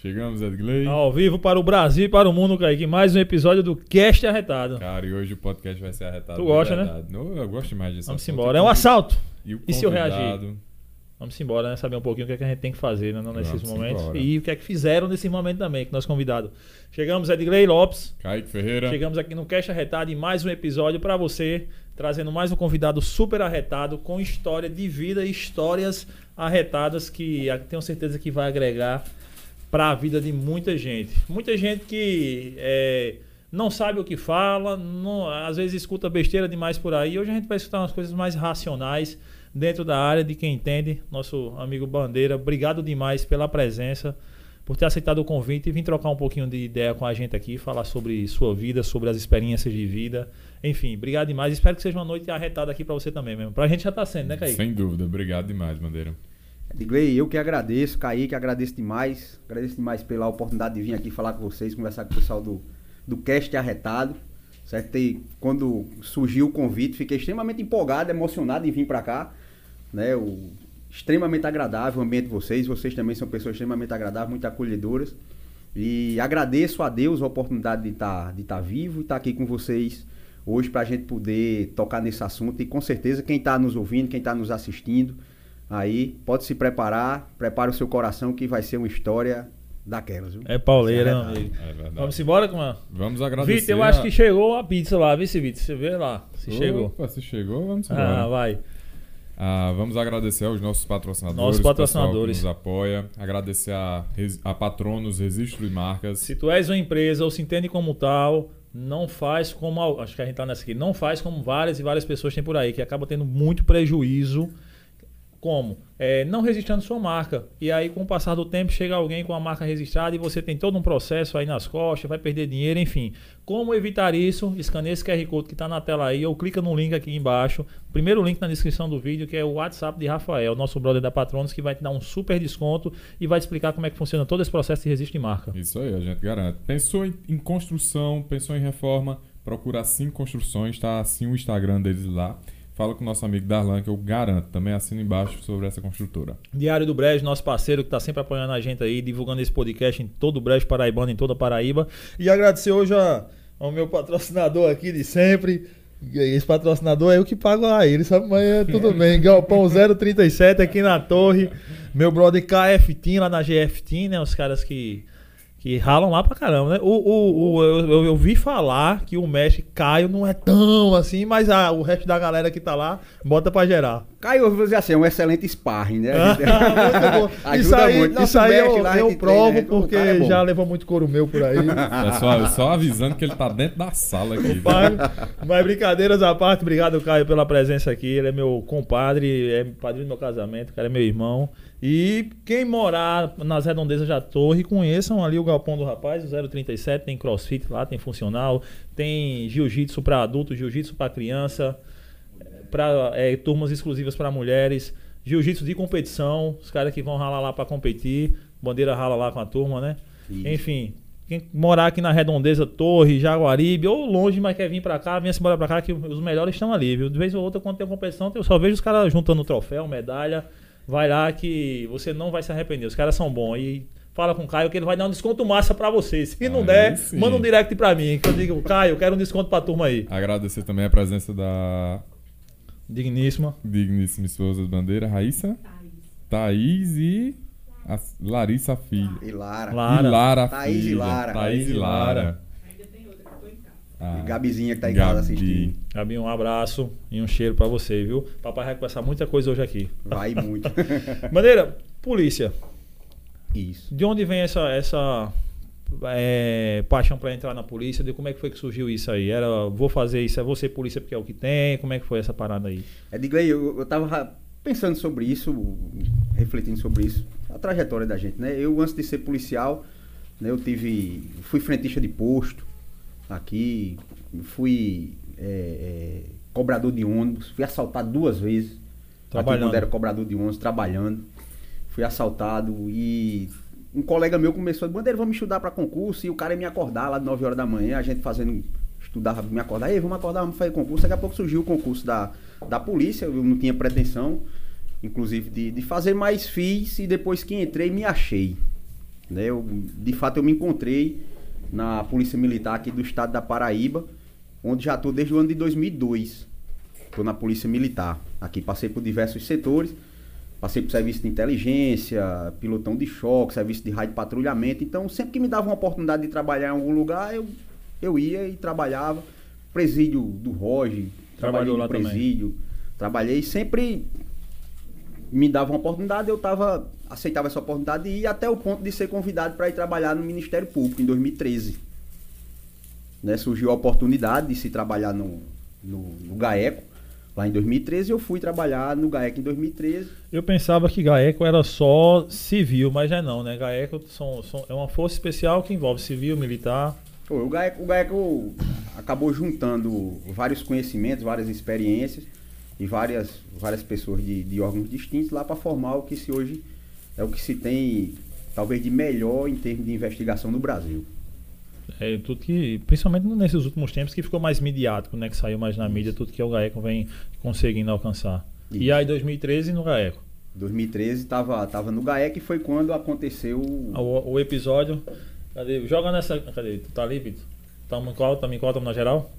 Chegamos, Edgley. Ao vivo para o Brasil e para o mundo, Kaique. Mais um episódio do Cast Arretado. Cara, e hoje o podcast vai ser arretado. Tu gosta, né? Não, eu gosto demais disso. Vamos embora. É um assalto. E, o E se eu reagir? Vamos embora, né? Saber um pouquinho o que, é que a gente tem que fazer né? nesses Vamos momentos. embora. E o que é que fizeram nesse momento também, o nosso convidado. Chegamos, Edgley Lopes. Kaique Ferreira. Chegamos aqui no Cast Arretado e mais um episódio para você, trazendo mais um convidado super arretado com história de vida e histórias arretadas que tenho certeza que vai agregar para a vida de muita gente. Muita gente que é, não sabe o que fala, não- às vezes escuta besteira demais por aí. Hoje a gente vai escutar umas coisas mais racionais dentro da área de quem entende. Nosso amigo Bandeira, obrigado demais pela presença por ter aceitado o convite e vir trocar um pouquinho de ideia com a gente aqui, falar sobre sua vida, sobre as experiências de vida. Enfim, obrigado demais. Espero que seja uma noite arretada aqui pra você também mesmo. Pra gente já tá sendo, né, Kaique? Sem dúvida. Obrigado demais, Bandeira. Edgley, eu que agradeço, Kaique, agradeço demais. Agradeço demais pela oportunidade de vir aqui falar com vocês, conversar com o pessoal do, do Cast Arretado. Certo? E quando surgiu o convite, fiquei extremamente empolgado, emocionado em vir para cá. Né? O, extremamente agradável o ambiente de vocês. Vocês também são pessoas extremamente agradáveis, muito acolhedoras. E agradeço a Deus a oportunidade de estar de estar vivo e estar aqui com vocês hoje para a gente poder tocar nesse assunto. E com certeza quem está nos ouvindo, quem está nos assistindo, aí pode se preparar, prepare o seu coração que vai ser uma história daquelas. Viu? É pauleira, meu Arretado. amigo. É verdade. Vamos embora com a. Vamos agradecer. Vitor, eu acho a- que chegou a pizza lá, viu, Vitor? Você vê lá, se chegou. Opa, se chegou, vamos embora. Ah, vai. Ah, vamos agradecer aos nossos patrocinadores. Nossos patrocinadores. Que nos apoia. Agradecer a, a Patronos Registro de Marcas. Se tu és uma empresa ou se entende como tal, não faz como. Acho que a gente tá nessa aqui. Não faz como várias e várias pessoas têm por aí, que acaba tendo muito prejuízo. Como? É, não registrando sua marca. E aí, com o passar do tempo, chega alguém com a marca registrada e você tem todo um processo aí nas costas, vai perder dinheiro, enfim. Como evitar isso? Escaneia esse QR Code que está na tela aí, ou clica no link aqui embaixo. Primeiro link na descrição do vídeo, que é o WhatsApp de Rafael, nosso brother da Patronos, que vai te dar um super desconto e vai te explicar como é que funciona todo esse processo de registro de marca. Isso aí, a gente garante. Pensou em, em construção, pensou em reforma, procura Sim Construções, tá assim o Instagram deles lá. Fala com o nosso amigo Darlan, que eu garanto, também assina embaixo sobre essa construtora. Diário do Brejo, nosso parceiro que está sempre apoiando a gente aí, divulgando esse podcast em todo o Brejo Paraibano, em toda a Paraíba. E agradecer hoje a- ao meu patrocinador aqui de sempre. Esse patrocinador é eu que pago a ele, sabe? Mas é tudo bem. Galpão 037 aqui na torre. Meu brother KF Team lá na GF Team, né? Os caras que, que ralam lá pra caramba, né? O, o, o- eu, eu, eu vi falar que o mestre Caio não é tão assim, mas a- o resto da galera que tá lá bota pra gerar. Caio, eu vou dizer assim, é um excelente sparring, né? Gente- isso aí, muito. isso aí mestre eu, lá, eu treina, provo porque é já levou muito couro meu por aí. Pessoal, só avisando que ele tá dentro da sala aqui. Compadre. Mas brincadeiras à parte, obrigado, Caio, pela presença aqui. Ele é meu compadre, é padrinho do meu casamento, o cara é meu irmão. E quem morar nas redondezas da torre, conheçam ali o galpão do rapaz, o 037, tem crossfit lá, tem funcional, tem jiu-jitsu para adulto, jiu-jitsu para criança, para turmas exclusivas para mulheres, jiu-jitsu de competição, os caras que vão ralar lá para competir, bandeira rala lá com a turma, né? Isso. Enfim, quem morar aqui na Redondeza, Torre, Jaguaribe, ou longe, mas quer vir pra cá, venha se embora pra cá, que os melhores estão ali, viu? De vez ou outra, quando tem competição, eu só vejo os caras juntando troféu, medalha. Vai lá que você não vai se arrepender. Os caras são bons. E fala com o Caio que ele vai dar um desconto massa pra você. Se não Aí der, sim. manda um direct pra mim. Que eu digo, Caio, eu quero um desconto pra turma aí. Agradecer também a presença da Digníssima. digníssima esposa de bandeira, Raíssa, Thaís e a Larissa Filha. E Lara. Lara. E Lara Thaís e. Lara. Thaís e Lara. Ah, E Gabizinha que tá em casa Gabi. assistindo. Gabi, um abraço e um cheiro pra você, viu? Papai vai conversar muita coisa hoje aqui. Vai muito. Bandeira, polícia. Isso. De onde vem essa, essa é, paixão pra entrar na polícia? De como é que foi que surgiu isso aí? Era, vou fazer isso, é você polícia porque é o que tem? Como é que foi essa parada aí? Edgley, eu, eu tava pensando sobre isso, refletindo sobre isso, a trajetória da gente, né? Eu, antes de ser policial, né, eu tive. fui frentista de posto aqui, fui é, é, cobrador de ônibus, fui assaltado duas vezes. Aqui Trabalhando. quando era cobrador de ônibus, trabalhando. Fui assaltado e um colega meu começou a dizer, Bandeira, vamos estudar para concurso. E o cara ia me acordar lá de 9 horas da manhã, a gente fazendo, estudava, me acordar, ei, vamos acordar, vamos fazer concurso. Daqui a pouco surgiu o concurso da, da polícia, eu não tinha pretensão, inclusive, de, de fazer, mas fiz e depois que entrei me achei. Né? Eu, de fato, eu me encontrei na Polícia Militar aqui do estado da Paraíba, onde já estou desde o ano de 2002. Estou na Polícia Militar. Aqui passei por diversos setores, passei por serviço de inteligência, pilotão de choque, serviço de rádio patrulhamento. Então, sempre que me dava uma oportunidade de trabalhar em algum lugar, eu, eu ia e trabalhava. Presídio do Roger, trabalhei no presídio, também. trabalhei sempre me dava uma oportunidade, eu tava aceitava essa oportunidade e ia até o ponto de ser convidado para ir trabalhar no Ministério Público em 2013. Né, surgiu a oportunidade de se trabalhar no, no, no GAECO lá em 2013 eu fui trabalhar no GAECO em 2013. Eu pensava que GAECO era só civil, mas já é não, né? GAECO são, são, é uma força especial que envolve civil, militar. O GAECO, o GAECO acabou juntando vários conhecimentos, várias experiências e várias, várias pessoas de, de órgãos distintos lá para formar o que se hoje é o que se tem talvez de melhor em termos de investigação no Brasil. É tudo que, principalmente nesses últimos tempos, que ficou mais midiático, né? Que saiu mais na Isso. mídia, tudo que o GAECO vem conseguindo alcançar. Isso. E aí 2013 no GAECO? 2013 estava tava no GAECO e foi quando aconteceu o, o episódio. Cadê? Joga nessa. Cadê? Tu tá ali, Vitor? Tamo em qual? Tamo em qual? Tamo na geral?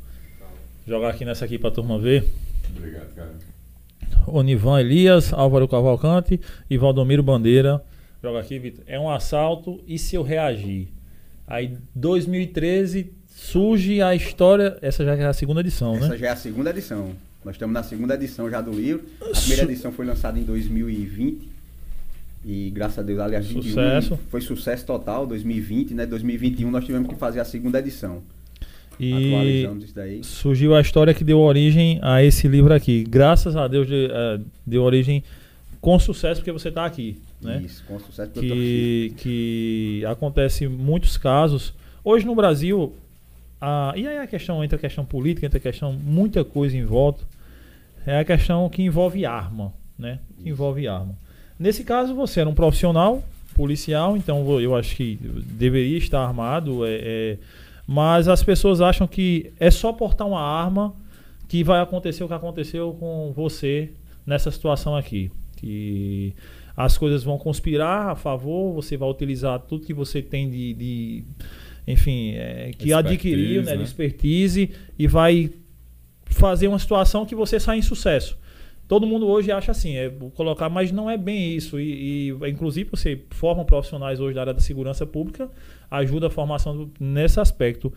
Jogar aqui nessa aqui pra turma ver. Obrigado, cara. Onivan Elias, Álvaro Cavalcante e Valdomiro Bandeira. Joga aqui, Vitor. É um assalto e se eu reagir? Aí 2013 surge a história. Essa já é a segunda edição, essa né? Essa já é a segunda edição. Nós estamos na segunda edição já do livro. A primeira edição foi lançada em 2020. E graças a Deus, aliás, sucesso. 21, foi sucesso total, 2020, né? 2021 nós tivemos que fazer a segunda edição. E surgiu a história que deu origem a esse livro aqui. Graças a Deus uh, deu origem com sucesso porque você está aqui. Né? Isso, com sucesso que, que acontece muitos casos. Hoje no Brasil, a, e aí a questão, entre a questão política, entre a questão, muita coisa em volta, é a questão que envolve arma. Né? Que envolve arma. Nesse caso, você era um profissional policial, então eu acho que deveria estar armado. É, é, mas as pessoas acham que é só portar uma arma que vai acontecer o que aconteceu com você nessa situação aqui. Que as coisas vão conspirar a favor, você vai utilizar tudo que você tem de, de enfim, é, que adquiriu, né, né? de expertise e vai fazer uma situação que você sai em sucesso. Todo mundo hoje acha assim, é colocar, mas não é bem isso. E, e, inclusive você forma profissionais hoje da área da segurança pública, ajuda a formação do, nesse aspecto.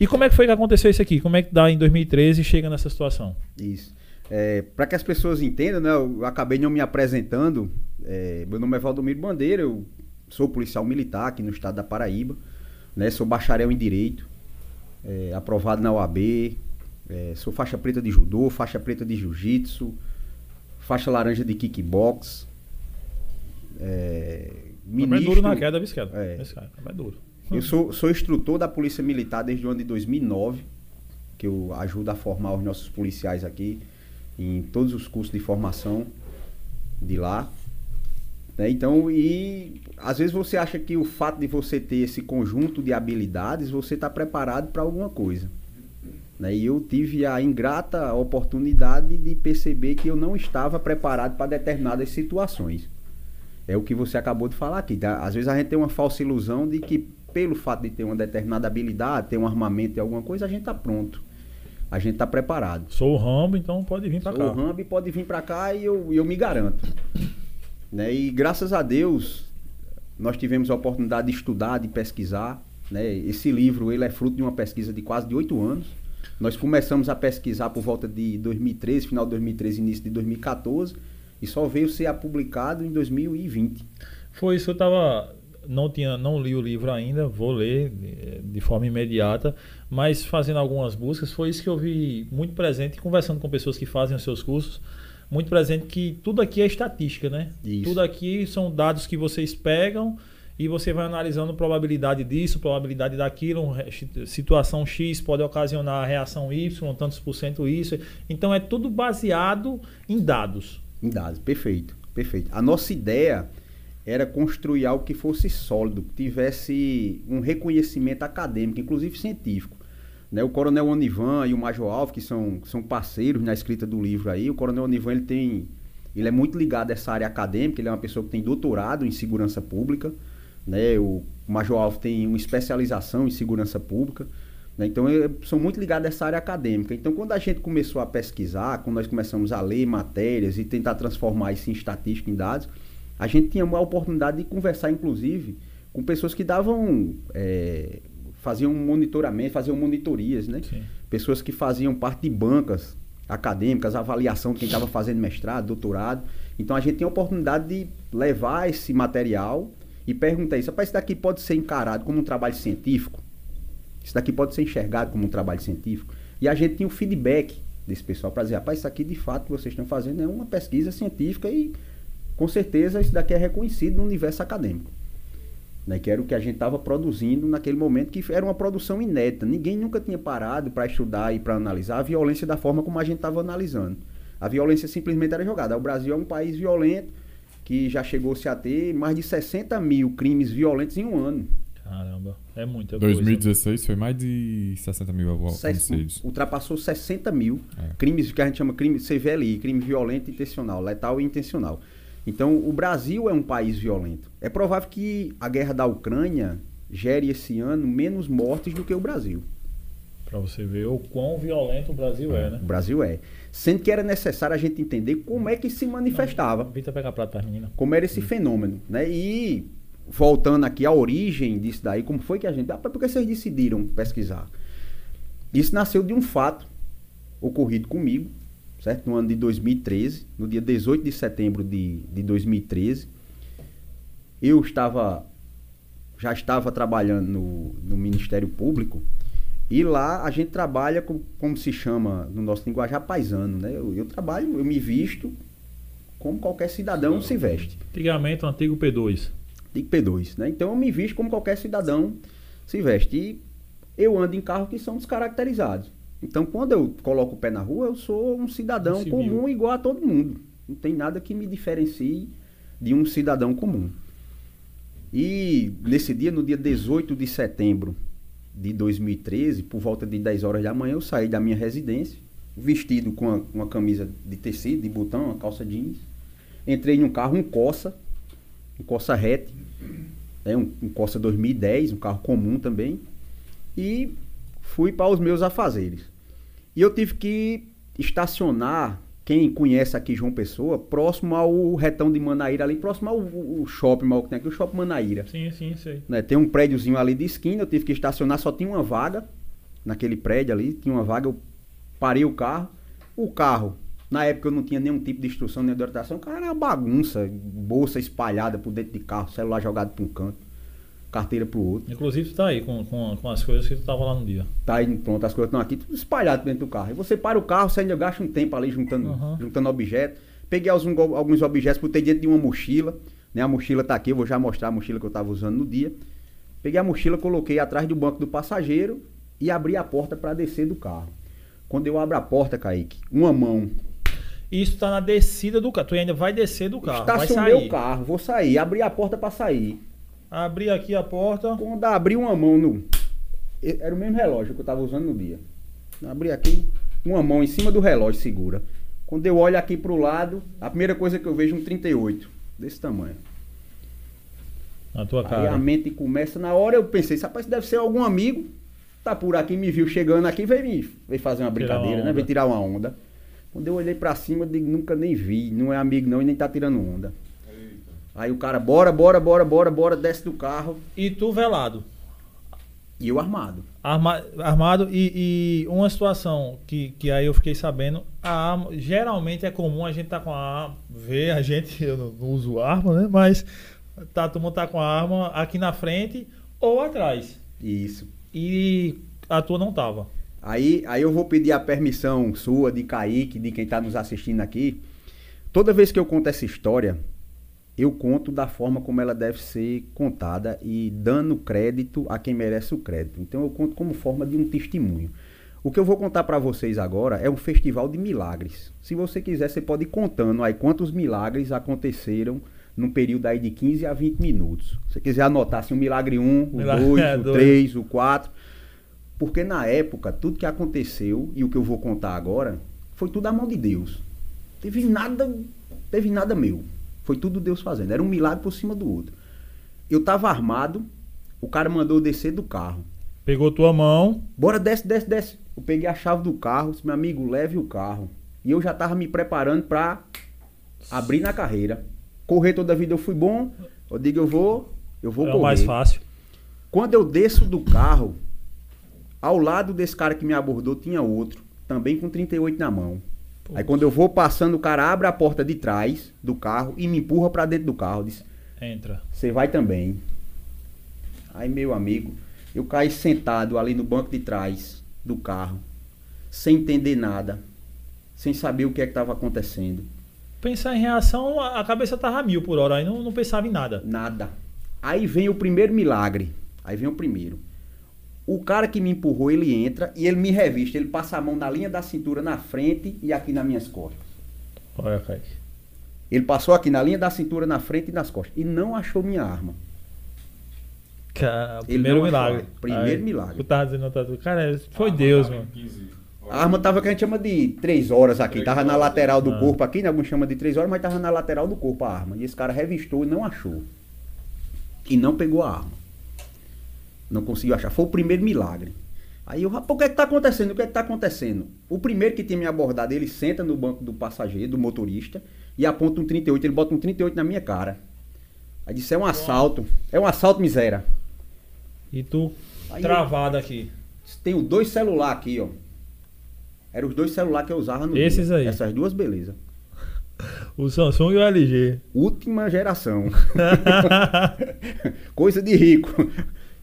E como é que foi que aconteceu isso aqui? Como é que dá em 2013 e chega nessa situação? Isso. É, Para que as pessoas entendam, né, eu acabei não me apresentando. É, meu nome é Valdomiro Bandeira, eu sou policial militar aqui no estado da Paraíba. Né, sou bacharel em Direito, é, aprovado na OAB. É, sou faixa preta de judô, faixa preta de jiu-jitsu faixa laranja de kickbox. É, ministro, é duro na queda, bisqueda. É, é duro. Eu sou, sou instrutor da Polícia Militar desde o ano de 2009, que eu ajudo a formar os nossos policiais aqui em todos os cursos de formação de lá. Né? Então, e às vezes você acha que o fato de você ter esse conjunto de habilidades, você está preparado para alguma coisa. Né? E eu tive a ingrata oportunidade de perceber que eu não estava preparado para determinadas situações. É o que você acabou de falar aqui. Tá? Às vezes a gente tem uma falsa ilusão de que, pelo fato de ter uma determinada habilidade, ter um armamento e alguma coisa, a gente está pronto. A gente está preparado. Sou o Rambo, então pode vir para cá. Sou o Rambo e pode vir para cá e eu, eu me garanto. Né? E graças a Deus, nós tivemos a oportunidade de estudar, de pesquisar. Né? Esse livro ele é fruto de uma pesquisa de quase de oito anos. Nós começamos a pesquisar por volta de 2013, final de 2013, início de 2014, e só veio ser publicado em 2020. Foi isso, eu estava não tinha não li o livro ainda, vou ler de, de, forma imediata, mas fazendo algumas buscas, foi isso que eu vi muito presente, conversando com pessoas que fazem os seus cursos, muito presente que tudo aqui é estatística, né? Isso. Tudo aqui são dados que vocês pegam e você vai analisando probabilidade disso, probabilidade daquilo, situação X pode ocasionar a reação Y, tantos por cento isso. Então é tudo baseado em dados. Em dados, perfeito, perfeito. A nossa ideia era construir algo que fosse sólido, que tivesse um reconhecimento acadêmico, inclusive científico. Né? O Coronel Onivan e o Major Alves, que são, são parceiros na escrita do livro aí, o Coronel Onivan ele tem, ele é muito ligado a essa área acadêmica, ele é uma pessoa que tem doutorado em segurança pública, né? O Major Alves tem uma especialização em segurança pública. Né? Então eu sou muito ligado a essa área acadêmica. Então quando a gente começou a pesquisar, quando nós começamos a ler matérias e tentar transformar isso em estatística, em dados, a gente tinha uma oportunidade de conversar, inclusive, com pessoas que davam. É, faziam monitoramento, faziam monitorias, né? Sim. Pessoas que faziam parte de bancas acadêmicas, avaliação de quem estava fazendo mestrado, doutorado. Então a gente tem a oportunidade de levar esse material e perguntar isso. Rapaz, isso daqui pode ser encarado como um trabalho científico? Isso daqui pode ser enxergado como um trabalho científico? E a gente tem o feedback desse pessoal para dizer, rapaz, isso aqui de fato que vocês estão fazendo é uma pesquisa científica e com certeza isso daqui é reconhecido no universo acadêmico. Né, que era o que a gente estava produzindo naquele momento, que era uma produção inédita. Ninguém nunca tinha parado para estudar e para analisar a violência da forma como a gente estava analisando. A violência simplesmente era jogada. O Brasil é um país violento que já chegou-se a ter mais de 60 mil crimes violentos em um ano. Caramba, é muita coisa. 2016 foi mais de 60 mil homicídios. Ultrapassou 60 mil É. crimes que a gente chama crime CVLI, crime violento intencional, letal e intencional. Então, o Brasil é um país violento. É provável que a guerra da Ucrânia gere esse ano menos mortes do que o Brasil. Pra você ver o quão violento o Brasil é, O né? Brasil é. Sendo que era necessário a gente entender como é que se manifestava, Vitor pega prato para menina. como era esse fenômeno, né? E voltando aqui à origem disso daí, como foi que a gente, ah, por que vocês decidiram pesquisar? Isso nasceu de um fato ocorrido comigo, certo? No ano de 2013, no dia 18 de setembro de, de 2013. Eu estava, já estava trabalhando no, no Ministério Público e lá a gente trabalha com, como se chama no nosso linguajar paisano, né? Eu, eu trabalho, eu me visto como qualquer cidadão se veste. Antigamente, o antigo P2. Digo P2, né? Então eu me visto como qualquer cidadão se veste. E eu ando em carros que são descaracterizados. Então quando eu coloco o pé na rua, eu sou um cidadão Um comum igual a todo mundo. Não tem nada que me diferencie de um cidadão comum. E nesse dia, no dia 18 de setembro de 2013, por volta de 10 horas da manhã, eu saí da minha residência, vestido com uma, uma camisa de tecido, de botão, uma calça jeans. Entrei num carro, um Corsa, um Corsa hatch, é um, um Corsa 2010, um carro comum também, e fui para os meus afazeres. E eu tive que estacionar, quem conhece aqui João Pessoa, próximo ao retão de Manaíra ali, próximo ao, ao shopping maior que tem aqui, o shopping Manaíra. Sim, sim, sei. né? Tem um prédiozinho ali de esquina, eu tive que estacionar, só tinha uma vaga naquele prédio ali, tinha uma vaga, eu parei o carro. O carro, na época eu não tinha nenhum tipo de instrução nem de orientação, o carro era uma bagunça, bolsa espalhada por dentro de carro, celular jogado para um canto, carteira para o outro. Inclusive, tu tá aí com, com, com as coisas que tu tava lá no dia. Tá aí pronto, as coisas estão aqui, tudo espalhado dentro do carro. E você para o carro, você ainda gasta um tempo ali juntando, Uhum. juntando objetos. Peguei alguns, alguns objetos, botei dentro de uma mochila. Né? A mochila tá aqui, eu vou já mostrar a mochila que eu estava usando no dia. Peguei a mochila, coloquei atrás do banco do passageiro e abri a porta para descer do carro. Quando eu abro a porta, Kaique, uma mão Isso tá na descida do carro. Tu ainda vai descer do carro. Vai estacionei sair. o carro, vou sair, abri a porta para sair. Abri aqui a porta. Quando abri uma mão no. Era o mesmo relógio que eu tava usando no dia. Abri aqui, uma mão em cima do relógio segura. Quando eu olho aqui pro lado, a primeira coisa que eu vejo é um 38, desse tamanho. Na tua Aí cara. a mente começa, na hora eu pensei, rapaz, deve ser algum amigo, tá por aqui, me viu chegando aqui, veio, me, veio fazer uma brincadeira, uma né? Veio tirar uma onda. Quando eu olhei pra cima, eu digo, nunca nem vi, não é amigo não e nem tá tirando onda. Aí o cara, bora, bora, bora, bora, bora, desce do carro E tu velado. e eu armado. Arma- armado e, e uma situação que, que aí eu fiquei sabendo, a arma, geralmente é comum a gente tá com a arma, ver a gente, eu não, não uso arma, né? Mas tá, todo mundo tá com a arma aqui na frente ou atrás. Isso. E a tua não tava. Aí, aí eu vou pedir a permissão sua, de Kaique, de quem está nos assistindo aqui. Toda vez que eu conto essa história, eu conto da forma como ela deve ser contada e dando crédito a quem merece o crédito. Então eu conto como forma de um testemunho. O que eu vou contar para vocês agora é um festival de milagres. Se você quiser, você pode ir contando aí quantos milagres aconteceram num período aí de 15 a 20 minutos. Se você quiser anotar assim, o milagre 1, o Milagre 2, é, o dois. 3, o 4. Porque na época, tudo que aconteceu e o que eu vou contar agora foi tudo a mão de Deus. Teve nada, teve nada meu. Foi tudo Deus fazendo. Era um milagre por cima do outro. Eu tava armado, o cara mandou eu descer do carro. Pegou tua mão. Bora, desce, desce, desce. Eu peguei a chave do carro, disse, meu amigo, leve o carro. E eu já tava me preparando pra abrir na carreira. Correr toda a vida eu fui bom. Eu digo, eu vou, eu vou é correr. mais fácil. Quando eu desço do carro, ao lado desse cara que me abordou tinha outro, também com 38 na mão. Aí quando eu vou passando, o cara abre a porta de trás do carro e me empurra pra dentro do carro. Diz, Entra. você vai também. Aí, meu amigo, eu caí sentado ali no banco de trás do carro, sem entender nada, sem saber o que é que estava acontecendo. Pensar em reação, a a cabeça tava mil por hora, aí não, não pensava em nada. Nada. Aí vem o primeiro milagre. Aí vem o primeiro. O cara que me empurrou, ele entra e ele me revista. Ele passa a mão na linha da cintura na frente e aqui nas minhas costas. Olha, Kaique. Ele passou aqui na linha da cintura na frente e nas costas. E não achou minha arma. Ca- Ele Primeiro milagre. é. Primeiro milagre. Tu tava dizendo, tá- cara, foi Deus, mano. 15 A arma tava que a gente chama de três horas aqui. Três Tava na lateral do Ah. corpo aqui, né? Alguns chamam de três horas, mas tava na lateral do corpo a arma. E esse cara revistou e não achou. E não pegou a arma. Não conseguiu achar. Foi o primeiro milagre. Aí eu, rapaz, o que é que tá acontecendo? O que é que tá acontecendo? O primeiro que tinha me abordado, ele senta no banco do passageiro, do motorista, e aponta um 38. Ele bota um 38 na minha cara. Aí disse, é um assalto. É um assalto, miséria. E tu, Aí travado aqui. Tenho dois celulares aqui, ó. Eram os dois celulares que eu usava no Esses dia. aí. Essas duas, beleza. O Samsung e o LG. Última geração. Coisa de rico.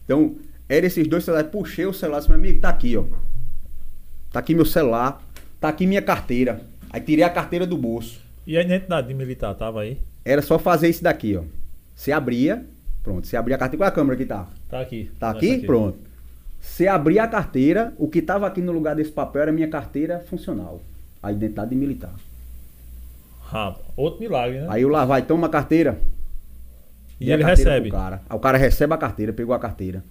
Então, eram esses dois celulares. Puxei o celular, disse, meu amigo, tá aqui, ó. Tá aqui meu celular. Tá aqui minha carteira. Aí tirei a carteira do bolso. e a identidade de militar tava aí? Era só fazer isso daqui, ó. Você abria, pronto. Você abria a carteira. Qual é a câmera que tá? Tá aqui. Tá Essa aqui? Pronto. Você abria a carteira, o que tava aqui no lugar desse papel era minha carteira funcional. A identidade de militar. Rapaz, outro milagre, né? Aí eu lá vai, toma a carteira. E ele recebe. Cara. Aí o cara recebe a carteira, pegou a carteira.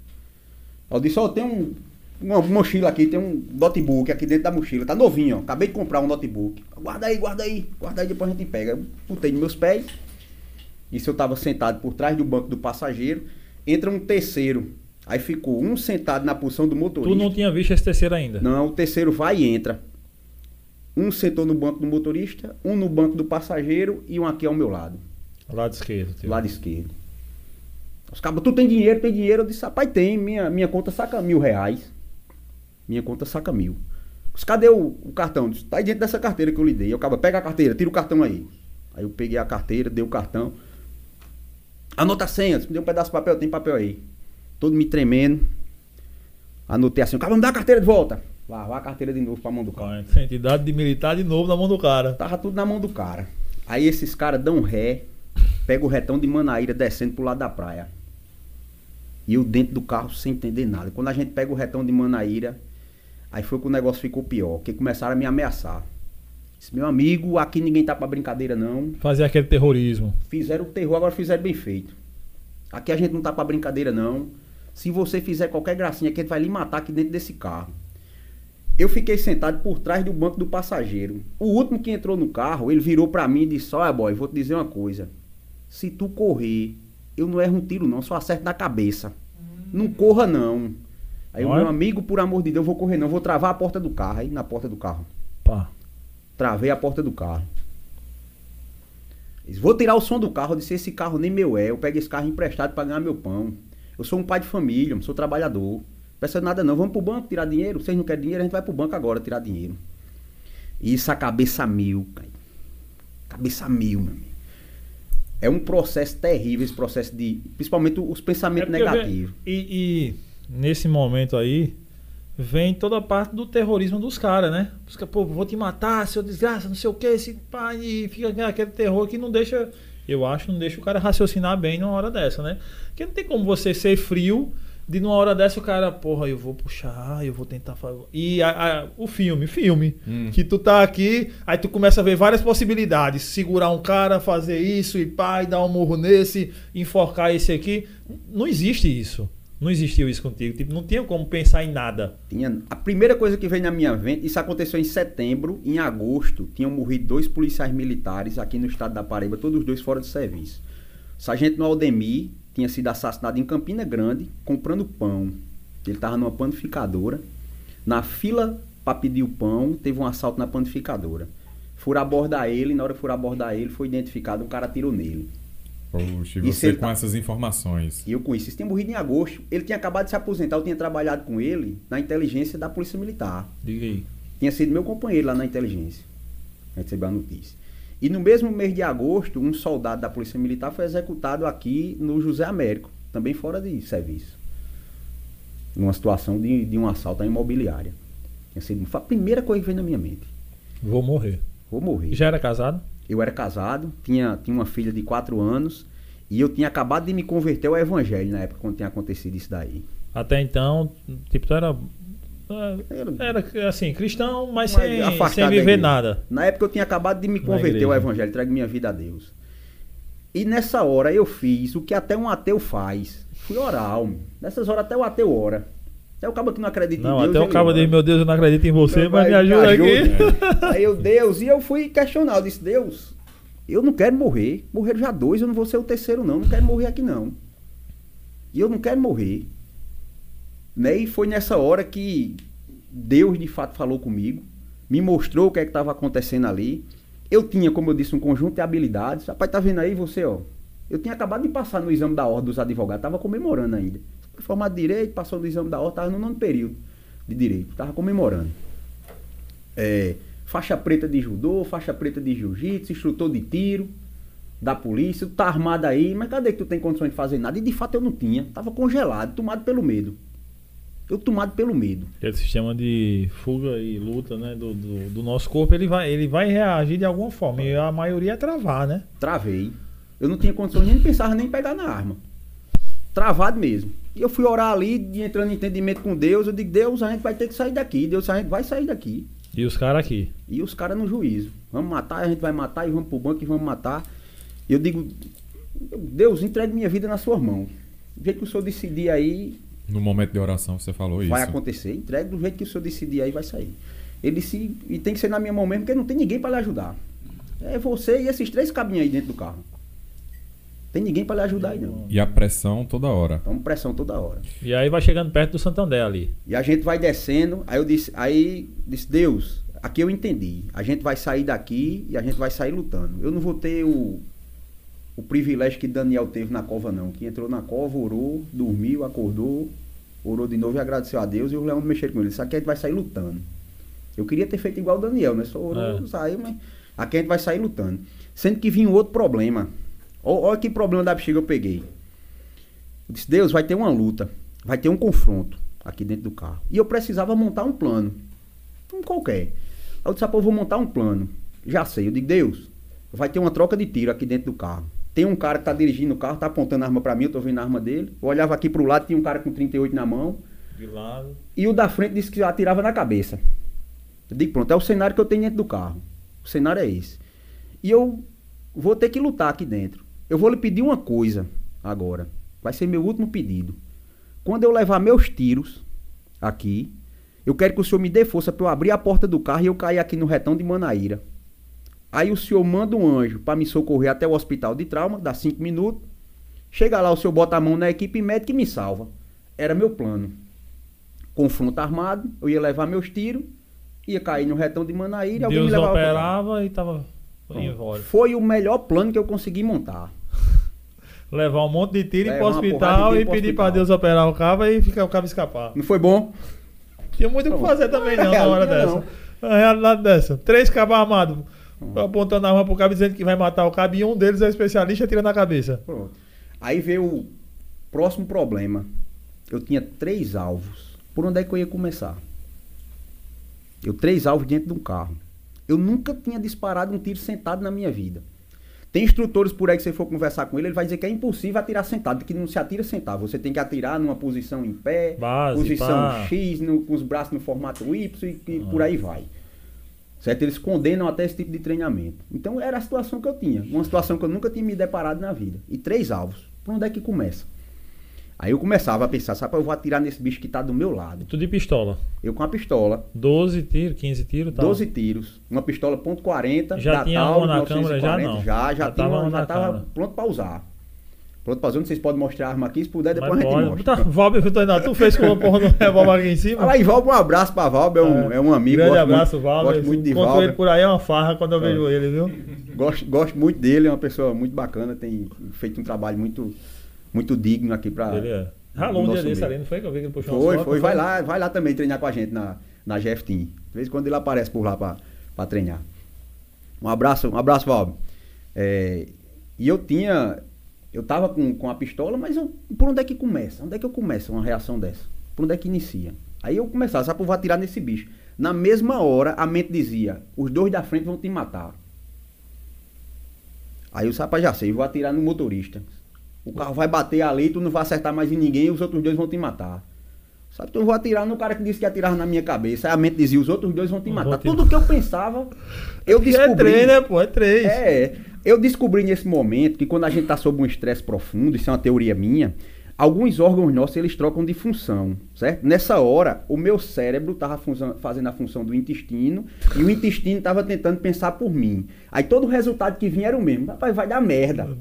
Eu disse, ó, tem um, uma mochila aqui, tem um notebook aqui dentro da mochila. Tá novinho, ó. Acabei de comprar um notebook. Guarda aí, guarda aí, guarda aí, depois a gente pega. Eu botei nos meus pés. Isso eu tava sentado por trás do banco do passageiro. Entra um terceiro. Aí ficou um sentado na posição do motorista. Tu não tinha visto esse terceiro ainda. Não, o terceiro vai e entra. Um sentou no banco do motorista, um no banco do passageiro e um aqui ao meu lado, Lado esquerdo. lado esquerdo. Os cabos, tu tem dinheiro, tem dinheiro? Eu disse, rapaz, tem, minha, minha conta saca mil reais. Minha conta saca mil. Os, cadê o, o cartão? Eu Disse, tá aí dentro dessa carteira que eu lhe dei. Eu acabo, pega a carteira, tira o cartão aí. Aí eu peguei a carteira, dei o cartão. Anota a senha, me deu um pedaço de papel, tem papel aí. Todo me tremendo. Anotei assim, o cara, me dá a carteira de volta. Lá, vai a carteira de novo pra mão do cara. Entidade de militar de novo na mão do cara. Tava tudo na mão do cara. Aí esses caras dão ré, pega o retão de Manaíra descendo pro lado da praia. E eu dentro do carro sem entender nada. Quando a gente pega o retão de Manaíra, aí foi que o negócio ficou pior, que começaram a me ameaçar. Disse, meu amigo, aqui ninguém tá pra brincadeira não. Fazer aquele terrorismo. Fizeram o terror, agora fizeram bem feito. Aqui a gente não tá pra brincadeira não. Se você fizer qualquer gracinha aqui, ele vai lhe matar aqui dentro desse carro. Eu fiquei sentado por trás do banco do passageiro. O último que entrou no carro, ele virou pra mim e disse: Olha, boy, vou te dizer uma coisa. Se tu correr, eu não erro um tiro, não, só acerto na cabeça. Não corra, não. Aí o meu amigo, por amor de Deus, eu vou correr, não. Vou travar a porta do carro. Aí na porta do carro. Pá. Travei a porta do carro. Disse, Vou tirar o som do carro. Eu disse: Esse carro nem meu é. Eu pego esse carro emprestado pra ganhar meu pão. Eu sou um pai de família, eu sou trabalhador. De nada não. Vamos pro banco tirar dinheiro. Vocês não querem dinheiro, a gente vai pro banco agora tirar dinheiro. Isso a cabeça mil, cara. Cabeça mil, meu amigo. É um processo terrível esse processo de. Principalmente os pensamentos É negativos. vem- E, e nesse momento aí, vem toda a parte do terrorismo dos caras, né? Os caras, pô, vou te matar, seu desgraça, não sei o que, esse pai, e fica aquele terror que não deixa, eu acho, não deixa o cara raciocinar bem numa hora dessa, né? Porque não tem como você ser frio de numa hora dessa o cara, porra, eu vou puxar, eu vou tentar fazer. E a- a- o filme, filme, Hum. que tu tá aqui, aí tu começa a ver várias possibilidades. Segurar um cara, fazer isso, e pá, e dar um murro nesse, enforcar esse aqui. Não existe isso. Não existiu isso contigo. Tipo, não tinha como pensar em nada. Tinha, a primeira coisa que veio na minha mente, isso aconteceu em setembro, em agosto, tinham morrido dois policiais militares aqui no estado da Paraíba, todos os dois fora de serviço. Sargento no Aldemir tinha sido assassinado em Campina Grande, comprando pão. Ele estava numa panificadora. Na fila para pedir o pão, teve um assalto na panificadora. Foram abordar ele, na hora que foram abordar ele, foi identificado, um cara atirou nele. Poxa, e Isso você com tá- essas informações. E eu conheci, isso tinha morrido em agosto. Ele tinha acabado de se aposentar, eu tinha trabalhado com ele na inteligência da Polícia Militar. Diga aí. Tinha sido meu companheiro lá na inteligência. Recebeu a notícia. E no mesmo mês de agosto, um soldado da Polícia Militar foi executado aqui no José Américo, também fora de serviço. Numa situação de, de um assalto à imobiliária. Tinha sido foi a primeira coisa que veio na minha mente. Vou morrer. Vou morrer. Já era casado? Eu era casado, tinha, tinha uma filha de 4 anos e eu tinha acabado de me converter ao evangelho na época quando tinha acontecido isso daí. Até então, tipo, tu era. Era- assim, cristão, mas Mas sem, sem viver nada. Na época eu tinha acabado de me converter ao evangelho, entregue minha vida a Deus. E nessa hora eu fiz o que até um ateu faz. Fui orar, homem. Nessas horas até o ateu ora. Até o cabo que não acredita Não, em Deus. até o cabo dele, meu Deus, eu não acredito em você, Meu mas pai, me ajuda aqui. ajuda. Aí eu, Deus, e eu fui questionar. Eu disse, Deus, eu não quero morrer. Morreram já dois, eu não vou ser o terceiro, não. Não quero morrer aqui, não. E eu não quero morrer. Né? E foi nessa hora que Deus de fato falou comigo, me mostrou o que é estava acontecendo ali. Eu tinha, como eu disse, um conjunto de habilidades. Rapaz, tá vendo aí você, ó? Eu tinha acabado de passar no exame da ordem dos advogados, tava comemorando ainda. Fui Formado de direito, passou no exame da ordem, tava no nono período de direito, tava comemorando. É, faixa preta de judô, faixa preta de jiu-jitsu, instrutor de tiro da polícia, tu tá armado aí, mas cadê que tu tem condições de fazer nada? E de fato eu não tinha, tava congelado, tomado pelo medo. Eu tomado pelo medo. Aquele sistema de fuga e luta, né, do, do, do nosso corpo, ele vai, ele vai reagir de alguma forma. E a maioria é travar, né? Travei. Eu não tinha condições nem de pensar nem em pegar na arma. Travado mesmo. E eu fui orar ali, entrando em entendimento com Deus. Eu digo, Deus, a gente vai ter que sair daqui. Deus, a gente vai sair daqui. E os caras aqui. E os caras no juízo. Vamos matar, a gente vai matar e vamos pro banco e vamos matar. E eu digo, Deus, entregue minha vida nas suas mãos. Do jeito que o senhor decidir aí, No momento de oração você falou vai isso. acontecer. Entregue do jeito que o senhor decidir aí, vai sair. Ele disse, e tem que ser na minha mão mesmo, porque não tem ninguém para lhe ajudar. É você e esses três cabinhos aí dentro do carro. Tem ninguém para lhe ajudar aí não. E a pressão toda hora. Então pressão toda hora. E aí vai chegando perto do Santander ali. E a gente vai descendo, aí eu disse, aí disse, Deus, aqui eu entendi. A gente vai sair daqui e a gente vai sair lutando. Eu não vou ter o, o privilégio que Daniel teve na cova, não. Que entrou na cova, orou, dormiu, acordou, orou de novo e agradeceu a Deus e o leão não mexeu com ele. Isso aqui a gente vai sair lutando. Eu queria ter feito igual o Daniel, né? Só orou, É. saiu, mas aqui a gente vai sair lutando. Sendo que vinha um outro problema. Olha que problema da bexiga eu peguei. Eu disse, Deus, vai ter uma luta, vai ter um confronto aqui dentro do carro. E eu precisava montar um plano. Um qualquer. Aí eu disse, "Ah, pô, eu vou montar um plano. Já sei. Eu digo, Deus, vai ter uma troca de tiro aqui dentro do carro. Tem um cara que tá dirigindo o carro, tá apontando a arma pra mim, eu tô vendo a arma dele. Eu olhava aqui pro lado, tinha um cara com 38 na mão. De lado. E o da frente disse que atirava na cabeça. Eu digo, pronto, é o cenário que eu tenho dentro do carro. O cenário é esse. E eu vou ter que lutar aqui dentro. Eu vou lhe pedir uma coisa agora. Vai ser meu último pedido. Quando eu levar meus tiros aqui, eu quero que o senhor me dê força para eu abrir a porta do carro e eu cair aqui no retão de Manaíra. Aí o senhor manda um anjo para me socorrer até o hospital de trauma, dá cinco minutos. Chega lá, o senhor bota a mão na equipe médica e me salva. Era meu plano. Confronto armado, eu ia levar meus tiros, ia cair no retão de Manaíra e alguém Deus me levava operava e tava Pronto. Foi o melhor plano que eu consegui montar. Levar um monte de tiro e ir pro Levar hospital e pedir pra hospital. Deus operar o cabo e ficar o cabo escapar. Não foi bom? Tinha muito o que fazer também não na hora não. dessa. Na realidade dessa. Três cabos armados apontando a arma pro cabo dizendo que vai matar o cabo e um deles é especialista e atira na cabeça. Pronto. Aí veio o próximo problema. Eu tinha três alvos. Por onde é que eu ia começar? Eu três alvos dentro de um carro. Eu nunca tinha disparado um tiro sentado na minha vida. Tem instrutores por aí que você for conversar com ele, ele vai dizer que é impossível atirar sentado, que não se atira sentado. Você tem que atirar numa posição em pé, Base, posição pá. X, no- com os braços no formato Y e, e Ah. por aí vai. Certo? Eles condenam até esse tipo de treinamento. Então era a situação que eu tinha. Uma situação que eu nunca tinha me deparado na vida. E três alvos. Por onde é que começa? Aí eu começava a pensar, sabe, eu vou atirar nesse bicho que tá do meu lado. Tudo de pistola. Eu com a pistola, 12 tiros, 15 tiros, tá? 12 tiros, uma pistola ponto .40, Já da tinha uma na câmera, já 1940, não? Já, já, Já tinha tava uma- já tava câmera. pronto para usar. Pronto pra zona, vocês podem mostrar a arma aqui, se puder, depois Mas a gente pode. mostra. Tá, Valber, tu fez com a porra do revólver aqui em cima? Fala aí, Valber, um abraço pra Valber, é um, é um amigo. Grande abraço, muito, Valber. Gosto muito de Encontro Valber. ele por aí, é uma farra quando eu vejo ele, viu? Gosto, gosto muito dele, é uma pessoa muito bacana, tem feito um trabalho muito, muito digno aqui pra. Ele é. Ralou um dia desse ali, não foi que eu vi que ele puxou Foi, umas foi, vai lá, vai lá também treinar com a gente na, na GF Team. De vez em quando ele aparece por lá pra, pra treinar. Um abraço, um abraço, Valber. É, e eu tinha. Eu tava com, com a pistola, mas eu, por onde é que começa? Onde é que eu começo uma reação dessa? Por onde é que inicia? Aí eu começava, sabe, eu vou atirar nesse bicho. Na mesma hora, a mente dizia: os dois da frente vão te matar. Aí eu disse, rapaz, já sei, vou atirar no motorista. O carro vai bater ali, tu não vai acertar mais em ninguém e os outros dois vão te matar. Sabe, eu vou atirar no cara que disse que atirava na minha cabeça. Aí a mente dizia, os outros dois vão te matar. Tudo que eu pensava, eu É descobri. três, né, pô? É três. É, eu descobri nesse momento que quando a gente está sob um estresse profundo, isso é uma teoria minha, alguns órgãos nossos eles trocam de função, certo? Nessa hora, o meu cérebro estava fazendo a função do intestino e o intestino estava tentando pensar por mim. Aí todo o resultado que vinha era o mesmo. Rapaz, vai dar merda.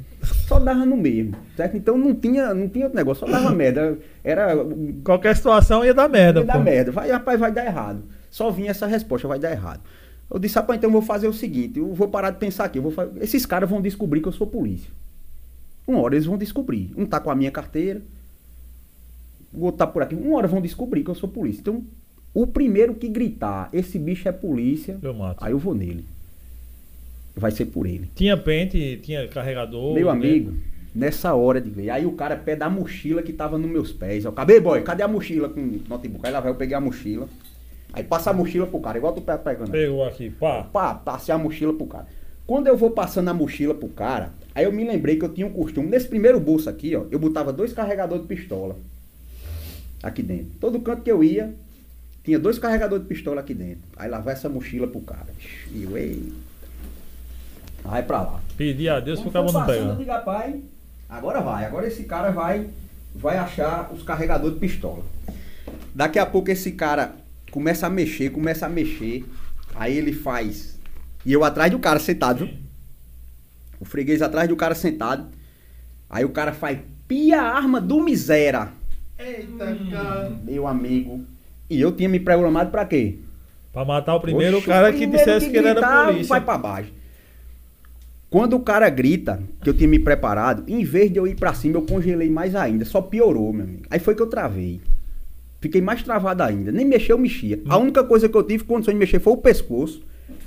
Só dava no mesmo, certo? Então não tinha, não tinha outro negócio, só dava merda. Era Qualquer situação ia dar merda, dar pô. merda. Vai, rapaz, vai dar errado. Só vinha essa resposta, vai dar errado. Eu disse, rapaz, então eu vou fazer o seguinte, eu vou parar de pensar aqui. Vou fa- Esses caras vão descobrir que eu sou polícia. Uma hora eles vão descobrir. Um tá com a minha carteira, o outro tá por aqui. Uma hora vão descobrir que eu sou polícia. Então, o primeiro que gritar, esse bicho é polícia, Eu aí eu vou nele. Vai ser por ele. Tinha pente, tinha carregador. Meu né? amigo, nessa hora de ver. Aí o cara pede a mochila que tava nos meus pés. Eu acabei, boy, cadê a mochila com o notebook? Aí lá vai, eu peguei a mochila. Aí passa a mochila pro cara, igual tu pega pegando. Pegou aqui, pá. Pá, passei a mochila pro cara. Quando eu vou passando a mochila pro cara, aí eu me lembrei que eu tinha um costume. Nesse primeiro bolso aqui, ó, eu botava dois carregadores de pistola. Aqui dentro. Todo canto que eu ia, tinha dois carregadores de pistola aqui dentro. Aí lá vai essa mochila pro cara. E eu, ei. Vai pra lá. Pedi a Deus pro cabo não eu pegar. digo, rapaz, agora vai. Agora esse cara vai, vai achar os carregadores de pistola. Daqui a pouco esse cara começa a mexer, começa a mexer. Aí ele faz. E eu atrás do cara sentado, viu? O freguês atrás do cara sentado. Aí o cara faz pia a arma do miséria. Eita, cara. Meu amigo. E eu tinha me programado pra quê? Pra matar o primeiro Oxe, cara o que primeiro dissesse que ele era polícia. Vai pra baixo. Quando o cara grita, que eu tinha me preparado, em vez de eu ir pra cima, eu congelei mais ainda. Só piorou, meu amigo. Aí foi que eu travei. Fiquei mais travado ainda. Nem mexer, eu mexia. A única coisa que eu tive condição de mexer foi o pescoço.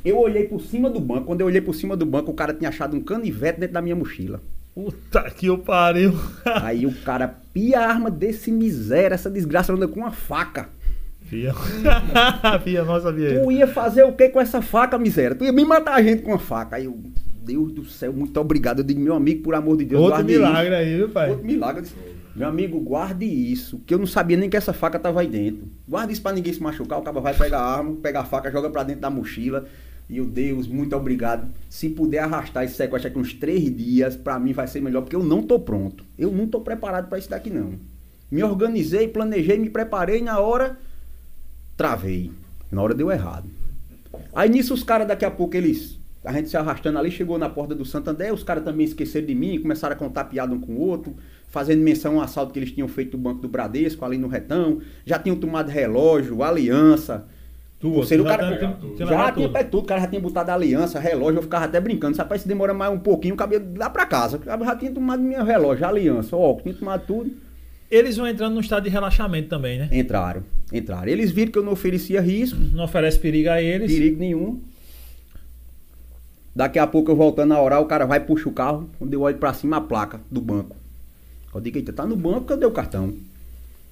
Eu olhei por cima do banco. Quando eu olhei por cima do banco, o cara tinha achado um canivete dentro da minha mochila. Puta que o pariu. Aí o cara pia a arma desse miséria, essa desgraça anda com uma faca. Fia. Fia, não sabia Tu isso. ia fazer o que com essa faca, miséria? Tu ia me matar a gente com uma faca. Aí eu, Deus do céu, muito obrigado. Eu digo, meu amigo, por amor de Deus, Outro milagre aí, viu, isso. pai? Outro milagre. Eu disse, meu amigo, guarde isso, que eu não sabia nem que essa faca tava aí dentro. Guarde isso pra ninguém se machucar. O cara vai pegar a arma, pega a faca, joga pra dentro da mochila. E eu, Deus, muito obrigado. Se puder arrastar esse sequestro aqui uns três dias, pra mim vai ser melhor, porque eu não tô pronto. Eu não tô preparado pra isso daqui, não. Me organizei, planejei, me preparei na hora, travei. Na hora deu errado. Aí nisso os caras daqui a pouco eles. A gente se arrastando ali, chegou na porta do Santander, os caras também esqueceram de mim, começaram a contar piada um com o outro, fazendo menção ao assalto que eles tinham feito do Banco do Bradesco, ali no retão. Já tinham tomado relógio, aliança. Tu, pulseira, o já cara, tinha- tinha já levado tinha tudo. pego tudo, o cara já tinha botado aliança, relógio, eu ficava até brincando. Rapaz, se demora mais um pouquinho, o cabelo lá pra casa. Eu já tinha tomado meu relógio, aliança, óculos, tinha tomado tudo. Eles vão entrando num estado de relaxamento também, né? Entraram, entraram. Eles viram que eu não oferecia risco, Não oferece perigo a eles. perigo nenhum. Daqui a pouco eu voltando a orar, o cara vai puxa o carro, quando eu olho pra cima a placa do banco. Eu digo, eita, tá no banco, cadê o cartão?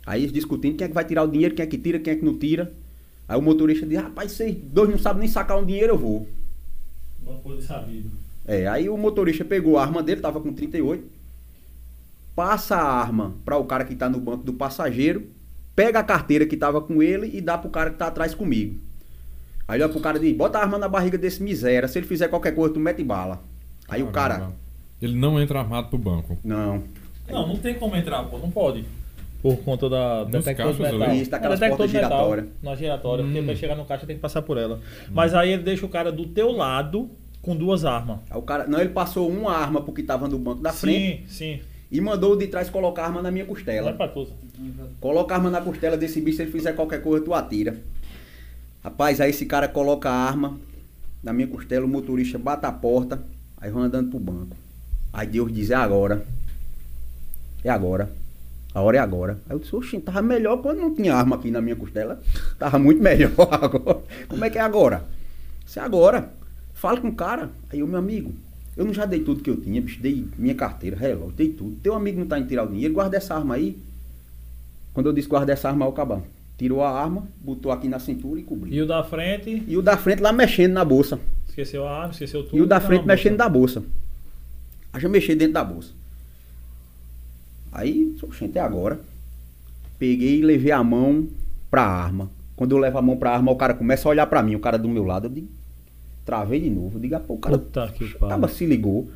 Aí eles discutindo quem é que vai tirar o dinheiro, quem é que tira, quem é que não tira. Aí o motorista diz, rapaz, vocês dois não sabem nem sacar um dinheiro, eu vou. Uma coisa sabido. É, aí o motorista pegou a arma dele, tava com 38, passa a arma para o cara que tá no banco do passageiro, pega a carteira que tava com ele e dá pro cara que tá atrás comigo. Aí olha pro cara e diz, bota a arma na barriga desse miséria, se ele fizer qualquer coisa, tu mete bala. Aí o cara. Ele não entra armado pro banco. não. Não, não tem como entrar, pô. Não pode. Por conta da Nos detector de metal. Isso, daquelas É, portas giratórias. Na giratória, porque Hum. pra chegar no caixa tem que passar por ela. Mas aí ele deixa o cara do teu lado com duas armas. Aí o cara, não, ele passou uma arma pro que tava no banco da frente Sim, sim. E mandou o de trás colocar a arma na minha Ela é costela. patosa. Coloca a arma na costela desse bicho, se ele fizer qualquer coisa, tu atira. Rapaz, aí esse cara coloca a arma na minha costela, o motorista bate a porta, aí vão andando pro banco. Aí Deus diz, é agora. É agora. A hora é agora. Aí eu disse, oxi, tava melhor quando não tinha arma aqui na minha costela. Tava muito melhor agora. Como é que é agora? É agora. Fala com o cara. Aí o meu amigo, eu não já dei tudo que eu tinha, bicho. Dei minha carteira, relógio, dei tudo. Teu amigo não tá em tirar o dinheiro, guarda essa arma aí. Quando eu disse guarda essa arma, o cabão tirou a arma, botou aqui na cintura e cobriu. E o da frente, E o da frente lá mexendo na bolsa. esqueceu a arma, esqueceu tudo. E o da tá frente mexendo bolsa. na bolsa. Aí já mexi dentro da bolsa. Aí, oxente, é agora. Peguei e levei a mão pra arma. Quando eu levo a mão pra arma, o cara começa a olhar pra mim, o cara do meu lado. Eu digo, travei de novo. Eu digo, ah, pô, o cara Puta que pariu. se ligou.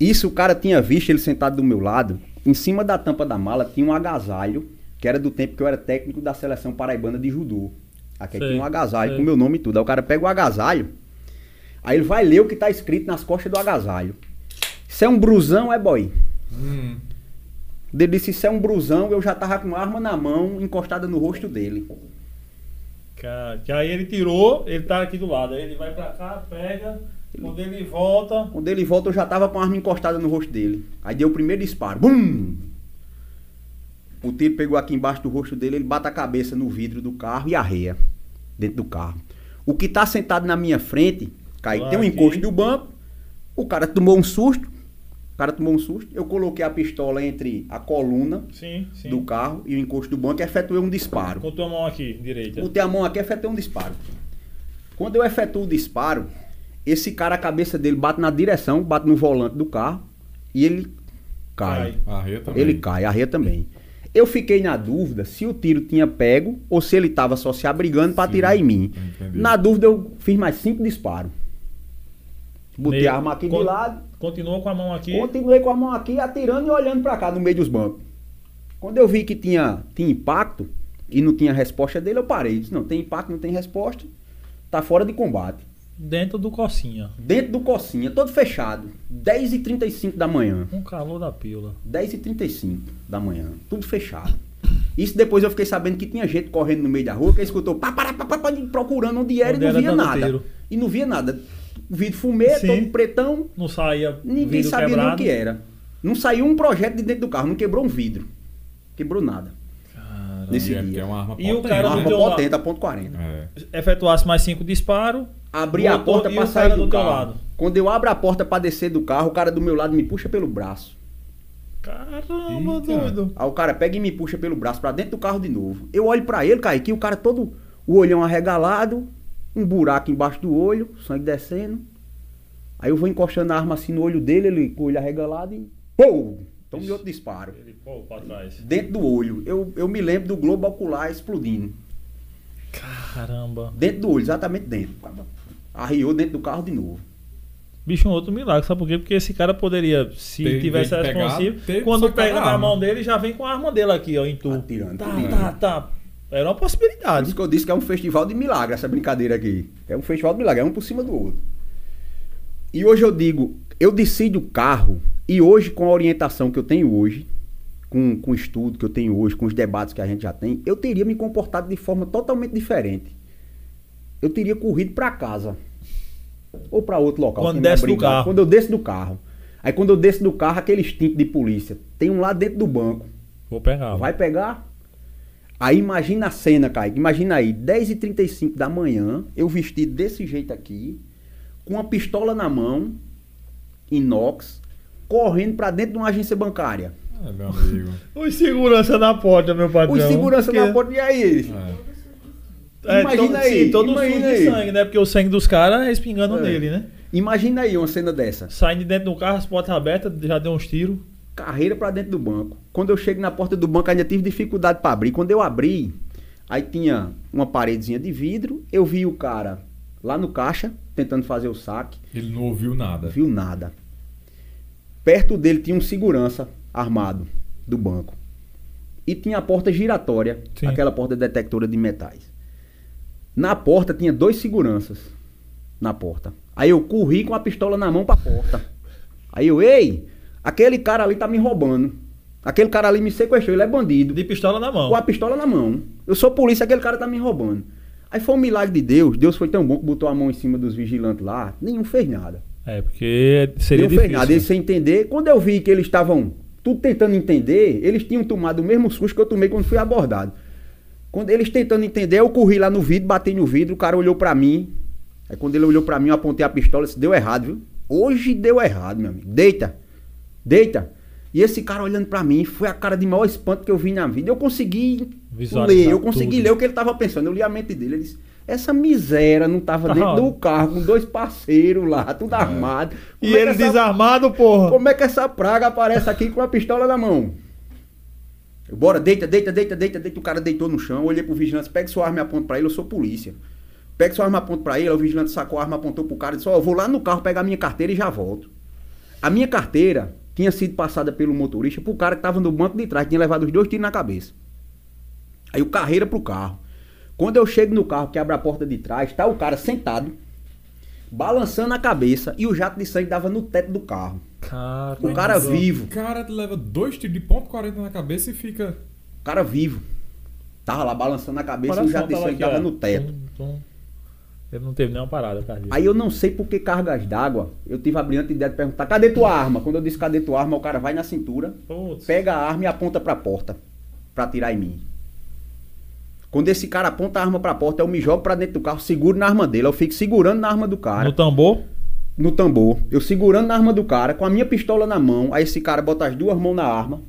Isso o cara tinha visto ele sentado do meu lado. Em cima da tampa da mala tinha um agasalho, que era do tempo que eu era técnico da seleção paraibana de judô. Aqui Sei, tinha um agasalho sei. com meu nome e tudo. Aí o cara pega o agasalho, aí ele vai ler o que tá escrito nas costas do agasalho. Isso é um brusão, é boy? Hum. Ele disse, isso é um brusão, eu já tava com a arma na mão, encostada no rosto dele. Cara, que aí ele tirou, ele tá aqui do lado. Aí ele vai pra cá, pega. Quando ele volta. Quando ele volta, eu já tava com a arma encostada no rosto dele. Aí deu o primeiro disparo. Bum! O tiro pegou aqui embaixo do rosto dele, ele bate a cabeça no vidro do carro e arreia dentro do carro. O que tá sentado na minha frente, cai, tem um encosto do banco. O cara tomou um susto. O cara tomou um susto. Eu coloquei a pistola entre a coluna Sim, sim. do carro e o encosto do banco e efetuei um disparo. Com tua mão aqui, direita. Botei a mão aqui e efetuei um disparo. Quando eu efetuo o disparo, esse cara, a cabeça dele bate na direção, bate no volante do carro e ele cai. Cai. Arreia também. Ele cai, arreia também. Eu fiquei na dúvida se o tiro tinha pego ou se ele estava só se abrigando para atirar em mim. entendi. Na dúvida, eu fiz mais cinco disparos. Botei Meio- a arma aqui con- de lado, Continua com a mão aqui. continuei com a mão aqui, atirando e olhando para cá, no meio dos bancos. Quando eu vi que tinha, tinha impacto e não tinha resposta dele, eu parei. Disse, não, tem impacto, não tem resposta, tá fora de combate. Dentro do cocinha. Dentro do cocinha, todo fechado. 10h35 da manhã. Um calor da pílula. 10h35 da manhã. Tudo fechado. Isso depois eu fiquei sabendo que tinha gente correndo no meio da rua, que escutou pá, pá, pá, pá, procurando onde era Onde e não era via nada. E não via nada. Vidro fumê, Sim. todo pretão, Não saía. ninguém vidro sabia nem o quebrado. que era. Não saiu um projeto de dentro do carro, não quebrou um vidro. Quebrou nada. Caramba. Nesse E é, dia. é uma arma E o potente. cara Uma do arma potente, a ponto 40. É. Efetuasse mais cinco disparos. Abri a porta pra o sair do, do carro. lado. Quando eu abro a porta pra descer do carro, o cara do meu lado me puxa pelo braço. Caramba, Eita. doido. Aí o cara pega e me puxa pelo braço pra dentro do carro de novo. Eu olho pra ele, Kaique, o cara todo, o olhão arregalado, um buraco embaixo do olho, sangue descendo. Aí eu vou encostando a arma assim no olho dele, ele com o olho arregalado e. Pô! Toma de outro disparo. Ele, pô, pra trás. Dentro do olho. Eu, eu me lembro do globo ocular explodindo. Caramba. Dentro do olho, exatamente dentro. Arriou dentro do carro de novo. Bicho, um outro milagre, sabe por quê? Porque esse cara poderia, se Ter- tivesse responsivo, quando pega na mão dele, já vem com a arma dele aqui, ó, em tu. Atirando, Tá, tá, tá. Era uma Por possibilidade. isso que eu disse que é um festival de milagre, essa brincadeira aqui. É um festival de milagre, é um por cima do outro. E hoje eu digo, eu decido o carro, e hoje, com a orientação que eu tenho hoje, com, com o estudo que eu tenho hoje, com os debates que a gente já tem, eu teria me comportado de forma totalmente diferente. Eu teria corrido pra casa. Ou pra outro local. Quando me desce do carro. Quando eu desço do carro. Aí quando eu desço do carro, aquele instinto de polícia. Tem um lá dentro do banco. Vou pegar. Vai pegar? Aí imagina a cena, Kaique. Imagina aí, 10h35 da manhã, eu vestido desse jeito aqui, com uma pistola na mão, inox, correndo pra dentro de uma agência bancária. É, meu amigo. Os segurança na porta, meu patrão. Os segurança Porque- na porta, e aí? É. É, Imagina to- aí, Sim, todo imagina sujo de sangue, né? Porque o sangue dos caras é espingando É. nele, né? Imagina aí uma cena dessa. Saindo de dentro do carro, as portas abertas, já deu uns tiros. Carreira pra dentro do banco. Quando eu chego na porta do banco, ainda tive dificuldade pra abrir. Quando eu abri, aí tinha uma paredezinha de vidro. Eu vi o cara lá no caixa, tentando fazer o saque. Ele não ouviu nada. Viu nada. Perto dele tinha um segurança armado do banco. E tinha a porta giratória, Sim. aquela porta detectora de metais. Na porta tinha dois seguranças. Na porta. Aí eu corri com a pistola na mão pra porta. Aí eu, ei! Aquele cara ali tá me roubando. Aquele cara ali me sequestrou, ele é bandido. De pistola na mão. Com a pistola na mão. Eu sou polícia, aquele cara tá me roubando. Aí foi um milagre de Deus. Deus foi tão bom que botou a mão em cima dos vigilantes lá. Nenhum fez nada. É, porque seria Nenhum difícil. fez nada. Eles sem entender. Quando eu vi que eles estavam tudo tentando entender, eles tinham tomado o mesmo susto que eu tomei quando fui abordado. Quando eles tentando entender, eu corri lá no vidro, bati no vidro, o cara olhou pra mim. Aí quando ele olhou pra mim, eu apontei a pistola e disse, deu errado, viu? Hoje deu errado, meu amigo. Deita. Deita. E esse cara olhando pra mim, foi a cara de maior espanto que eu vi na vida. Eu consegui Visualizar ler, eu consegui tudo. ler o que ele tava pensando. Eu li a mente dele. Ele disse, essa miséria não tava dentro Ah. do carro, com dois parceiros lá, tudo armado. E Como é que ele essa- desarmado, porra. como é que essa praga aparece aqui com a pistola na mão? Eu, Bora, deita, deita, deita, deita, deita. O cara deitou no chão. Eu olhei pro vigilante, pega sua arma e aponta pra ele, eu sou polícia. Pega sua arma e aponta pra ele. O vigilante sacou a arma, apontou pro cara e disse: Ó, eu vou lá no carro pegar minha carteira e já volto. A minha carteira tinha sido passada pelo motorista pro cara que tava no banco de trás, tinha levado os dois tiros na cabeça. Aí o carreira pro carro. Quando eu chego no carro, que abre a porta de trás, tá o cara sentado, balançando a cabeça e o jato de sangue dava no teto do carro. Cara, O cara O vivo. cara leva dois tiros de ponto 40 na cabeça e fica. O cara vivo. Tava lá balançando a cabeça e o jato de sangue ó. no teto. Tum, tum. Ele não teve nenhuma parada, cardíaca. Aí eu não sei por que cargas d'água. Eu tive a brilhante ideia de perguntar: cadê tua arma? Quando eu disse cadê tua arma, o cara vai na cintura, Putz. pega a arma e aponta pra porta. Pra atirar em mim. Quando esse cara aponta a arma pra porta, eu me jogo pra dentro do carro, seguro na arma dele. Eu fico segurando na arma do cara. No tambor? no tambor, eu segurando na arma do cara, com a minha pistola na mão, aí esse cara bota as duas mãos na arma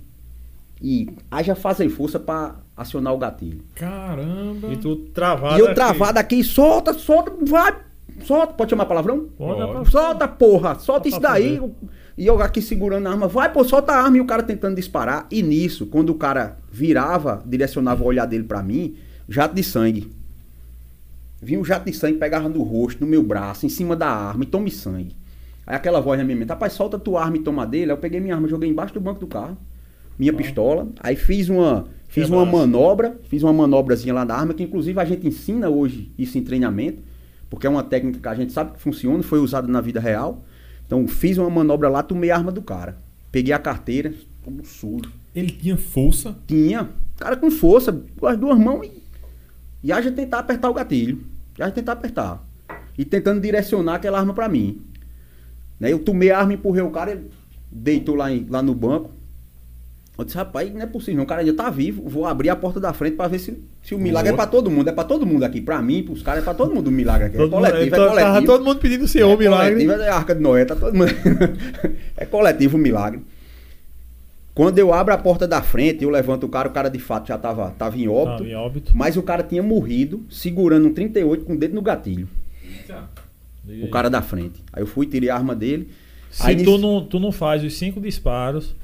e haja fazer força pra acionar o gatilho. Caramba. E tu travado. e eu aqui. travado aqui, solta, solta, vai, solta, pode chamar palavrão? Pode, Pode. pode. Solta, porra, solta Só isso daí. E eu aqui segurando a arma, vai, pô, solta a arma e o cara tentando disparar. E nisso, quando o cara virava, direcionava o olhar dele pra mim, jato de sangue. Vinha um jato de sangue, pegava no rosto, no meu braço, em cima da arma e tome sangue. Aí aquela voz na minha mente, rapaz, solta tua arma e toma dele. Aí eu peguei minha arma, joguei embaixo do banco do carro, minha pistola. Aí fiz uma, fiz uma manobra, fiz uma manobrazinha lá da arma, que inclusive a gente ensina hoje isso em treinamento, porque é uma técnica que a gente sabe que funciona, foi usada na vida real. Então fiz uma manobra lá, tomei a arma do cara. Peguei a carteira, todo sujo. Ele tinha força. Tinha, cara com força, com as duas mãos e, e haja tentar apertar o gatilho. E haja tentar apertar. E tentando direcionar aquela arma pra mim. Né? Eu tomei a arma, empurrei o cara, ele deitou lá, em- lá no banco. Eu disse, rapaz, não é possível, não. o cara ainda tá vivo. Vou abrir a porta da frente pra ver se, se o milagre é pra todo mundo. É pra todo mundo aqui. Pra mim, pros caras, é pra todo mundo o milagre aqui. É Todo mundo- coletivo, é então, tava coletivo. todo mundo pedindo o senhor, é milagre. coletivo, é a Arca de Noé, tá todo mundo. é coletivo o milagre. Quando eu abro a porta da frente, eu levanto o cara, o cara de fato já tava, tava em óbito. Tava em óbito. Mas o cara tinha morrido segurando um 38 com o dedo no gatilho. O cara da frente. Aí eu fui, tirei a arma dele. Se aí tu nisso- não, tu não faz os cinco disparos,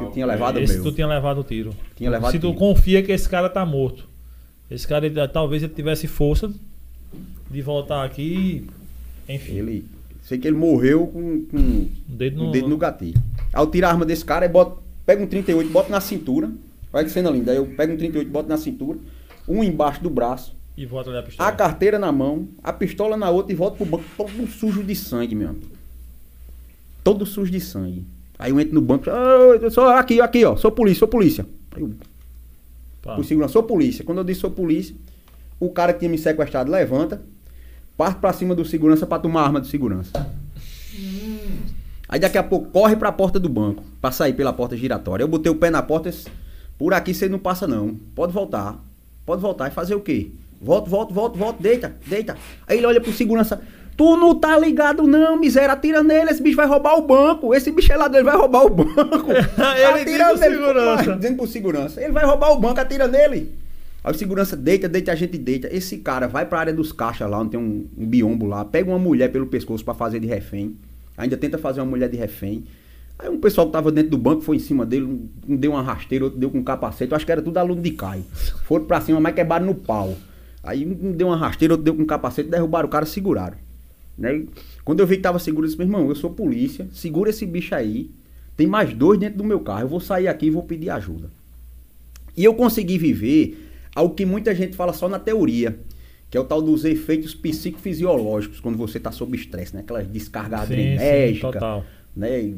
Eu tinha levado esse meu. tu tinha levado o tiro. Tinha levado Se tu tiro. confia que esse cara tá morto. Esse cara, ele- talvez ele tivesse força de voltar aqui. Enfim, Ele. Sei que ele morreu com, com o dedo o no, dedo no gatilho. Aí eu tiro a arma desse cara e boto, pego um 38, boto na cintura. Olha que cena linda. Aí eu pego um 38, boto na cintura, um embaixo do braço, e volta ali a pistola. a carteira na mão, a pistola na outra e volto pro banco todo sujo de sangue, meu amigo. Todo sujo de sangue. Aí eu entro no banco, "Ah, eu sou aqui, aqui, ó, sou polícia, sou polícia. Aí eu Tá. Por segurança, sou polícia. Quando eu disse sou polícia, o cara que tinha me sequestrado levanta, parte pra cima do segurança pra tomar a arma do segurança. Aí daqui a pouco corre pra porta do banco, pra sair pela porta giratória. Eu botei o pé na porta e disse, por aqui você não passa não. Pode voltar. Pode voltar e fazer o quê? Volta, volta, volta, volta, deita, deita. Aí ele olha pro segurança. Tu não tá ligado não, miséria, atira nele, esse bicho vai roubar o banco. Esse bicho é lá dele vai roubar o banco. Ele diz pro segurança. Vai, dizendo pro segurança. Ele vai roubar o banco, atira nele. Aí o segurança deita, deita, a gente deita. Esse cara vai pra área dos caixas lá, onde tem um, um biombo lá, pega uma mulher pelo pescoço pra fazer de refém. Ainda tenta fazer uma mulher de refém. Aí um pessoal que tava dentro do banco foi em cima dele, um, um deu uma rasteira, outro deu com um capacete. Eu acho que era tudo aluno de Caio. Foram pra cima, mas quebraram no pau. Aí um deu uma rasteira, outro deu com um capacete, derrubaram o cara, seguraram. Né? Quando eu vi que tava seguro, eu disse, meu irmão, eu sou polícia, segura esse bicho aí. Tem mais dois dentro do meu carro. Eu vou sair aqui e vou pedir ajuda. E eu consegui viver algo que muita gente fala só na teoria, que é o tal dos efeitos psicofisiológicos, quando você está sob estresse, né? Aquelas descargas Sim, sim, adrenérgicas. total. né?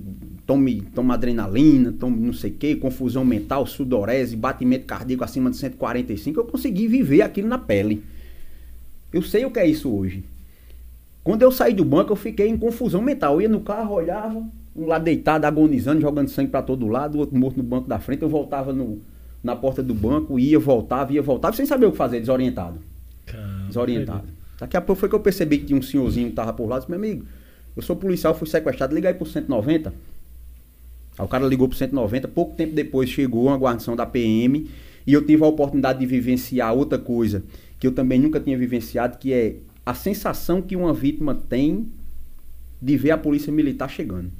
Tome, tome adrenalina, não sei o que, confusão mental, sudorese, batimento cardíaco acima de 145. Eu consegui viver aquilo na pele. Eu sei o que é isso hoje. Quando eu saí do banco, eu fiquei em confusão mental. Eu ia no carro, olhava, um lá deitado, agonizando, jogando sangue para todo lado, o outro morto no banco da frente. Eu voltava no, na porta do banco, ia, voltava, ia, voltava, sem saber o que fazer, desorientado. Caramba, Desorientado. Daqui a pouco foi que eu percebi que tinha um senhorzinho que tava por lá. Disse, meu amigo, eu sou policial, fui sequestrado, liga aí pro 190. Aí o cara ligou pro 190, pouco tempo depois chegou uma guarnição da PM e eu tive a oportunidade de vivenciar outra coisa que eu também nunca tinha vivenciado, que é a sensação que uma vítima tem de ver a polícia militar chegando.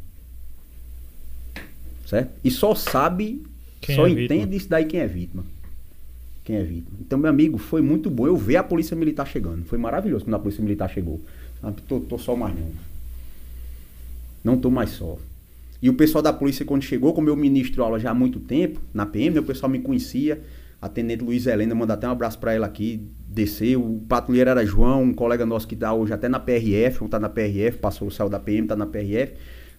Certo? E só sabe, Quem só é vítima. entende isso daí quem é vítima. Quem é vítima. Então, meu amigo, foi muito bom eu ver a polícia militar chegando. Foi maravilhoso quando a polícia militar chegou. Ah, Tô, tô só mais não. Não tô mais só. E o pessoal da polícia, quando chegou, como eu ministro aula já há muito tempo, na PM, o pessoal me conhecia. A tenente Luiz Helena, manda até um abraço pra ela aqui, desceu. O patrulheiro era João, um colega nosso que tá hoje até na PRF, um tá na PRF, passou, saiu da PM, tá na PRF.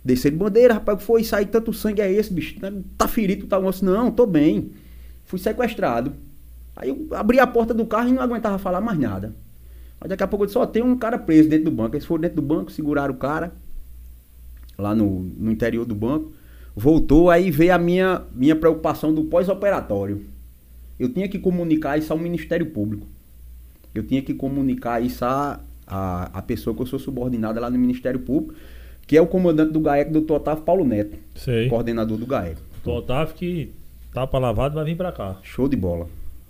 Desceram, bandeira, rapaz, foi sair tanto sangue é esse, bicho? Tá ferido, tá moço? Não, tô bem. Fui sequestrado. Aí eu abri a porta do carro e não aguentava falar mais nada. Aí daqui a pouco eu disse, ó, tem um cara preso dentro do banco. Eles foram dentro do banco, seguraram o cara, lá no, no interior do banco. Voltou, aí veio a minha, minha preocupação do pós-operatório. Eu tinha que comunicar isso ao Ministério Público. Eu tinha que comunicar isso à, à pessoa que eu sou subordinada lá no Ministério Público, que é o comandante do GAEC, doutor Otávio Paulo Neto, Sei. coordenador do GAEC. O Otávio que tapa lavado vai vir pra cá. Show de bola.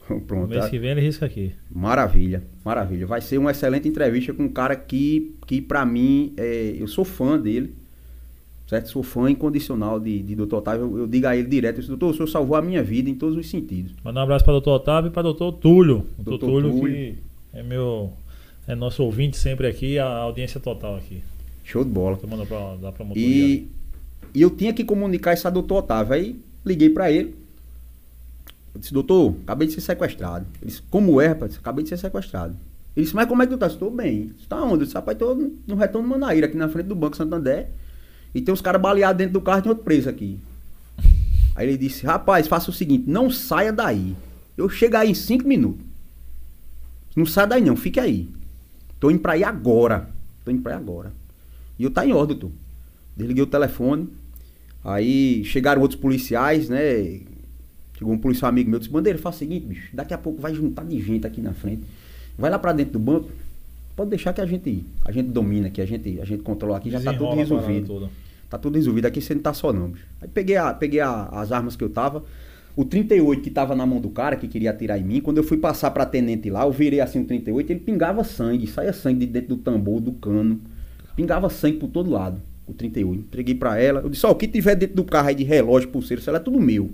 Pronto. Mês que vem ele risca aqui. Maravilha, maravilha. Vai ser uma excelente entrevista com um cara que, que para mim, é, eu sou fã dele. Certo? Sou fã incondicional de, de Dr. Otávio. Eu, eu digo a ele direto, eu disse, doutor, o senhor salvou a minha vida em todos os sentidos. Mandar um abraço para doutor Otávio e para doutor Túlio. Doutor Doutor Túlio, Túlio. que é meu. É nosso ouvinte sempre aqui, a audiência total aqui. Show de bola. Tomando pra, da promotoria. E, e eu tinha que comunicar isso a doutor Otávio. Aí liguei pra ele. Eu disse, doutor, acabei de ser sequestrado. Ele disse, como é, rapaz? Acabei de ser sequestrado. Ele disse, mas como é que tu tá? Estou bem. Você tá onde? Eu disse, rapaz, tô no retorno do Manaíra, aqui na frente do Banco Santander. E tem uns caras baleados dentro do carro e tem outro preso aqui. Aí ele disse, rapaz, faça o seguinte, não saia daí. Eu chego aí em cinco minutos. Não saia daí não, fique aí. Tô indo pra aí agora. Tô indo pra aí agora. E eu tá em ordem, doutor. Desliguei o telefone. Aí chegaram outros policiais, né? Chegou um policial amigo meu, disse, Bandeira, faz o seguinte, bicho, daqui a pouco vai juntar de gente aqui na frente. Vai lá pra dentro do banco. Pode deixar que a gente, a gente domina aqui, a gente, a gente controla aqui, já tá tudo resolvido. Tá tudo resolvido. Aqui você não tá só não, bicho. Aí peguei, a, peguei a- as armas que eu tava. O 38 que tava na mão do cara, que queria atirar em mim, quando eu fui passar pra tenente lá, eu virei assim o 38, ele pingava sangue, saia sangue de dentro do tambor, do cano. Pingava sangue por todo lado, o 38. Entreguei pra ela. Eu disse, ó, o que tiver dentro do carro aí de relógio, pulseira, isso é tudo meu. Eu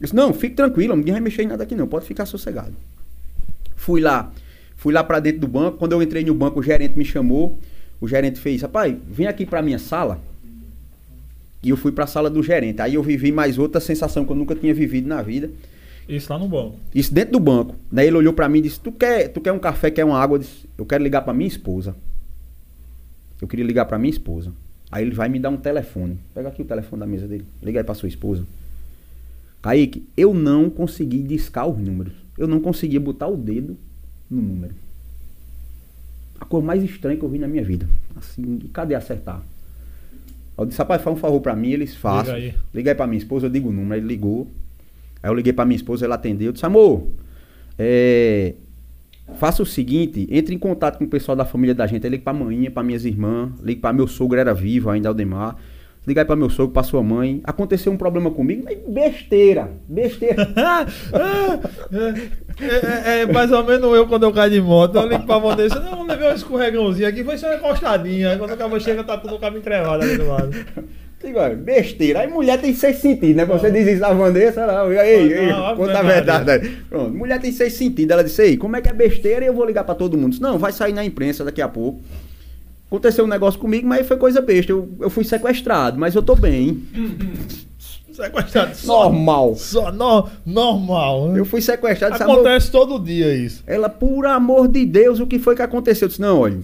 disse, não, fique tranquilo, ninguém vai mexer em nada aqui não, pode ficar sossegado. Fui lá, fui lá pra dentro do banco. Quando eu entrei no banco, o gerente me chamou. O gerente fez, rapaz, vem aqui pra minha sala. E eu fui pra sala do gerente. Aí eu vivi mais outra sensação que eu nunca tinha vivido na vida. Isso lá no banco. Isso dentro do banco. Daí ele olhou pra mim e disse: Tu quer, tu quer um café, quer uma água? Eu disse: Eu quero ligar pra minha esposa. Eu queria ligar pra minha esposa. Aí ele vai me dar um telefone. Pega aqui o telefone da mesa dele. Liga aí pra sua esposa. Kaique, eu não consegui discar os números. Eu não conseguia botar o dedo no número. A coisa mais estranha que eu vi na minha vida. Assim, e cadê acertar? Eu disse, rapaz, faz um favor pra mim, eles fazem. Liga aí. Liga aí pra minha esposa, eu digo o número, ele ligou. Aí eu liguei pra minha esposa, ela atendeu. Eu disse, amor, é, faça o seguinte, entre em contato com o pessoal da família da gente. Aí ligue pra manhã, pra minhas irmãs, ligue pra meu sogro, era vivo ainda, Aldemar. Liga aí pra meu sogro, pra sua mãe. Aconteceu um problema comigo, mas besteira, besteira. é, é- é mais ou menos eu quando eu caio de moto. Eu ligo pra Vanessa, não, levei um escorregãozinho aqui, foi só uma encostadinha. Aí quando o cabo chega, tá tudo o cabo entrevado ali do lado. Digo, olha, besteira. Aí mulher tem seis sentidos, né? Você diz isso da Vanessa, não. Ei, ei, Não, conta a verdade. Aí. Pronto, mulher tem seis sentidos. Ela disse, ei, como é que é besteira? E eu vou ligar pra todo mundo. Disse, não, vai sair na imprensa daqui a pouco. Aconteceu um negócio comigo, mas foi coisa besta. Eu, eu fui sequestrado, mas eu tô bem. Sequestrado só. Normal. Só no, normal. né? Eu fui sequestrado. Acontece todo dia isso. Ela, por amor de Deus, o que foi que aconteceu? Eu disse, não, olha,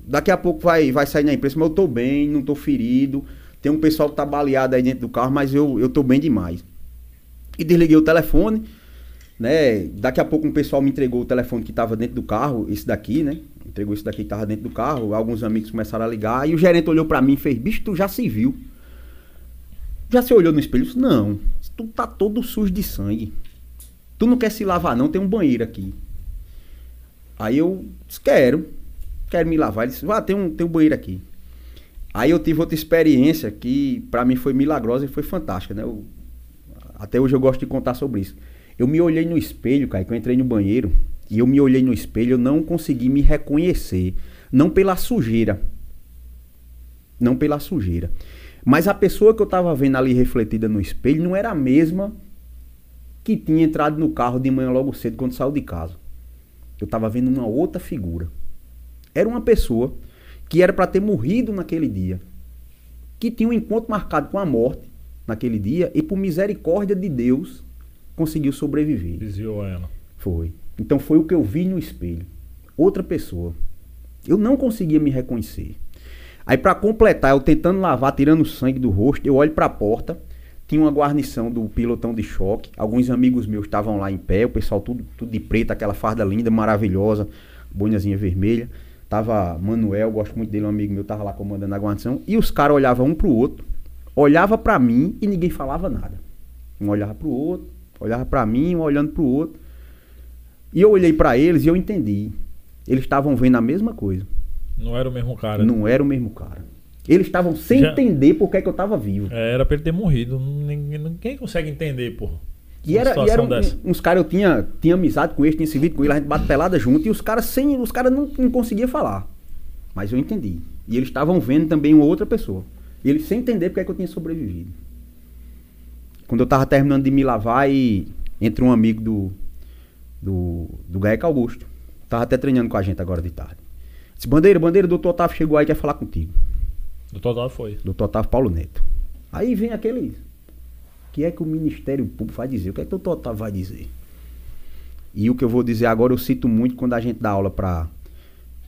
daqui a pouco vai, vai sair na imprensa, mas eu tô bem, não tô ferido. Tem um pessoal que tá baleado aí dentro do carro, mas eu, eu tô bem demais. E desliguei o telefone, né? Daqui a pouco um pessoal me entregou o telefone que tava dentro do carro, esse daqui, né? Entregou esse daqui que tava dentro do carro, alguns amigos começaram a ligar, e o gerente olhou pra mim e fez, bicho, tu já se viu. Já se olhou no espelho? Disse, não, tu tá todo sujo de sangue. Tu não quer se lavar não, tem um banheiro aqui. Aí eu disse, quero, quero me lavar. Ele disse, ah, tem um, tem um banheiro aqui. Aí eu tive outra experiência que pra mim foi milagrosa e foi fantástica, né? Eu- até hoje eu gosto de contar sobre isso. Eu me olhei no espelho, cara, que eu entrei no banheiro, e eu me olhei no espelho, eu não consegui me reconhecer. Não pela sujeira. Não pela sujeira. Mas a pessoa que eu tava vendo ali refletida no espelho não era a mesma que tinha entrado no carro de manhã logo cedo quando saiu de casa. Eu tava vendo uma outra figura. Era uma pessoa que era para ter morrido naquele dia. Que tinha um encontro marcado com a morte naquele dia e por misericórdia de Deus conseguiu sobreviver. Desviou ela. Foi. Então foi o que eu vi no espelho. Outra pessoa. Eu não conseguia me reconhecer. Aí pra completar, eu tentando lavar, tirando sangue do rosto, eu olho pra porta, tinha uma guarnição do pilotão de choque. Alguns amigos meus estavam lá em pé, o pessoal tudo, tudo de preto, aquela farda linda, maravilhosa, boinazinha vermelha. Tava Manuel, gosto muito dele, um amigo meu, tava lá comandando a guarnição. E os caras olhavam um pro outro, olhava pra mim e ninguém falava nada. Um olhava pro outro, olhava pra mim, um olhando pro outro. E eu olhei pra eles e eu entendi. Eles estavam vendo a mesma coisa. Não era o mesmo cara. Não era o mesmo cara. Eles estavam sem Já- entender por que, é que eu tava vivo. É, Era pra ele ter morrido. Ninguém, ninguém consegue entender, pô. E era, e era um- uns caras, eu tinha, tinha amizade com eles, tinha servido com eles, a gente bate pelada junto, e os caras sem. Os caras não, não conseguiam falar. Mas eu entendi. E eles estavam vendo também uma outra pessoa. E eles sem entender porque é que eu tinha sobrevivido. Quando eu tava terminando de me lavar e entre um amigo do. do. do Gaeca Augusto. Tava até treinando com a gente agora de tarde. Disse, bandeira, bandeira, o doutor Otávio chegou aí e quer falar contigo. Do total foi. Doutor Otávio Paulo Neto. Aí vem aquele. O que é que o Ministério Público vai dizer? O que é que o doutor Otávio vai dizer? E o que eu vou dizer agora, eu cito muito quando a gente dá aula para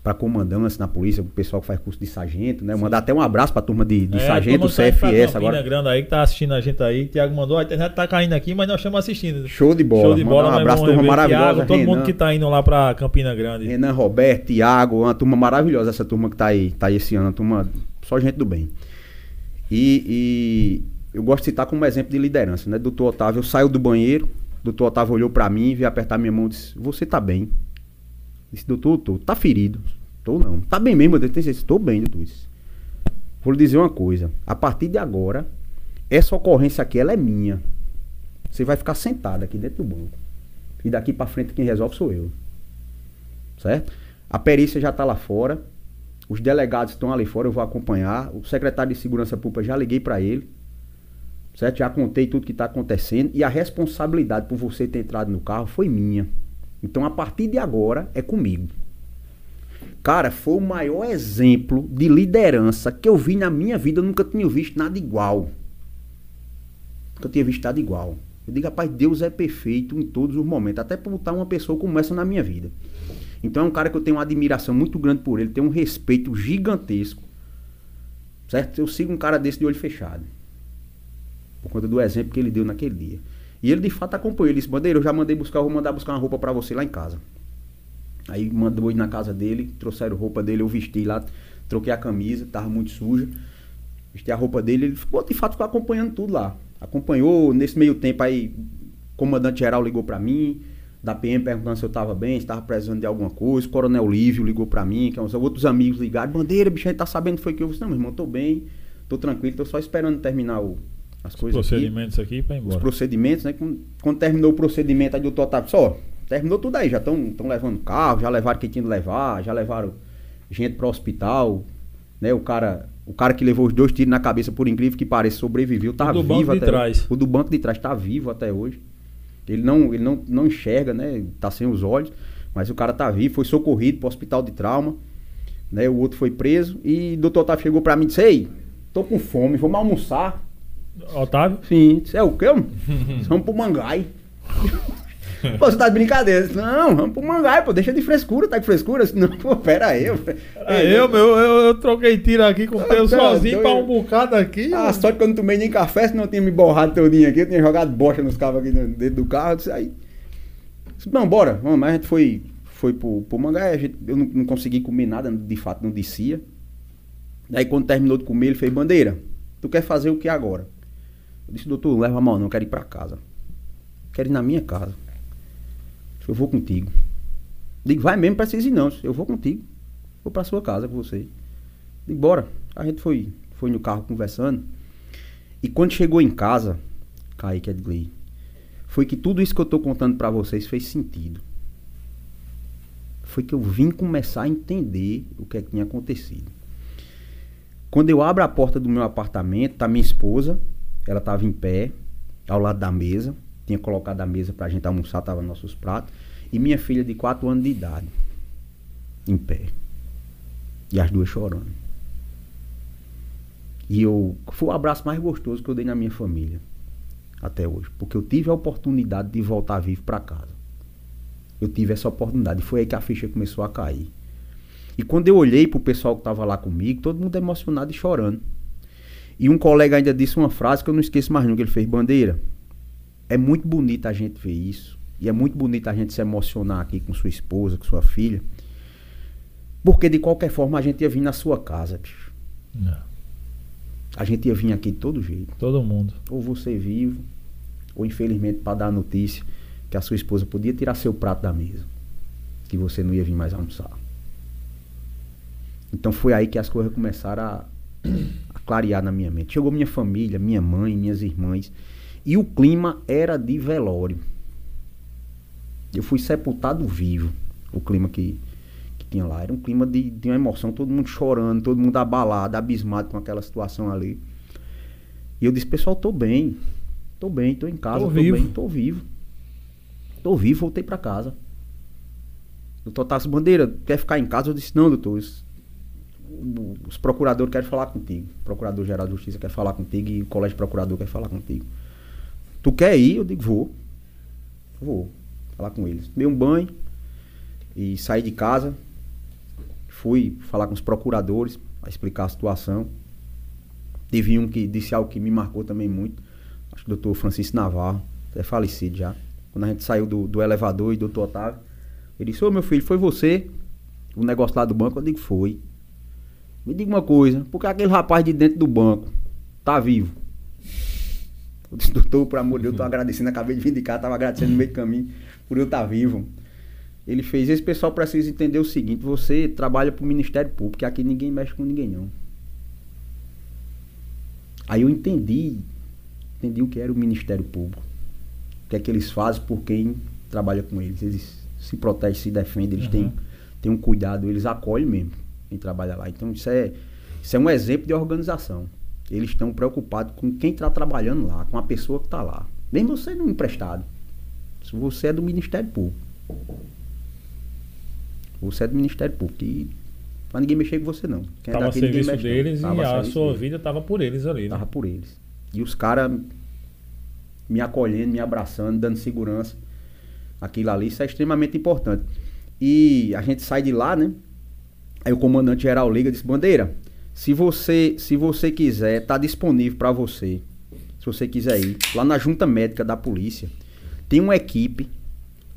para comandância na polícia, o pessoal que faz curso de sargento, né? Mandar até um abraço pra turma de, de É, sargento, a CFS Campina agora. Grande aí que tá assistindo a gente aí. Tiago mandou, a internet tá caindo aqui, mas nós estamos assistindo. Show de bola. Show de bola, um abraço, turma maravilhosa. Thiago, todo mundo Renan, que tá indo lá pra Campina Grande. Renan Roberto, Tiago, uma turma maravilhosa, essa turma que tá aí, tá aí esse ano, uma turma só gente do bem. E, e eu gosto de citar como exemplo de liderança, né? Doutor Otávio saiu do banheiro, doutor Otávio olhou pra mim, veio apertar minha mão e disse: Você tá bem? Disse, doutor, tô, tá ferido. Tô não. Tá bem mesmo, eu disse, estou bem, doutor. Vou lhe dizer uma coisa. A partir de agora, essa ocorrência aqui, ela é minha. Você vai ficar sentado aqui dentro do banco. E daqui pra frente quem resolve sou eu. Certo? A perícia já tá lá fora. Os delegados estão ali fora, eu vou acompanhar. O secretário de Segurança Pública já liguei pra ele. Certo? Já contei tudo que tá acontecendo. E a responsabilidade por você ter entrado no carro foi minha. Então, a partir de agora, é comigo. Cara, foi o maior exemplo de liderança que eu vi na minha vida. Eu nunca tinha visto nada igual. Nunca tinha visto nada igual. Eu digo, rapaz, Deus é perfeito em todos os momentos. Até por botar uma pessoa como essa na minha vida. Então é um cara que eu tenho uma admiração muito grande por ele. Tenho um respeito gigantesco. Certo? Eu sigo um cara desse de olho fechado. Por conta do exemplo que ele deu naquele dia. E ele de fato acompanhou. Ele disse, Bandeira, eu já mandei buscar, vou mandar buscar uma roupa pra você lá em casa. Aí mandou ir na casa dele, trouxeram roupa dele, eu vesti lá, troquei a camisa, tava muito suja. Vesti a roupa dele, ele ficou, de fato ficou acompanhando tudo lá. Acompanhou, nesse meio tempo aí, o comandante geral ligou pra mim, da PM perguntando se eu tava bem, se tava precisando de alguma coisa. O Coronel Lívio ligou pra mim, que uns outros amigos ligaram, bandeira, bicho, a gente tá sabendo que foi que eu disse, não, meu irmão, tô bem, tô tranquilo, tô só esperando terminar o- as coisas aqui Procedimentos aqui ir os embora. procedimentos, né? Quando, quando terminou o procedimento, aí o doutor Otávio só, terminou tudo aí, já estão levando carro, já levaram quem tinha de levar, já levaram gente para o hospital, né? O cara, o cara que levou os dois tiros na cabeça, por incrível que pareça, sobreviveu, tá do vivo banco de até trás. hoje. O do banco de trás tá vivo até hoje. Ele não, ele não, não enxerga, né? Tá sem os olhos, mas o cara tá vivo, foi socorrido para o hospital de trauma, né? O outro foi preso e o doutor Otávio chegou para mim e disse: "Ei, tô com fome, vamos almoçar". Otávio? Sim, é o quê? Vamos pro Mangai. Pô, você tá de brincadeira? Não, vamos pro Mangai, pô, deixa de frescura, tá de frescura? Não, pô, pera aí. Eu, É, eu, meu, eu, eu troquei tiro aqui com o teu tá sozinho doido. pra um bocado aqui. Ah, sorte que eu não tomei nem café, senão eu tinha me borrado todinho aqui, eu tinha jogado bocha nos carros aqui dentro do carro, eu disse, aí... Não, bora, vamos, mas a gente foi, foi pro, pro Mangai, gente, eu não, não consegui comer nada, de fato não descia. Daí quando terminou de comer, ele fez, Bandeira, tu quer fazer o que agora? Eu disse, doutor, leva a mal não, quero ir pra casa. Quero ir na minha casa. Eu vou contigo. Digo, vai mesmo, precisa ir não. Eu vou contigo. Vou pra sua casa com você. Digo, bora. A gente foi, foi no carro conversando. E quando chegou em casa, Kaique Edgley, foi que tudo isso que eu tô contando pra vocês fez sentido. Foi que eu vim começar a entender o que, é que tinha acontecido. Quando eu abro a porta do meu apartamento, tá minha esposa, ela tava em pé, ao lado da mesa, tinha colocado a mesa pra gente almoçar, tava nossos pratos, e minha filha de 4 anos de idade, em pé. E as duas chorando. E eu foi o abraço mais gostoso que eu dei na minha família até hoje, porque eu tive a oportunidade de voltar vivo para casa. Eu tive essa oportunidade, e foi aí que a ficha começou a cair. E quando eu olhei pro pessoal que tava lá comigo, todo mundo emocionado e chorando. E um colega ainda disse uma frase que eu não esqueço mais nunca, ele fez bandeira. É muito bonito a gente ver isso. E é muito bonito a gente se emocionar aqui com sua esposa, com sua filha. Porque de qualquer forma a gente ia vir na sua casa, bicho. Não, A gente ia vir aqui de todo jeito. todo mundo. Ou você vivo, ou infelizmente para dar a notícia que a sua esposa podia tirar seu prato da mesa. Que você não ia vir mais almoçar. Então foi aí que as coisas começaram a, a clarear na minha mente. Chegou minha família, minha mãe, minhas irmãs. E o clima era de velório. Eu fui sepultado vivo. O clima que, que tinha lá. Era um clima de, de uma emoção, todo mundo chorando, todo mundo abalado, abismado com aquela situação ali. E eu disse, pessoal, tô bem. Tô bem, tô em casa, Tô tô, vivo. bem, tô vivo. Tô vivo, voltei pra casa. Doutor Tasso Bandeira, quer ficar em casa? Eu disse, não, doutor. Os procuradores querem falar contigo. Procurador-Geral de Justiça quer falar contigo e o Colégio Procurador quer falar contigo. Tu quer ir? Eu digo, vou. Vou. Falar com eles. Tomei um banho e saí de casa. Fui falar com os procuradores para explicar a situação. Teve um que disse algo que me marcou também muito. Acho que o doutor Francisco Navarro, é falecido já. Quando a gente saiu do, do elevador e o doutor Otávio, ele disse, ô meu filho, foi você? O negócio lá do banco? Eu digo, foi. Me diga uma coisa, por que aquele rapaz de dentro do banco tá vivo? Eu disse, doutor, por amor de Deus, eu tô agradecendo, acabei de vir de cá, tava agradecendo no meio do caminho por eu estar vivo. Ele fez, esse pessoal precisa entender o seguinte, você trabalha pro Ministério Público, que aqui ninguém mexe com ninguém não. Aí eu entendi, entendi o que era o Ministério Público. O que é que eles fazem por quem trabalha com eles. Eles se protegem, se defendem, eles Uhum. têm, têm um cuidado, eles acolhem mesmo quem trabalha lá. Então isso é, isso é um exemplo de organização. Eles estão preocupados com quem está trabalhando lá, com a pessoa que está lá. Mesmo você não emprestado. Se você é do Ministério Público. Você é do Ministério Público. E pra ninguém mexer com você não. Quem é Tava daqui, ninguém serviço mexe, não. deles Tava e a sua vida tava por eles ali, né? Tava por eles. E os caras me acolhendo, me abraçando, dando segurança. Aquilo ali, isso é extremamente importante. E a gente sai de lá, né? Aí o comandante geral liga e diz: Bandeira, se você, se você quiser, tá disponível para você. Se você quiser ir, lá na junta médica da polícia, tem uma equipe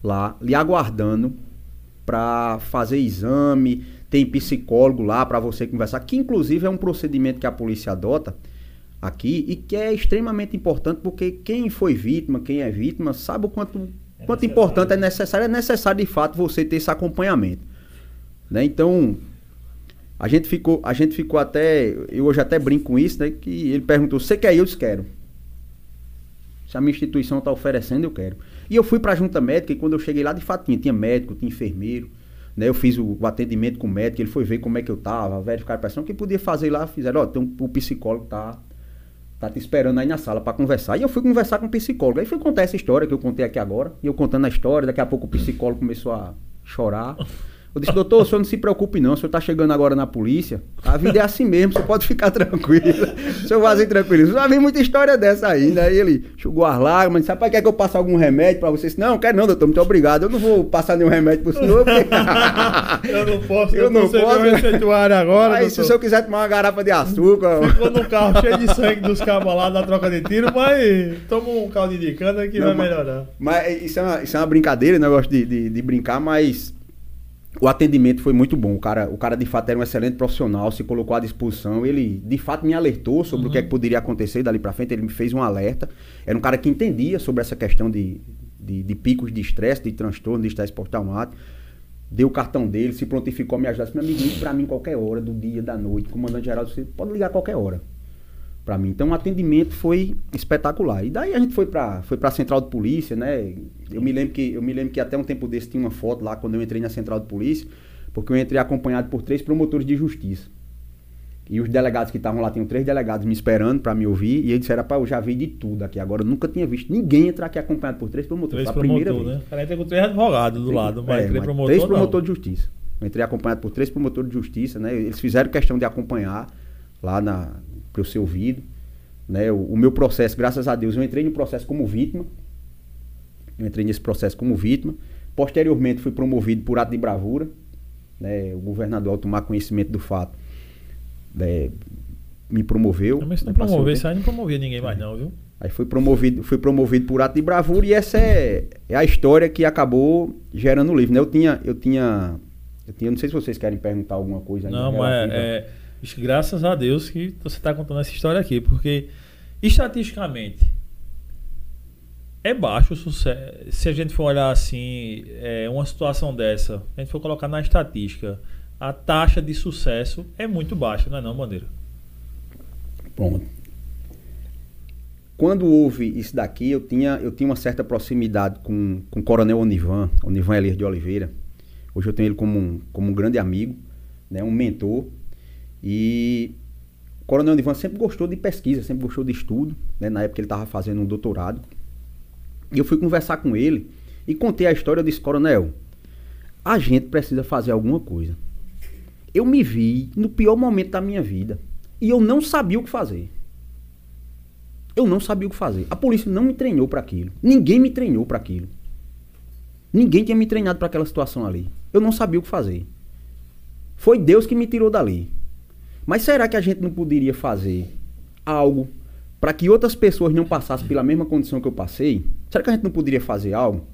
lá lhe aguardando para fazer exame, tem psicólogo lá para você conversar, que inclusive é um procedimento que a polícia adota aqui e que é extremamente importante porque quem foi vítima, quem é vítima, sabe o quanto, É quanto importante é necessário, é necessário de fato você ter esse acompanhamento. Né? Então, a gente ficou, a gente ficou até, eu hoje até brinco com isso, né, que ele perguntou: "Você quer ir?" Eu disse: "Quero". Se a minha instituição está oferecendo, eu quero. E eu fui para a junta médica e quando eu cheguei lá, de fato, tinha, tinha médico, tinha enfermeiro. Né? Eu fiz o, o atendimento com o médico, ele foi ver como é que eu tava, verificar a pressão. O que podia fazer lá, fizeram, ó, tem um, o psicólogo tá, tá te esperando aí na sala para conversar. E eu fui conversar com o psicólogo. Aí fui contar essa história que eu contei aqui agora. E eu contando a história, daqui a pouco o psicólogo começou a chorar. Eu disse, doutor, o senhor não se preocupe não, o senhor está chegando agora na polícia, a vida é assim mesmo, você pode ficar tranquilo. O senhor vai assim tranquilo. Já vi muita história dessa ainda. Aí ele enxugou as lágrimas, disse, rapaz, quer que eu passe algum remédio para vocês? Não, quero não, doutor, muito obrigado. Eu não vou passar nenhum remédio pro senhor. Porque... Eu não posso, Eu não posso. receituário agora. Aí, se o senhor quiser tomar uma garrafa de açúcar... Ficou no carro cheio de sangue dos cabos lá da troca de tiro, mas toma um caldo de cana que Não, vai mas- melhorar. Mas isso é uma, isso é uma brincadeira, né? Eu gosto de, de, de brincar, mas o atendimento foi muito bom. O cara, o cara de fato era um excelente profissional, se colocou à disposição. Ele de fato me alertou sobre o que, é que poderia acontecer dali pra frente. Ele me fez um alerta. Era um cara que entendia sobre essa questão de, de, de picos de estresse, de transtorno, de estresse pós-traumático. Deu o cartão dele, se prontificou a me ajudar. Disse, meu amigo, ligue pra mim qualquer hora, do dia, da noite. Comandante geral, você pode ligar qualquer hora para mim. Então o atendimento foi espetacular. E daí a gente foi para foi para a central de polícia, né? Eu me lembro que eu me lembro que até um tempo desse tinha uma foto lá quando eu entrei na central de polícia, porque eu entrei acompanhado por três promotores de justiça. E os delegados que estavam lá, tinham três delegados me esperando para me ouvir, e eles disseram, rapaz, eu já vi de tudo aqui. Agora eu nunca tinha visto ninguém entrar aqui acompanhado por três promotores. Três a primeira promotores, vez. né? O cara entra com três advogados do lado, mas É, três mas promotores três promotores de justiça. Eu entrei acompanhado por três promotores de justiça, né? Eles fizeram questão de acompanhar lá na para eu ser ouvido, né? O, o meu processo, graças a Deus, eu entrei no processo como vítima. Eu entrei nesse processo como vítima. Posteriormente fui promovido por ato de bravura, né? O governador ao tomar conhecimento do fato, né, me promoveu. Mas se não promover, aí não promovia ninguém mais não, viu? Aí fui promovido, fui promovido por ato de bravura e essa é, é a história que acabou gerando o livro, né? Eu tinha, eu tinha, eu tinha, não sei se vocês querem perguntar alguma coisa ainda Não, mas é, graças a Deus que você está contando essa história aqui, porque estatisticamente é baixo o sucesso. Se a gente for olhar assim, é, uma situação dessa, a gente for colocar na estatística, a taxa de sucesso é muito baixa, não é não, Bandeira? Pronto. Quando houve isso daqui, eu tinha, eu tinha uma certa proximidade com, com o Coronel Onivan, Onivan Elias de Oliveira. Hoje eu tenho ele como um, como um grande amigo, né, um mentor. E o Coronel Onivan sempre gostou de pesquisa, sempre gostou de estudo. Né, na época ele estava fazendo um doutorado. E eu fui conversar com ele e contei a história. Eu disse, Coronel, a gente precisa fazer alguma coisa. Eu me vi no pior momento da minha vida e eu não sabia o que fazer. Eu não sabia o que fazer. A polícia não me treinou para aquilo. Ninguém me treinou para aquilo. Ninguém tinha me treinado para aquela situação ali. Eu não sabia o que fazer. Foi Deus que me tirou dali. Mas será que a gente não poderia fazer algo para que outras pessoas não passassem pela mesma condição que eu passei? Será que a gente não poderia fazer algo?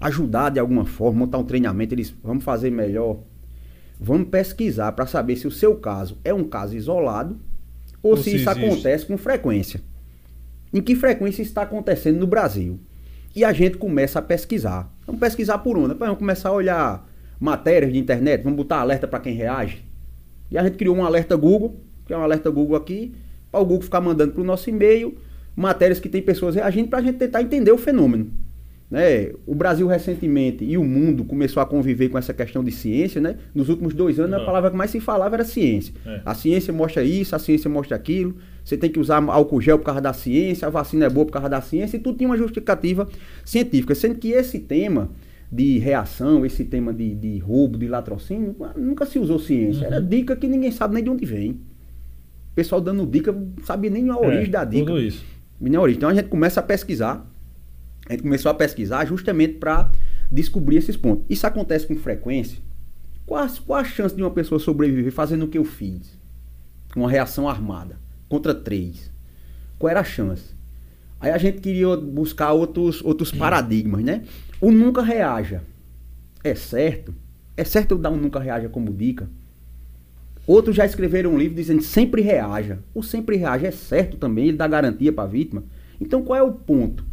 Ajudar de alguma forma, montar um treinamento, eles vamos fazer melhor. Vamos pesquisar para saber se o seu caso é um caso isolado ou, Ou se se isso existe. acontece com frequência. Em que frequência está acontecendo no Brasil? E a gente começa a pesquisar. Vamos pesquisar por onde? Vamos começar a olhar matérias de internet, vamos botar alerta para quem reage. E a gente criou um alerta Google, que é um alerta Google aqui, para o Google ficar mandando para o nosso e-mail matérias que tem pessoas reagindo para a gente tentar entender o fenômeno. Né? O Brasil recentemente e o mundo começou a conviver com essa questão de ciência, né? Nos últimos dois anos, a Uhum. palavra que mais se falava era ciência. É. A ciência mostra isso, a ciência mostra aquilo. Você tem que usar álcool gel por causa da ciência, a vacina é boa por causa da ciência, e tudo tinha uma justificativa científica. Sendo que esse tema de reação, esse tema de, de roubo, de latrocínio, nunca se usou ciência. Era dica que ninguém sabe nem de onde vem. O pessoal dando dica, não sabia nem a origem É, da dica. Tudo isso. Nem a origem. Então a gente começa a pesquisar. A gente começou a pesquisar justamente para descobrir esses pontos. Isso acontece com frequência. Qual, a- qual a chance de uma pessoa sobreviver fazendo o que eu fiz? Uma reação armada contra três. Qual era a chance? Aí a gente queria buscar outros, outros paradigmas, né? O nunca reaja. É certo? É certo eu dar um nunca reaja como dica? Outros já escreveram um livro dizendo sempre reaja. O sempre reaja é certo também, ele dá garantia para a vítima. Então qual é o ponto?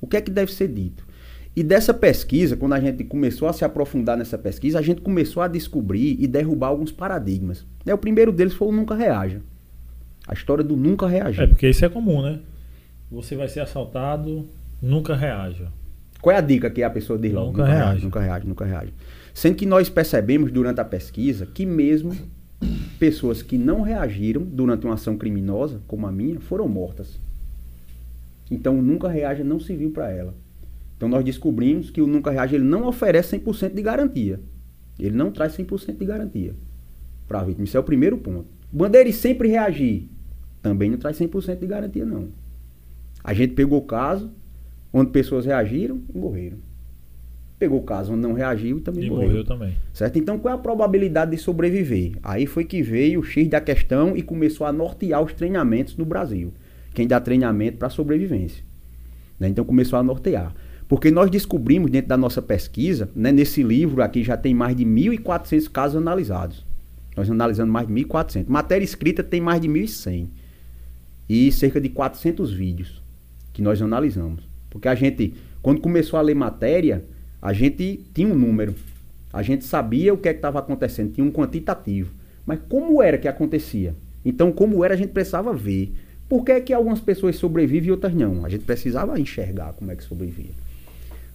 O que é que deve ser dito? E dessa pesquisa, quando a gente começou a se aprofundar nessa pesquisa, a gente começou a descobrir e derrubar alguns paradigmas. Né, O primeiro deles foi o nunca reaja. A história do nunca reagir. É porque isso é comum, né? Você vai ser assaltado, nunca reaja. Qual é a dica que a pessoa diz logo? Nunca reage. Nunca reage, nunca reage. Sendo que nós percebemos durante a pesquisa que mesmo pessoas que não reagiram durante uma ação criminosa, como a minha, foram mortas. Então o nunca reage não serviu para ela. Então nós descobrimos que o nunca reage ele não oferece 100% de garantia. Ele não traz 100% de garantia para a vítima. Isso é o primeiro ponto. Bandeira e sempre reagir. Também não traz 100% de garantia, não. A gente pegou o caso onde pessoas reagiram e morreram. Pegou o caso onde não reagiu e também E morreu. morreu também. Certo? Então, qual é a probabilidade de sobreviver? Aí foi que veio o X da questão e começou a nortear os treinamentos no Brasil. Quem dá treinamento para sobrevivência. Né? Então, começou a nortear. Porque nós descobrimos dentro da nossa pesquisa, né, nesse livro aqui já tem mais de 1.400 casos analisados. Nós analisamos mais de 1.400. Matéria escrita tem mais de 1.100. E cerca de 400 vídeos que nós analisamos. Porque a gente, quando começou a ler matéria, a gente tinha um número. A gente sabia o que é estava acontecendo, tinha um quantitativo. Mas como era que acontecia? Então, como era, a gente precisava ver. Por que, é que algumas pessoas sobrevivem e outras não? A gente precisava enxergar como é que sobrevivia.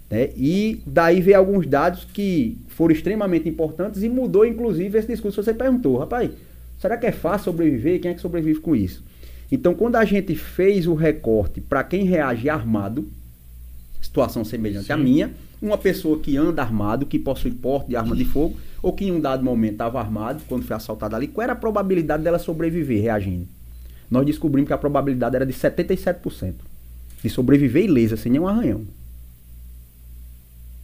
Né? E daí veio alguns dados que foram extremamente importantes e mudou, inclusive, esse discurso. Você perguntou, rapaz, será que é fácil sobreviver? Quem é que sobrevive com isso? Então, quando a gente fez o recorte para quem reage armado, situação semelhante à Sim. minha, uma pessoa que anda armado, que possui porte de arma de fogo, ou que em um dado momento estava armado, quando foi assaltado ali, qual era a probabilidade dela sobreviver reagindo? Nós descobrimos que a probabilidade era de 77% de sobreviver ilesa, sem nenhum arranhão.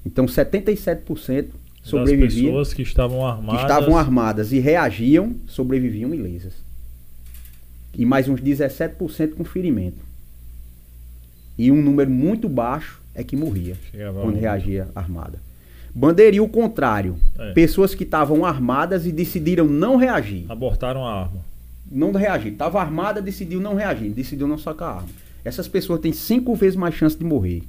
Então, 77% Das sobreviviam pessoas que estavam que armadas. estavam armadas e reagiam, sobreviviam ilesas. E mais uns 17% com ferimento. E um número muito baixo é que morria Chegava quando reagia armada. Bandeirinha o contrário. É. Pessoas que estavam armadas e decidiram não reagir. Abortaram a arma. Não reagir. Estava armada, decidiu não reagir. Decidiu não sacar a arma. Essas pessoas têm cinco vezes mais chance de morrer.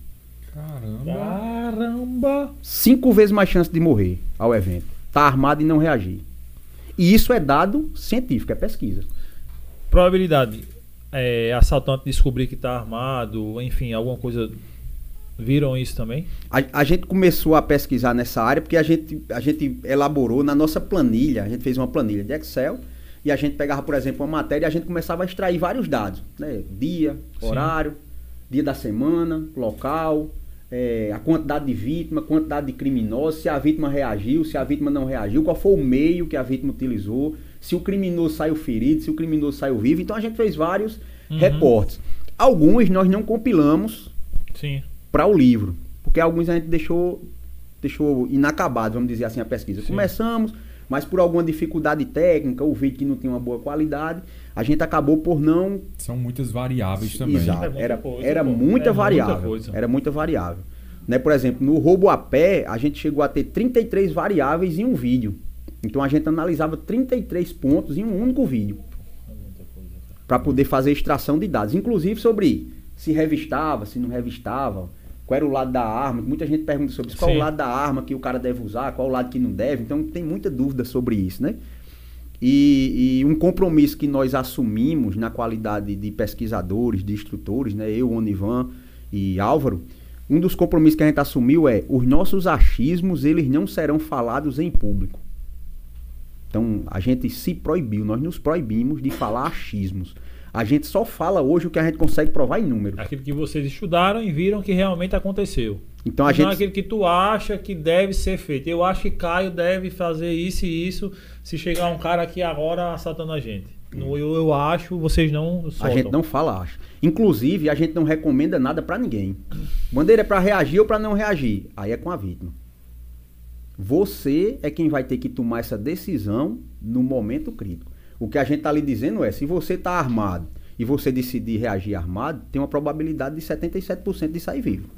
Caramba. Caramba! Cinco vezes mais chance de morrer ao evento. Tá armado e não reagir. E isso é dado científico, é pesquisa. Probabilidade. É, assaltante descobrir que está armado, enfim, alguma coisa. Viram isso também? A, a gente começou a pesquisar nessa área porque a gente, a gente elaborou na nossa planilha, a gente fez uma planilha de Excel e a gente pegava, por exemplo, uma matéria e a gente começava a extrair vários dados, né? Dia, Sim. horário, dia da semana, local, eh, a quantidade de vítima, quantidade de criminosos, se a vítima reagiu, se a vítima não reagiu, qual foi o meio que a vítima utilizou, se o criminoso saiu ferido, se o criminoso saiu vivo. Então a gente fez vários Uhum. reportes. Alguns nós não compilamos Sim. para o livro, porque alguns a gente deixou deixou inacabado, vamos dizer assim, a pesquisa. Sim. Começamos, mas por alguma dificuldade técnica, o vídeo que não tinha uma boa qualidade, a gente acabou por não São muitas variáveis também. Exato. É muita Era, coisa, era muita É muita variável. coisa. Era muita variável. Né? Por exemplo, no roubo a pé, a gente chegou a ter 33 variáveis em um vídeo. Então a gente analisava 33 pontos em um único vídeo para poder fazer extração de dados, inclusive sobre se revistava, se não revistava, qual era o lado da arma. Muita gente pergunta sobre isso, qual é Sim. o lado da arma que o cara deve usar, qual é o lado que não deve. Então tem muita dúvida sobre isso, né? E, e um compromisso que nós assumimos na qualidade de pesquisadores, de instrutores, né? Eu, Onivan e Álvaro, um dos compromissos que a gente assumiu é os nossos achismos, eles não serão falados em público. Então, a gente se proibiu, nós nos proibimos de falar achismos. A gente só fala hoje o que a gente consegue provar em números. Aquilo que vocês estudaram e viram que realmente aconteceu. Então a não gente aquilo que tu acha que deve ser feito. Eu acho que Caio deve fazer isso e isso se chegar um cara aqui agora assaltando a gente. No eu, eu acho, vocês não a soltam. gente não fala acho. Inclusive, a gente não recomenda nada pra ninguém. Bandeira é pra reagir ou pra não reagir. Aí é com a vítima. Você é quem vai ter que tomar essa decisão no momento crítico. O que a gente tá lhe dizendo é, se você tá armado e você decidir reagir armado, tem uma probabilidade de 77% de sair vivo.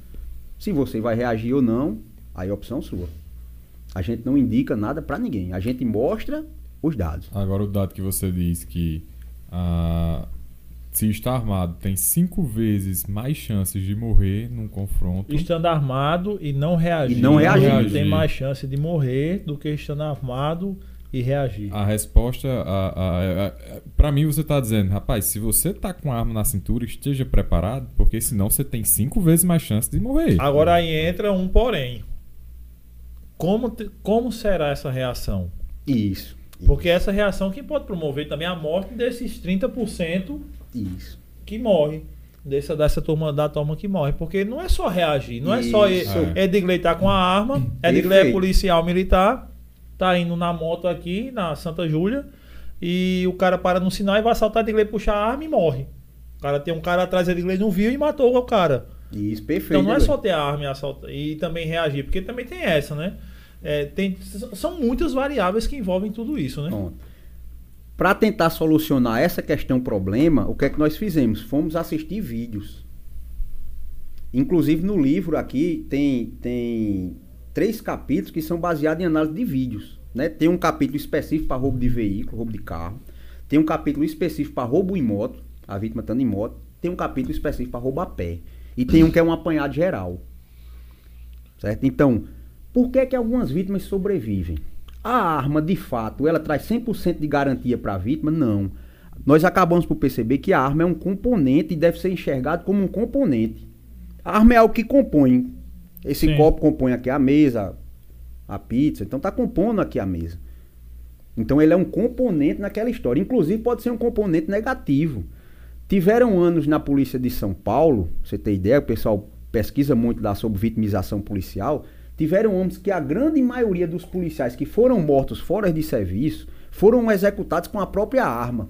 Se você vai reagir ou não, aí é opção sua. A gente não indica nada pra ninguém. A gente mostra os dados. Agora o dado que você diz que ah, se está armado tem cinco vezes mais chances de morrer num confronto. Estando armado e não reagir. E não reagir. Tem mais chance de morrer do que estando armado e reagir. A resposta, a, a, a, para mim, você tá dizendo, rapaz, se você tá com a arma na cintura, esteja preparado, porque senão você tem cinco vezes mais chance de morrer. Agora aí entra um porém. Como, te- como será essa reação? Isso. Porque essa reação que pode promover também a morte desses 30% Isso. que morre. Dessa, dessa turma da turma que morre. Porque não é só reagir, não é só Isso. é. Edgley tá com a arma, Edgley é policial militar tá indo na moto aqui, na Santa Júlia, e o cara para no sinal e vai assaltar de inglês, puxar a arma e morre. O cara tem um cara atrás de inglês, não viu e matou o cara. Isso, perfeito. Então não é só ter a arma e assaltar e também reagir, porque também tem essa, né? É, tem, são muitas variáveis que envolvem tudo isso, né? Para tentar solucionar essa questão problema, o que é que nós fizemos? Fomos assistir vídeos. Inclusive no livro aqui tem, tem três capítulos que são baseados em análise de vídeos. Né? Tem um capítulo específico para roubo de veículo, roubo de carro. Tem um capítulo específico para roubo em moto, a vítima estando em moto. Tem um capítulo específico para roubo a pé. E tem um que é um apanhado geral. Certo? Então, por que, que algumas vítimas sobrevivem? A arma, de fato, ela traz 100% de garantia para a vítima? Não. Nós acabamos por perceber que a arma é um componente e deve ser enxergado como um componente. A arma é algo que compõe. Esse Sim. copo compõe aqui a mesa, a pizza, então está compondo aqui a mesa. Então ele é um componente naquela história. Inclusive pode ser um componente negativo. Tiveram anos na polícia de São Paulo, você ter ideia, o pessoal pesquisa muito lá sobre vitimização policial. Tiveram anos que a grande maioria dos policiais que foram mortos fora de serviço foram executados com a própria arma.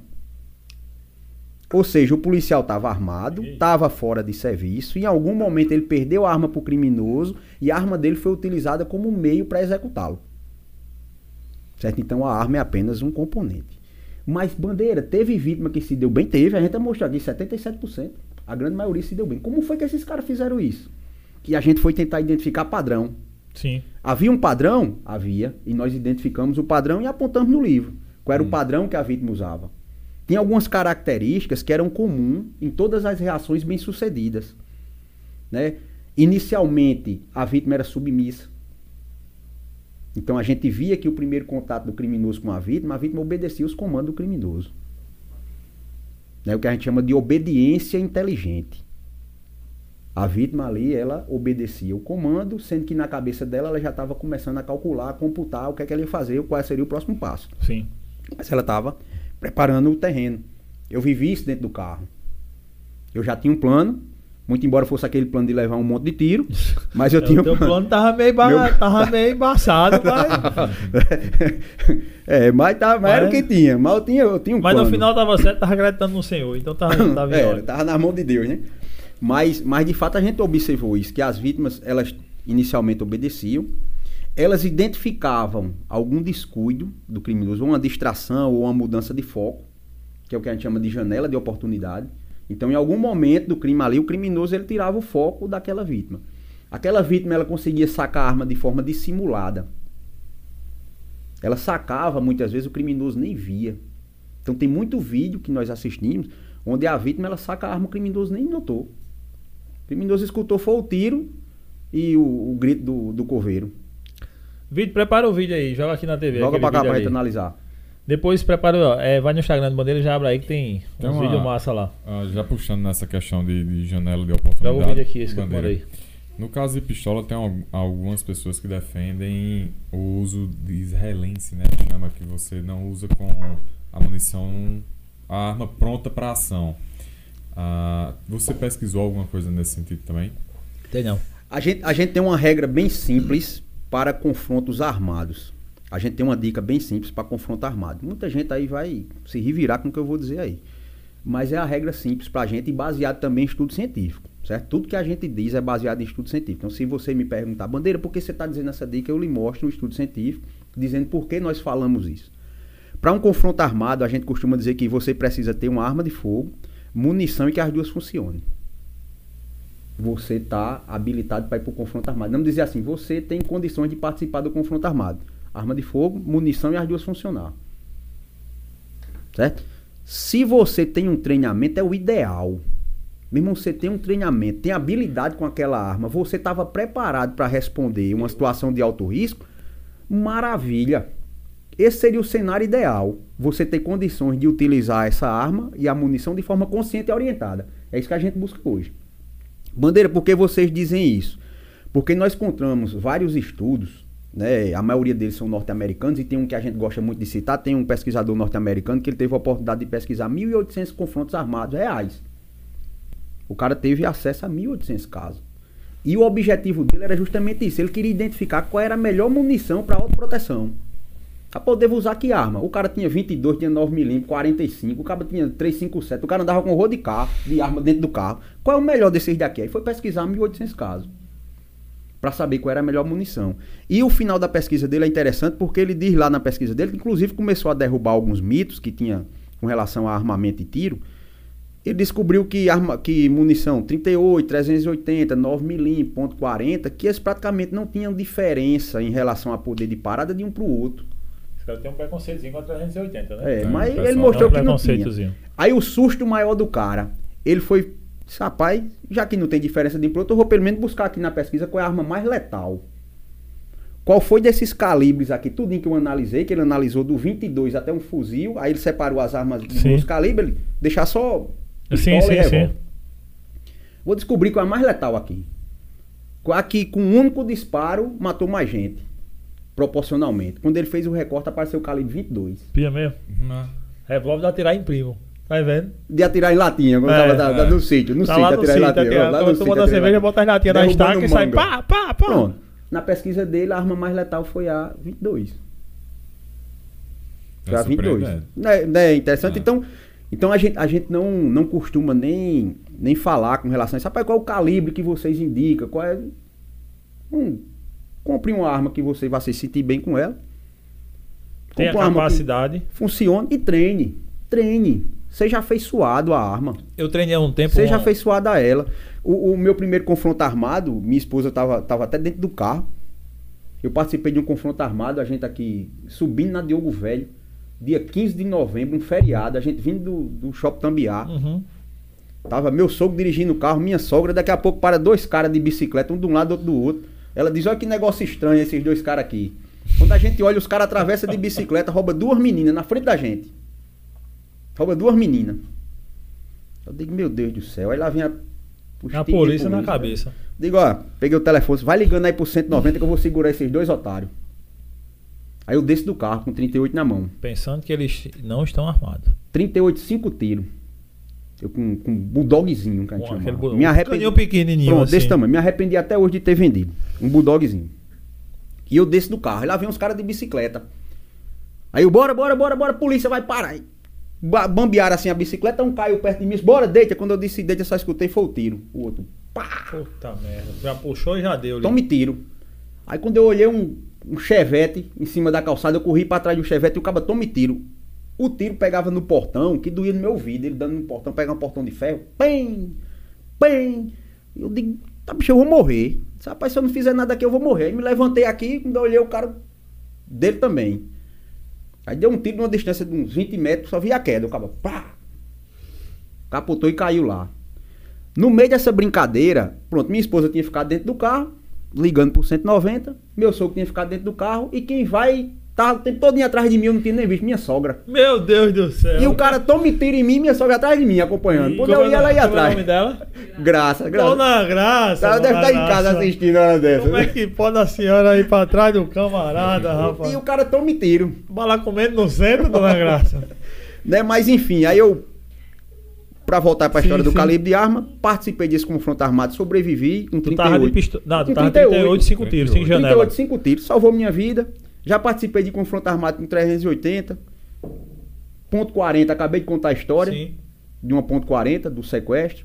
Ou seja, o policial estava armado, estava fora de serviço, em algum momento ele perdeu a arma para o criminoso e a arma dele foi utilizada como meio para executá-lo. Certo? Então a arma é apenas um componente. Mas, Bandeira, teve vítima que se deu bem? Teve, a gente mostrou aqui 77%. A grande maioria se deu bem. Como foi que esses caras fizeram isso? Que a gente foi tentar identificar padrão. Sim. Havia um padrão? Havia. E nós identificamos o padrão e apontamos no livro. Qual era o padrão que a vítima usava? Tem algumas características que eram comuns em todas as reações bem-sucedidas. Né? Inicialmente, a vítima era submissa. Então a gente via que o primeiro contato do criminoso com a vítima, a vítima obedecia os comandos do criminoso. Né? O que a gente chama de obediência inteligente. A vítima ali, ela obedecia o comando, sendo que na cabeça dela ela já estava começando a calcular, a computar o que, é que ela ia fazer, qual seria o próximo passo. Sim. Mas ela estava preparando o terreno. Eu vivi isso dentro do carro. Eu já tinha um plano, muito embora fosse aquele plano de levar um monte de tiro, mas eu É, tinha o teu plano tava meio, ba- Meu- tava meio embaçado, mas, é, mas, tá, mas era o Mas- que tinha. Mas eu tinha, eu tinha um mas no plano. final tava certo, tava acreditando no Senhor. Então tava, tava É, tava na mão de Deus, né? Mas, mas de fato a gente observou isso, que as vítimas, elas inicialmente obedeciam, elas identificavam algum descuido do criminoso, uma distração ou uma mudança de foco, que é o que a gente chama de janela de oportunidade. Então, em algum momento do crime ali, o criminoso ele tirava o foco daquela vítima. Aquela vítima ela conseguia sacar a arma de forma dissimulada. Ela sacava muitas vezes o criminoso nem via. Então tem muito vídeo que nós assistimos onde a vítima ela saca a arma o criminoso nem notou. Criminoso escutou foi o tiro e o, o grito do, do coveiro. Vídeo, prepara o vídeo aí, joga aqui na TV. Joga pra cá vídeo pra gente analisar. Depois prepara, ó, é, vai no Instagram do Bandeira e já abre aí que tem, Tem uns uma- vídeos massa lá. Ah, já puxando nessa questão de, de janela de Joga oportunidade. o vídeo aqui, esse que eu mandei. No caso de pistola, tem al- algumas pessoas que defendem o uso de israelense, né? Chama que você não usa com a munição, a arma pronta para ação. Ah, você pesquisou alguma coisa nesse sentido também? Tem não. A gente, a gente tem uma regra bem simples para confrontos armados. A gente tem uma dica bem simples para confronto armado. Muita gente aí vai se revirar com o que eu vou dizer aí. Mas é a regra simples para a gente e baseado também em estudo científico. Certo? Tudo que a gente diz é baseado em estudo científico. Então, se você me perguntar, Bandeira, por que você está dizendo essa dica? Eu lhe mostro um estudo científico dizendo por que nós falamos isso. Para um confronto armado, a gente costuma dizer que você precisa ter uma arma de fogo, munição e que as duas funcionem você está habilitado para ir para o confronto armado. Não dizer assim, você tem condições de participar do confronto armado. Arma de fogo, munição e as duas funcionar. Certo? Se você tem um treinamento, é o ideal. Mesmo você tem um treinamento, tem habilidade com aquela arma, você estava preparado para responder uma situação de alto risco, maravilha. Esse seria o cenário ideal. Você ter condições de utilizar essa arma e a munição de forma consciente e orientada. É isso que a gente busca hoje. Bandeira, por que vocês dizem isso? Porque nós encontramos vários estudos, né? A maioria deles são norte-americanos e tem um que a gente gosta muito de citar, tem um pesquisador norte-americano que ele teve a oportunidade de pesquisar 1.800 confrontos armados reais. O cara teve acesso a 1.800 casos. E o objetivo dele era justamente isso, ele queria identificar qual era a melhor munição para autoproteção. Rapaz, eu devo usar que arma? O cara tinha 22, tinha 9mm, 45, o cara tinha 357, o cara andava com rolo de carro, de arma dentro do carro. Qual é o melhor desses daqui? Aí foi pesquisar 1.800 casos. Pra saber qual era a melhor munição. E o final da pesquisa dele é interessante porque ele diz lá na pesquisa dele, que inclusive começou a derrubar alguns mitos que tinha com relação a armamento e tiro. Ele descobriu que, arma, que munição 38, 380, 9mm, ponto .40, que eles praticamente não tinham diferença em relação a poder de parada de um pro outro. Cara tem um preconceitozinho com a 380, né? É, mas ele mostrou que não tinha. Aí o susto maior do cara, ele foi, rapaz, já que não tem diferença de pro outro, eu vou pelo menos buscar aqui na pesquisa qual é a arma mais letal. Qual foi desses calibres aqui, tudinho que eu analisei, que ele analisou do 22 até um fuzil, aí ele separou as armas dois calibres, deixar só Sim, sim, sim. Vou descobrir qual é a mais letal aqui. Qual a que com um único disparo matou mais gente, proporcionalmente. Quando ele fez o recorte apareceu o calibre 22. Pia mesmo. Mas- Revólver dá tirar em primo. Tá vendo? De atirar em latinha, quando É, tava da- da- é. no sítio, no tá sítio, atirar em latinha. tá lá no sítio, Tomando a atirar em cerveja, latinha. bota as latinhas na estaca e sai pá, pá, pá. Pronto. Na pesquisa dele, a arma mais letal foi a 22. Foi a É 22. surpreendente. Não é, não é interessante? É. Então, então a gente, a gente não, não costuma nem, nem falar com relação a isso. Rapaz, qual é o calibre que vocês indicam? Qual é. Hum, compre uma arma que você vai se sentir bem com ela. Tem a Compre uma arma que capacidade. Funcione e treine. Treine. Seja afeiçoado à arma. Eu treinei há um tempo. Seja uma- afeiçoado a ela. O, o meu primeiro confronto armado, minha esposa estava tava até dentro do carro. Eu participei de um confronto armado, a gente aqui subindo na Diogo Velho, dia 15 de novembro, um feriado, a gente vindo do, do Shopping Tambiá. Uhum. Tava meu sogro dirigindo o carro, minha sogra, daqui a pouco para dois caras de bicicleta, um de um lado, outro do outro. Ela diz: Olha que negócio estranho esses dois caras aqui. Quando a gente olha, os caras atravessam de bicicleta, rouba duas meninas na frente da gente. Rouba duas meninas. Eu digo, meu Deus do céu. Aí lá vem a. A polícia na polícia. cabeça. Digo, ó, peguei o telefone, vai ligando aí pro 190 que eu vou segurar esses dois otários. Aí eu desço do carro com 38 na mão. Pensando que eles não estão armados. 38, 5 tiros. Eu com, com um bulldogzinho que a gente aquele chamava. bulldog. Me Um arrependi. caninho pequenininho, Pronto, assim. desse tamanho. Me arrependi até hoje de ter vendido. Um bulldogzinho. E eu desço do carro. E lá vem uns caras de bicicleta. Aí eu, bora, bora, bora, bora, polícia, vai parar. Bambearam assim a bicicleta, um caiu perto de mim. Bora, deita. Quando eu disse deita, eu só escutei, foi o tiro. O outro, pá, Puta merda. Já puxou e já deu. ali. tome tiro. Aí quando eu olhei um, um chevette em cima da calçada, eu corri pra trás do chevette e o cara tome tiro. O tiro pegava no portão, que doía no meu ouvido. Ele dando no portão, pegava um portão de ferro. Pem! Pem! Eu digo, tá bicho, eu vou morrer. Rapaz, se eu não fizer nada aqui, eu vou morrer. Aí me levantei aqui, quando eu olhei o cara dele também. Aí deu um tiro numa distância de uns 20 metros, só vi a queda. O cara, pá! Capotou e caiu lá. No meio dessa brincadeira, pronto, minha esposa tinha ficado dentro do carro, ligando por 190, meu sogro tinha ficado dentro do carro, e quem vai, tava o tempo todo atrás de mim, eu não tinha nem visto, minha sogra. Meu Deus do céu. E o cara toma tiro em mim, minha sogra atrás de mim, acompanhando. Quando eu ia, ela ia é o atrás. nome dela? Graça, graça. Dona Graça. Ela deve estar em casa assistindo uma hora dessa. Como é que pode a senhora ir pra trás do camarada, rapaz? E o cara toma tiro. Bala comendo no centro, Dona Graça. Né? Mas enfim, aí eu, pra voltar pra Sim, história do sim. calibre de arma, participei desse confronto armado, sobrevivi com Tu tava de 38. pistola. Não, tu tava 38, 38, 5 tiros, 5 janela. 38, 5 tiros, salvou minha vida. Já participei de confronto armado com 380. Ponto 40, acabei de contar a história Sim. de uma ponto 40 do sequestro.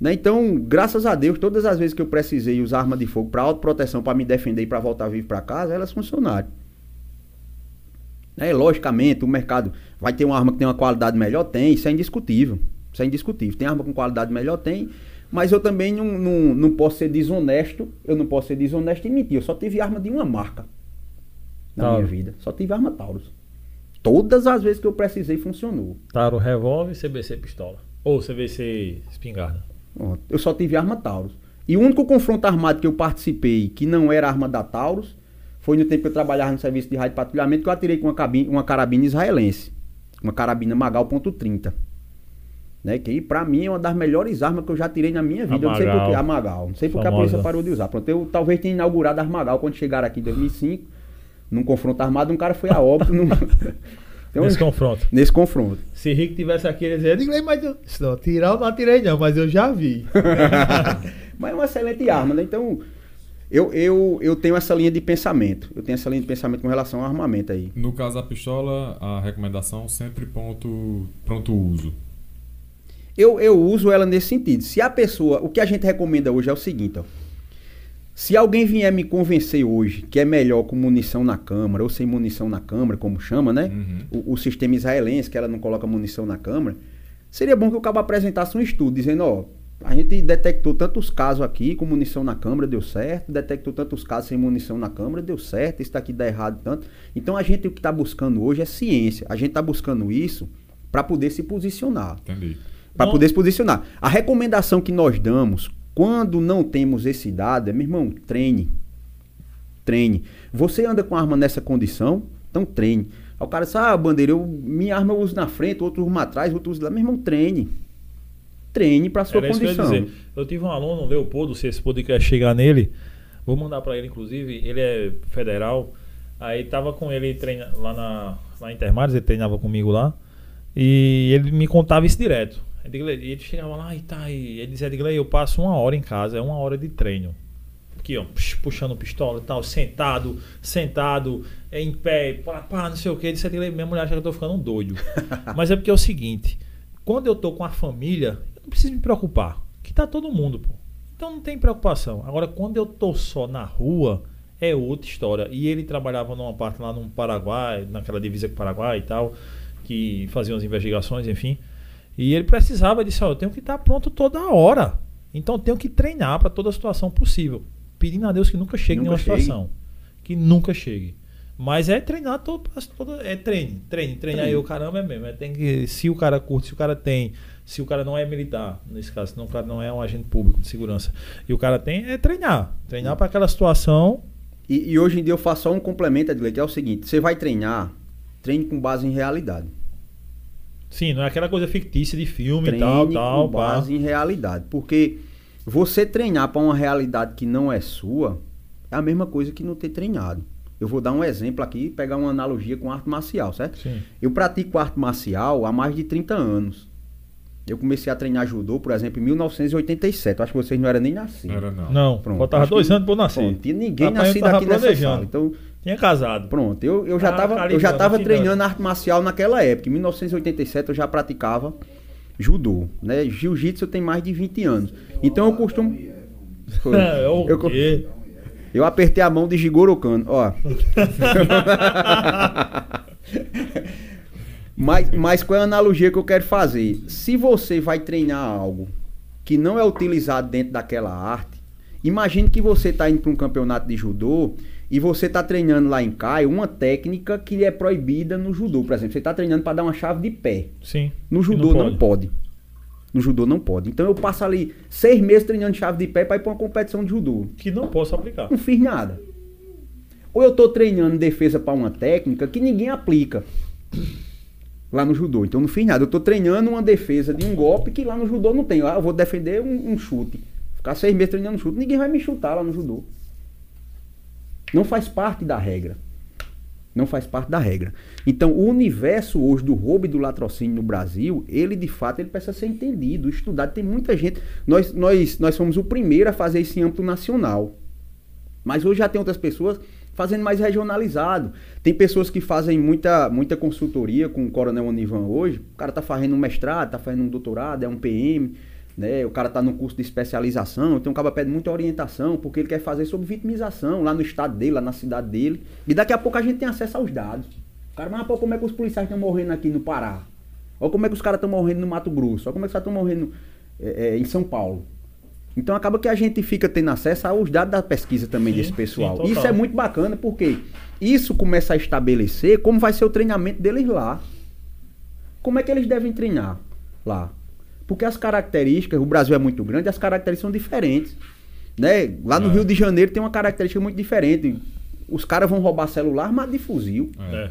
Né? Então, graças a Deus, todas as vezes que eu precisei usar arma de fogo para autoproteção, para me defender e para voltar vivo para casa, elas funcionaram. Né? Logicamente, o mercado vai ter uma arma que tem uma qualidade melhor? Tem, isso é indiscutível. Isso é indiscutível. Tem arma com qualidade melhor? Tem. Mas eu também não, não, não posso ser desonesto. Eu não posso ser desonesto e mentir. Eu só tive arma de uma marca na Tauro. minha vida. Só tive arma Taurus. Todas as vezes que eu precisei, funcionou. Taro revólver, CBC pistola. Ou CBC espingarda. Pronto. Eu só tive arma Taurus. E o único confronto armado que eu participei que não era arma da Taurus foi no tempo que eu trabalhava no serviço de rádio patrulhamento que eu atirei com uma, cabine, uma carabina israelense. Uma carabina Magal .30. Né? Que pra mim é uma das melhores armas que eu já tirei na minha vida. Eu não sei Magal. porquê. A Magal. Não sei porque a polícia parou de usar. Pronto, eu talvez tenha inaugurado a Magal quando chegaram aqui em 2005. Num confronto armado, um cara foi a óbito. num... Um- Nesse confronto. Nesse confronto. Se Rick tivesse aqui, ele diria, "Diga aí, mas eu... Se não, tirar eu não atirei não, mas eu já vi. Mas é uma excelente arma, né? Então, Eu, eu, eu tenho essa linha de pensamento. Eu tenho essa linha de pensamento com relação ao armamento aí. No caso da pistola, a recomendação sempre ponto, pronto uso. Eu, eu uso ela nesse sentido. Se a pessoa. O que a gente recomenda hoje é o seguinte, ó. Se alguém vier me convencer hoje que é melhor com munição na câmara ou sem munição na câmara, como chama, né? Uhum. O, o sistema israelense, que ela não coloca munição na câmara, seria bom que o cabo apresentasse um estudo dizendo, ó, a gente detectou tantos casos aqui com munição na câmara, deu certo, detectou tantos casos sem munição na câmara, deu certo, isso daqui dá errado tanto. Então a gente o que está buscando hoje é ciência. A gente está buscando isso para poder se posicionar Entendi. para poder se posicionar. A recomendação que nós damos quando não temos esse dado é, meu irmão, treine. Treine. Você anda com a arma nessa condição, então treine. Aí o cara diz, ah, bandeira, eu, minha arma eu uso na frente, outro usa atrás, outro usa lá. Meu irmão, treine. Treine para sua Era eu condição. dizer. Eu tive um aluno, Leopoldo, se esse podcast chegar nele, vou mandar pra ele, inclusive, ele é federal. Aí tava com ele treina, lá na em Intermares, ele treinava comigo lá. E ele me contava isso direto. Edgley, E ele chegava lá e tá, e ele dizia, Edgley, eu passo uma hora em casa, é uma hora de treino. Aqui, ó, puxando pistola e tal, sentado, sentado, é, em pé, pá, pá, não sei o que. Ele disse, Edgley, minha mulher acha que eu tô ficando um doido. Mas é porque é o seguinte, quando eu tô com a família, eu não preciso me preocupar. Que tá todo mundo, pô. Então não tem preocupação. Agora, quando eu tô só na rua, é outra história. E ele trabalhava numa parte lá no Paraguai, naquela divisa com o Paraguai e tal, que fazia umas investigações, enfim. E ele precisava disso, ó, eu tenho que estar pronto toda hora. Então eu tenho que treinar para toda situação possível. Pedindo a Deus que nunca chegue Nunca nenhuma situação. Que nunca chegue. Mas é treinar todo, todo é treine, treine, treine. Aí o caramba é mesmo. É, tem que, se o cara curte, se o cara tem, se o cara não é militar, nesse caso, se o cara não é um agente público de segurança, e o cara tem, é treinar. Treinar para aquela situação. E, e hoje em dia eu faço só um complemento, que é o seguinte: você vai treinar, treine com base em realidade. Sim, não é aquela coisa fictícia de filme e tal, tal. com pá. base em realidade. Porque você treinar para uma realidade que não é sua é a mesma coisa que não ter treinado. Eu vou dar um exemplo aqui, pegar uma analogia com arte marcial, certo? Sim. Eu pratico arte marcial há mais de 30 anos. Eu comecei a treinar judô, por exemplo, em 1987. Eu acho que vocês não eram nem nascidos. Era não. Não, Pronto, faltava dois que- anos pra eu nascer. Pronto, tinha ninguém Rapaz, nascido aqui nessa sala. Então, Tinha casado. Pronto, eu, eu já estava carinho, eu já tava treinando arte marcial naquela época. Em 1987 eu já praticava judô, né? Jiu-jitsu eu tenho mais de 20 anos. Então eu costumo. É, eu, quê? eu apertei a mão de Jigoro Kano, ó. mas, mas qual é a analogia que eu quero fazer? Se você vai treinar algo que não é utilizado dentro daquela arte, imagine que você está indo para um campeonato de judô e você está treinando lá em Caio uma técnica que é proibida no judô, por exemplo. Você está treinando para dar uma chave de pé. Sim. No judô não pode. No judô não pode. Então eu passo ali seis meses treinando chave de pé para ir para uma competição de judô. Que não posso aplicar. Não fiz nada. Ou eu tô treinando defesa para uma técnica que ninguém aplica lá no judô. Então não fiz nada. Eu tô treinando uma defesa de um golpe que lá no judô não tem. Ah, eu vou defender um, um chute. Ficar seis meses treinando chute. Ninguém vai me chutar lá no judô. Não faz parte da regra. Não faz parte da regra. Então, o universo hoje do roubo e do latrocínio no Brasil, ele de fato ele precisa ser entendido, estudado. Tem muita gente. Nós, nós, nós fomos o primeiro a fazer esse âmbito nacional. Mas hoje já tem outras pessoas fazendo mais regionalizado. Tem pessoas que fazem muita, muita consultoria com o Coronel Onivan hoje. O cara tá fazendo um mestrado, tá fazendo um doutorado, é um PM, né? O cara tá no curso de especialização, então o cara pede muita orientação, porque ele quer fazer sobre vitimização lá no estado dele, lá na cidade dele. E daqui a pouco a gente tem acesso aos dados. O cara, mas pô, como é que os policiais estão morrendo aqui no Pará? Olha como é que os caras estão morrendo no Mato Grosso, olha como é que os caras estão morrendo é, é, em São Paulo. Então acaba que a gente fica tendo acesso aos dados da pesquisa também Sim, desse pessoal. sim, isso é muito bacana porque isso começa a estabelecer como vai ser o treinamento deles lá. Como é que eles devem treinar lá? Porque as características, o Brasil é muito grande, as características são diferentes. Né? Lá no É. Rio de Janeiro tem uma característica muito diferente. Os caras vão roubar celular armado de fuzil. É. É.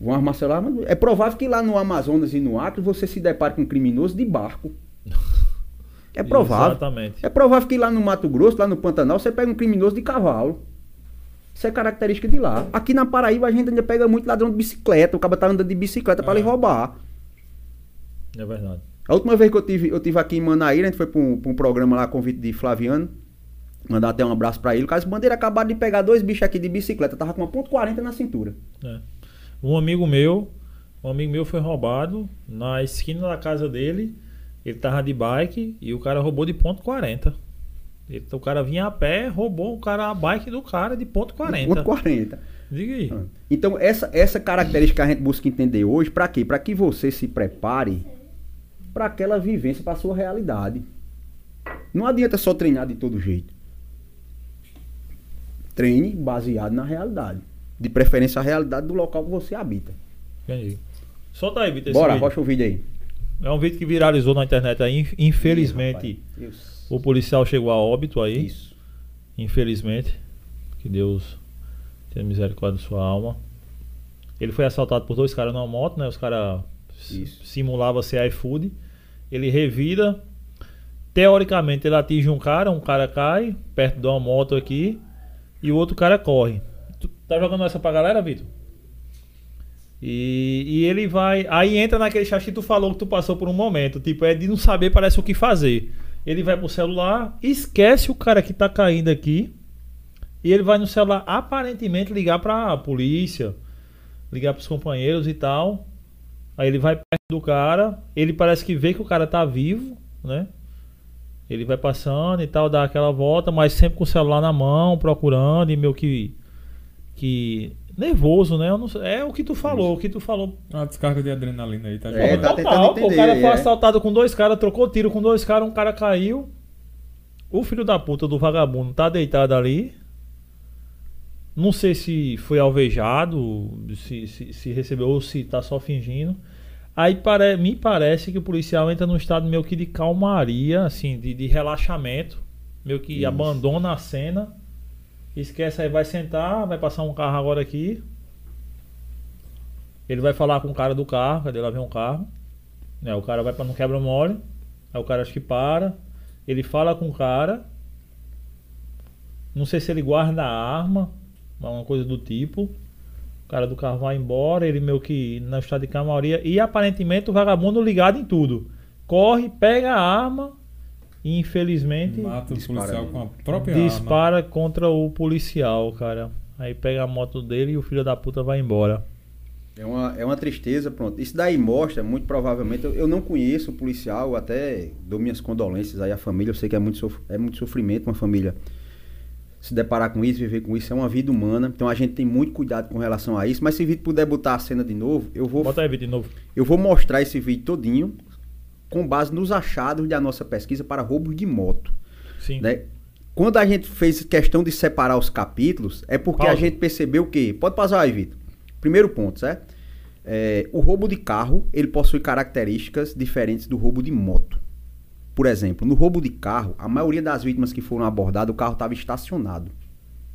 Vão armar celular armado- É provável que lá no Amazonas e no Acre você se depare com um criminoso de barco. É provável. Exatamente. É provável que lá no Mato Grosso, lá no Pantanal, você pega um criminoso de cavalo. Isso é característica de lá. Aqui na Paraíba a gente ainda pega muito ladrão de bicicleta. O cara tá andando de bicicleta pra É. lhe roubar. É verdade. A última vez que eu tive, eu tive aqui em Manaíra, a gente foi pra um, pra um programa lá, convite de Flaviano. Mandar até um abraço pra ele. O Carlos Bandeira acabaram de pegar dois bichos aqui de bicicleta. Tava com uma ponto .40 na cintura. É. Um amigo meu, um amigo meu foi roubado na esquina da casa dele. Ele tava de bike e o cara roubou de ponto 40. Ele- o cara vinha a pé, roubou o cara a bike do cara de ponto 40. Ponto 40. Diga aí. Ah. Então, essa, essa característica que a gente busca entender hoje, pra quê? Pra que você se prepare pra aquela vivência, pra sua realidade. Não adianta só treinar de todo jeito. Treine baseado na realidade. De preferência a realidade do local que você habita. Entendi. Solta aí, Vitor. Bora, vídeo. rocha o vídeo aí. É um vídeo que viralizou na internet aí. Inf- Infelizmente, Ih, o policial chegou a óbito aí. Isso. Infelizmente. Que Deus tenha misericórdia de sua alma. Ele foi assaltado por dois caras numa moto, né? Os caras Isso. simulavam ser iFood. Ele revida. Teoricamente, ele atinge um cara, um cara cai perto de uma moto aqui e o outro cara corre. Tu tá jogando essa pra galera, Vitor? E, e ele vai. Aí entra naquele chat que tu falou que tu passou por um momento. Tipo, é de não saber, parece o que fazer. Ele vai pro celular, esquece o cara que tá caindo aqui. E ele vai no celular, aparentemente, ligar pra polícia, ligar pros companheiros e tal. Aí ele vai perto do cara, ele parece que vê que o cara tá vivo, né? Ele vai passando e tal, dá aquela volta, mas sempre com o celular na mão, procurando e meio que. que nervoso, né? Eu não sei- é o que tu falou, o que tu falou. Uma descarga de adrenalina aí, tá É, jogando. tá Total, tentando pô, o cara entender, foi é. assaltado com dois caras, trocou tiro com dois caras, um cara caiu. O filho da puta do vagabundo tá deitado ali. Não sei se foi alvejado, se, se, se recebeu ou se tá só fingindo. Aí pare, me parece que o policial entra num estado meio que de calmaria, assim, de, de relaxamento. Meio que Isso. abandona a cena. Esquece aí, vai sentar, vai passar um carro agora aqui. Ele vai falar com o cara do carro, cadê lá vem um carro. Né, o cara vai para não quebra mole. Aí o cara acho que para. Ele fala com o cara. Não sei se ele guarda a arma, uma coisa do tipo. O cara do carro vai embora, ele meio que no estado de calmaria. E aparentemente o vagabundo ligado em tudo. Corre, pega a arma e infelizmente Mata o Dispara policial com a própria arma. dispara contra o policial, cara. Aí pega a moto dele e o filho da puta vai embora. É uma, é uma tristeza, pronto. Isso daí mostra, muito provavelmente, eu, eu não conheço o policial, até dou minhas condolências aí à família, eu sei que é muito, sof- é muito sofrimento uma família se deparar com isso, viver com isso, é uma vida humana, então a gente tem muito cuidado com relação a isso, mas se o Vitor puder botar a cena de novo, eu vou, Bota aí, Vitor, de novo. eu vou mostrar esse vídeo todinho com base nos achados da nossa pesquisa para roubos de moto, Sim. né? Quando a gente fez questão de separar os capítulos, é porque a Pausa. gente percebeu que. Pode pausar aí, Vitor. Primeiro ponto, certo? É, o roubo de carro, ele possui características diferentes do roubo de moto. Por exemplo, no roubo de carro, a maioria das vítimas que foram abordadas, o carro estava estacionado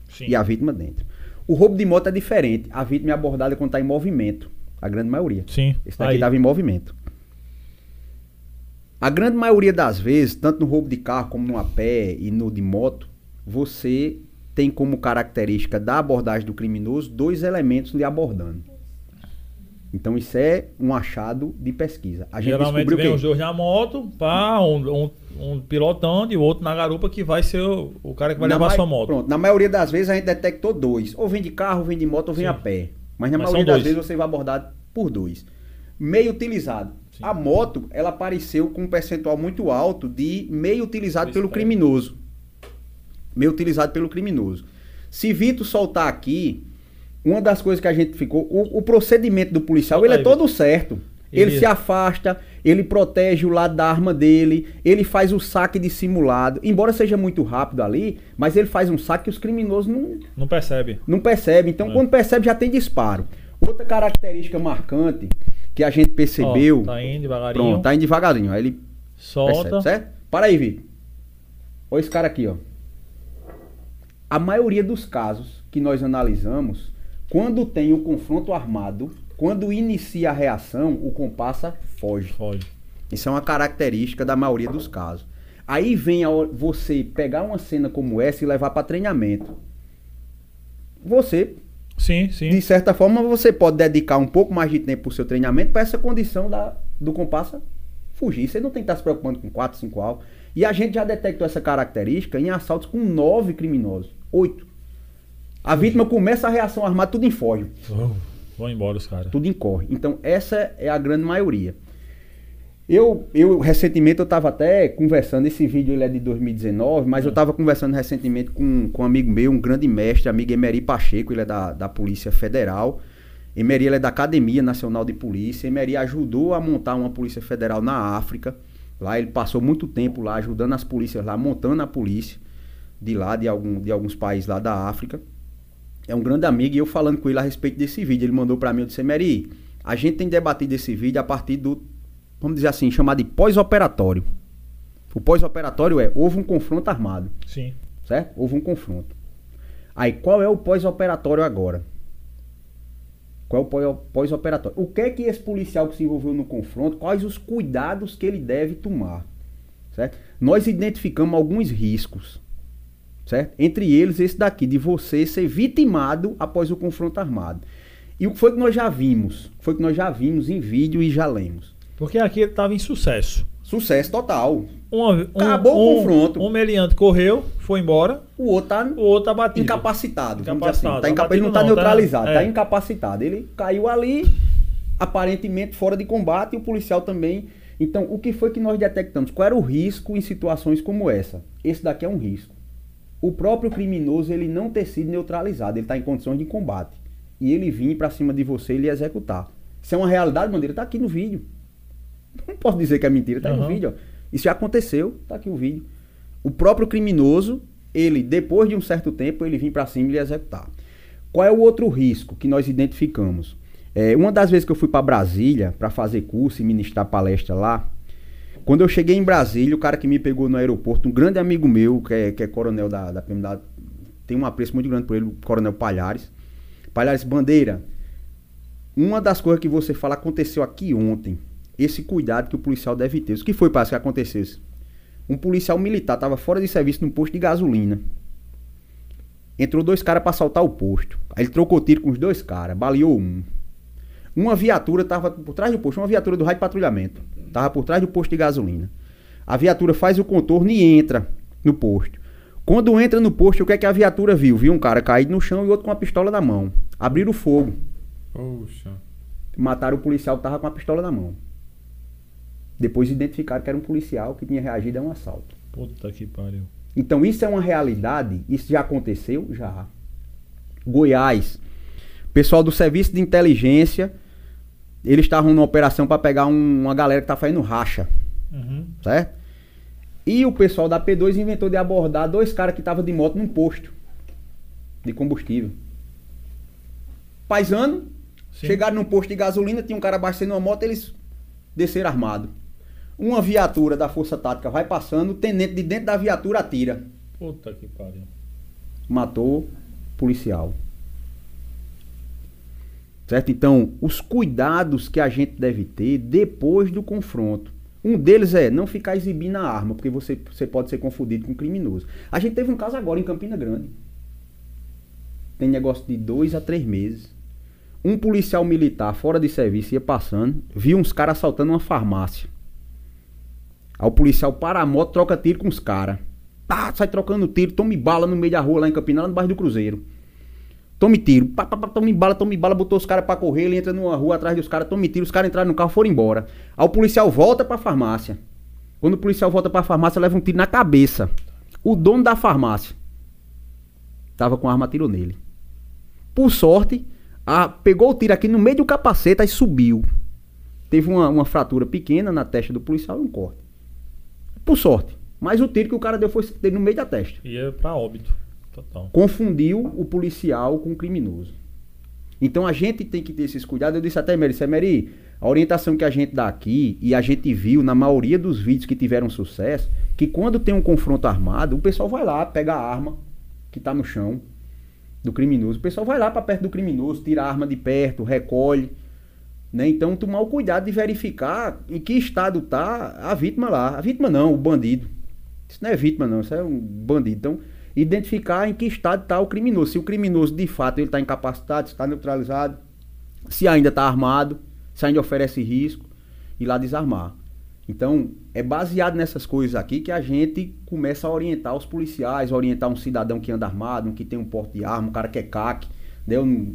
Sim. e a vítima dentro. O roubo de moto é diferente. A vítima é abordada quando está em movimento. A grande maioria. Sim. Esse daqui estava em movimento. A grande maioria das vezes, tanto no roubo de carro como no a pé e no de moto, você tem como característica da abordagem do criminoso dois elementos lhe abordando. Então isso é um achado de pesquisa. A gente Geralmente vem os dois na moto, pá, um, um, um pilotando e o outro na garupa que vai ser o, o cara que vai na levar mai- sua moto. Pronto, na maioria das vezes a gente detectou dois. Ou vem de carro, ou vem de moto, ou vem Sim. a pé. Mas na Mas maioria das vezes você vai abordado por dois. Meio utilizado. Sim. A moto, ela apareceu com um percentual muito alto de meio utilizado pelo criminoso. Meio utilizado pelo criminoso. Se Vitor soltar aqui, uma das coisas que a gente ficou, o, o procedimento do policial, ele é todo certo. Ele- se afasta, ele protege o lado da arma dele, ele faz o saque dissimulado. Embora seja muito rápido ali, mas ele faz um saque que os criminosos não, Não percebe. não percebem. Então, É. quando percebe, já tem disparo. Outra característica marcante que a gente percebeu. Ó, tá indo devagarinho. Pronto, tá indo devagarinho. Aí ele Solta. percebe, certo? Para aí, Vitor. Olha esse cara aqui, ó. A maioria dos casos que nós analisamos, quando tem o confronto armado, quando inicia a reação, o comparsa foge. Foge. Isso é uma característica da maioria dos casos. Aí vem você pegar uma cena como essa e levar para treinamento. Você, Sim, sim. de certa forma, você pode dedicar um pouco mais de tempo para o seu treinamento para essa condição da, do comparsa fugir. Você não tem que estar se preocupando com 4, 5 alvos. E a gente já detectou essa característica em assaltos com nove criminosos. Oito. A vítima começa a reação armada, tudo em foge. Vão embora os caras. Tudo incorre. Então, essa é a grande maioria. Eu, eu recentemente, eu estava até conversando, esse vídeo ele é de 2019, mas eu estava conversando recentemente com, com um amigo meu, um grande mestre, amigo Emery Pacheco, ele é da, da Polícia Federal. Emery ele é da Academia Nacional de Polícia. Emery ajudou a montar uma Polícia Federal na África. Lá ele passou muito tempo lá ajudando as polícias lá, montando a polícia de lá, de, algum, de alguns países lá da África. É um grande amigo e eu falando com ele a respeito desse vídeo. Ele mandou para mim, eu disse, Emery, a gente tem debatido esse vídeo a partir do vamos dizer assim, chamado de pós-operatório. O pós-operatório é, houve um confronto armado. Sim. Certo? Houve um confronto. Aí, qual é o pós-operatório agora? Qual é o pós-operatório? O que é que esse policial que se envolveu no confronto, quais os cuidados que ele deve tomar? Certo? Nós identificamos alguns riscos. Certo? Entre eles, esse daqui, de você ser vitimado após o confronto armado. E o que foi que nós já vimos? Foi que nós já vimos em vídeo e já lemos. Porque aqui ele estava em sucesso. Sucesso total. Um, um, Acabou um, o confronto. Um meliante correu, foi embora. O outro tá, o outro tá batido. incapacitado. Incapacitado. Assim. Tá incap... Ele não tá não, neutralizado, tá, tá é. incapacitado. Ele caiu ali, aparentemente fora de combate, e o policial também. Então, o que foi que nós detectamos? Qual era o risco em situações como essa? Esse daqui é um risco. O próprio criminoso ele não ter sido neutralizado, ele está em condições de combate. E ele vir para cima de você e lhe executar. Isso é uma realidade, Bandeira, tá aqui no vídeo. Não posso dizer que é mentira, tá uhum. no vídeo. Ó. Isso já aconteceu, tá aqui o vídeo. O próprio criminoso, ele, depois de um certo tempo, ele vir para cima e lhe executar. Qual é o outro risco que nós identificamos? É, uma das vezes que eu fui para Brasília para fazer curso e ministrar palestra lá, quando eu cheguei em Brasília, o cara que me pegou no aeroporto, um grande amigo meu, que é, que é coronel da, da PMDA, tem um apreço muito grande por ele, o coronel Palhares. Palhares Bandeira, uma das coisas que você fala aconteceu aqui ontem esse cuidado que o policial deve ter. O que foi para que acontecesse? Um policial militar estava fora de serviço num posto de gasolina. Entrou dois caras para assaltar o posto. Aí ele trocou tiro com os dois caras, baleou um. Uma viatura estava por trás do posto, uma viatura do raio de patrulhamento. Estava por trás do posto de gasolina. A viatura faz o contorno e entra no posto. Quando entra no posto, o que é que a viatura viu? Viu um cara caído no chão e outro com a pistola na mão. Abriram fogo. Poxa. Mataram o policial que estava com a pistola na mão. Depois identificaram que era um policial que tinha reagido a um assalto. Puta que pariu. Então isso é uma realidade, isso já aconteceu? Já. Goiás. Pessoal do serviço de inteligência, eles estavam numa operação para pegar um, uma galera que tá fazendo racha. Uhum. Certo? E o pessoal da P2 inventou de abordar dois caras que estavam de moto num posto de combustível. Paisano, Sim. chegaram num posto de gasolina, tinha um cara abastecendo uma moto, eles desceram armado. Uma viatura da Força Tática vai passando, o tenente de dentro da viatura atira. Puta que pariu. Matou policial. Certo? Então, os cuidados que a gente deve ter depois do confronto. Um deles é não ficar exibindo a arma, porque você, você pode ser confundido com um criminoso. A gente teve um caso agora em Campina Grande. Tem negócio de dois a três meses. Um policial militar fora de serviço ia passando, viu uns caras assaltando uma farmácia. Aí o policial para a moto, troca tiro com os caras. Tá, sai trocando tiro, tome bala no meio da rua lá em Campina, lá no bairro do Cruzeiro. Tome tiro, pá, pá, pá, tome bala, tome bala, botou os caras pra correr, ele entra numa rua atrás dos caras, tome tiro, os caras entraram no carro foram embora. Aí o policial volta pra farmácia. Quando o policial volta pra farmácia, leva um tiro na cabeça. O dono da farmácia tava com arma tiro nele. Por sorte, a, pegou o tiro aqui no meio do capacete e subiu. Teve uma, uma fratura pequena na testa do policial e um corte. Por sorte. Mas o tiro que o cara deu foi no meio da testa. Ia pra óbito. Total. Confundiu o policial com o criminoso. Então a gente tem que ter esses cuidados. Eu disse até, Mary, Mary, a orientação que a gente dá aqui, e a gente viu na maioria dos vídeos que tiveram sucesso, que quando tem um confronto armado, o pessoal vai lá, pega a arma que está no chão do criminoso. O pessoal vai lá para perto do criminoso, tira a arma de perto, recolhe. Né? Então, tomar o cuidado de verificar em que estado está a vítima lá. A vítima não, o bandido. Isso não é vítima, não, isso é um bandido. Então, identificar em que estado está o criminoso. Se o criminoso, de fato, ele está incapacitado, está neutralizado, se ainda está armado, se ainda oferece risco, e lá desarmar. Então, é baseado nessas coisas aqui que a gente começa a orientar os policiais, orientar um cidadão que anda armado, um que tem um porte de arma, um cara que é CAC. Né? Um-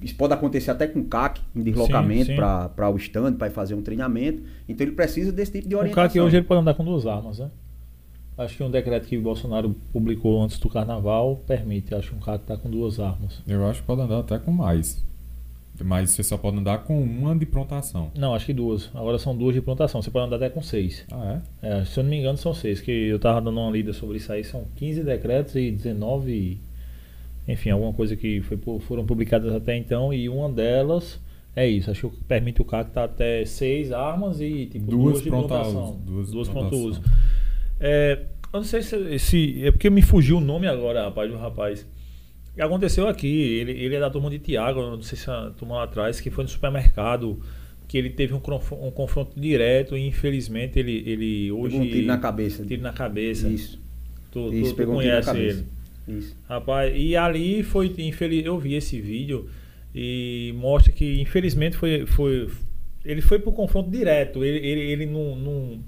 isso pode acontecer até com CAC, em deslocamento para o stand, para fazer um treinamento. Então, ele precisa desse tipo de O orientação. cara que hoje ele pode andar com duas armas, né? Acho que um decreto que o Bolsonaro publicou antes do carnaval permite. Acho que um cara que tá com duas armas. Eu acho que pode andar até com mais. Mas você só pode andar com uma de prontação. Não, acho que duas. Agora são duas de plantação. Você pode andar até com seis. Ah, é? É, se eu não me engano, são seis. Que eu tava dando uma lida sobre isso aí. São 15 decretos e 19. Enfim, alguma coisa que foi, foram publicadas até então. E uma delas é isso. Acho que permite o cara que tá até seis armas e tipo, Duas duas, de pronta plantação. uso, duas Duas pronta pronto uso. É, eu não sei se, se. É porque me fugiu o nome agora, rapaz, do rapaz. E Aconteceu aqui, ele, ele é da turma de Tiago, não sei se a turma lá atrás, que foi no supermercado, que ele teve um, um confronto direto e infelizmente ele, ele hoje. Pegou um tiro na cabeça. Tiro na cabeça. Isso, Tu, tu- isso, tu pegou um tiro na conhece cabeça. ele. Isso. Rapaz, e ali foi infeliz, eu vi esse vídeo e mostra que infelizmente foi, foi ele foi pro confronto direto, ele, ele, ele não, não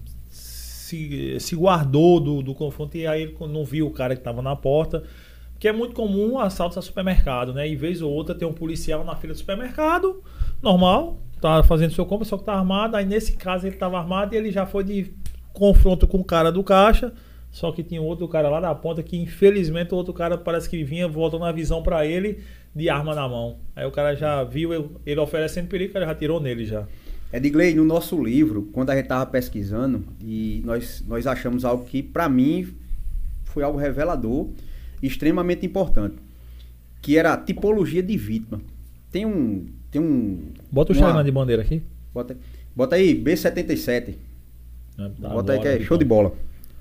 se, se guardou do, do confronto e aí ele não viu o cara que estava na porta, que é muito comum assaltos a supermercado, né? E vez ou outra tem um policial na fila do supermercado, normal, tá fazendo seu compra, só que tá armado, aí nesse caso ele estava armado e ele já foi de confronto com o cara do caixa, só que tinha outro cara lá na ponta que infelizmente o outro cara parece que vinha voltando a visão pra ele de arma na mão. Aí o cara já viu ele- ele oferecendo perigo, cara já tirou nele já. Edgley, no nosso livro, quando a gente estava pesquisando, e nós, nós achamos algo que, para mim, foi algo revelador, extremamente importante, que era a tipologia de vítima. Tem um. Tem um. Bota o uma- de bandeira aqui. Bota, bota aí, B77. né? Tá bota aí que é show de então. bola.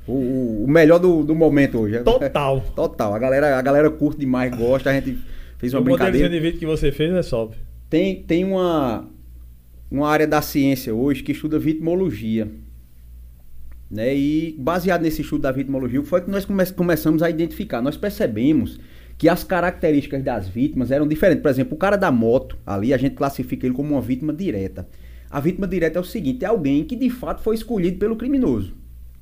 O, o- o melhor do, do momento hoje. Total. Total. A galera, a galera curte demais, gosta. A gente fez uma o brincadeira. de vídeo que você fez é top. Tem, tem uma, uma área da ciência hoje que estuda vitimologia. Né? E baseado nesse estudo da vitimologia, foi que nós come- começamos a identificar. Nós percebemos que as características das vítimas eram diferentes. Por exemplo, o cara da moto, ali a gente classifica ele como uma vítima direta. A vítima direta é o seguinte: é alguém que de fato foi escolhido pelo criminoso.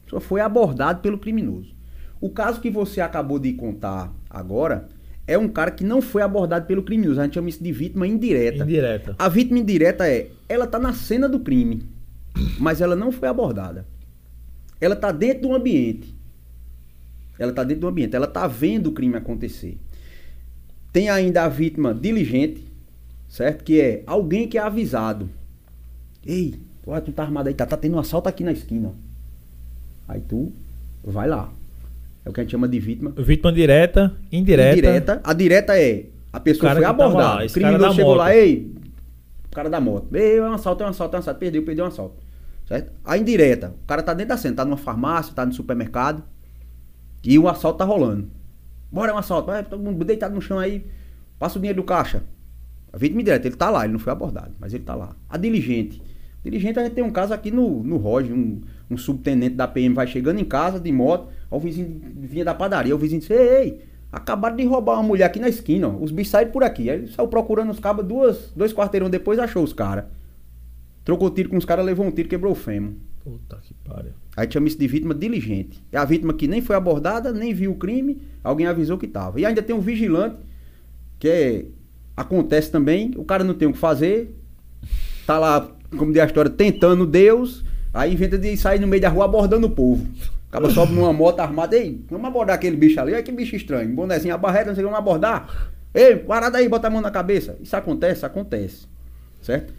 Só foi abordado pelo criminoso. O caso que você acabou de contar agora é um cara que não foi abordado pelo criminoso. A gente chama isso de vítima indireta. Indireta. A vítima indireta é, ela tá na cena do crime, mas ela não foi abordada. Ela tá dentro do ambiente. Ela tá dentro do ambiente, ela tá vendo o crime acontecer. Tem ainda a vítima diligente, certo? Que é alguém que é avisado. Ei, olha, tu tá armado aí, tá, tá tendo um assalto aqui na esquina. Aí tu vai lá. É o que a gente chama de vítima Vítima direta, indireta. indireta. A direta é a pessoa foi abordada. lá, O criminoso chegou moto. lá, ei, o cara da moto. Ei, é um assalto, é um assalto, é um assalto. Perdeu, perdeu um assalto. Certo? A indireta, o cara tá dentro da cena, tá numa farmácia, tá no supermercado e o assalto tá rolando. Bora, é um assalto. Vai, todo mundo deitado no chão aí, passa o dinheiro do caixa. A vítima indireta, ele tá lá, ele não foi abordado, mas ele tá lá. A diligente. Diligente, a gente tem um caso aqui no, no Roger, um, um subtenente da PM vai chegando em casa de moto, o vizinho vinha da padaria, o vizinho disse, ei, ei, acabaram de roubar uma mulher aqui na esquina, ó, os bichos saíram por aqui. Aí ele saiu procurando os cabos, duas, dois quarteirão depois achou os caras. Trocou tiro com os caras, levou um tiro, quebrou o fêmur. Puta que pariu. Aí chama isso de vítima diligente. É a vítima que nem foi abordada, nem viu o crime, alguém avisou que tava. E ainda tem um vigilante, que é, acontece também, o cara não tem o que fazer, tá lá, como diz a história, tentando Deus, aí inventa de sair no meio da rua abordando o povo. Acaba sobe numa moto armada, ei, vamos abordar aquele bicho ali, olha que bicho estranho, bonezinho, a barreta, não sei o que, vamos abordar. Ei, parada aí, bota a mão na cabeça. Isso acontece? Acontece. Certo?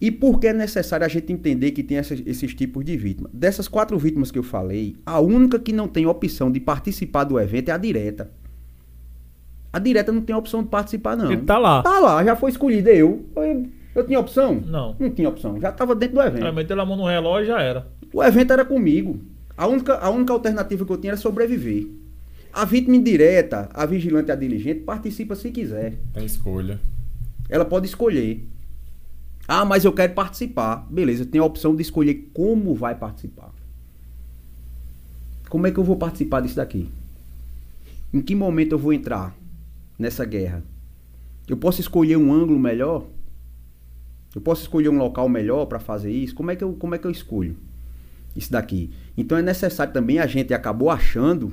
E por que é necessário a gente entender que tem essas- esses tipos de vítimas? Dessas quatro vítimas que eu falei, a única que não tem opção de participar do evento é a direta. A direta não tem opção de participar, não. Ele tá lá. Tá lá, já foi escolhida eu. Eu, eu tinha opção? Não. Não tinha opção. Já tava dentro do evento. Ela meteu a mão no relógio e já era. O evento era comigo. A única, a única alternativa que eu tinha era sobreviver. A vítima indireta, a vigilante e a diligente participa se quiser. Tem escolha. Ela pode escolher. Ah, mas eu quero participar. Beleza, tem a opção de escolher como vai participar. Como é que eu vou participar disso daqui? Em que momento eu vou entrar nessa guerra? Eu posso escolher um ângulo melhor? Eu posso escolher um local melhor para fazer isso? Como é que eu, como é que eu escolho? Isso daqui. Então é necessário também, a gente acabou achando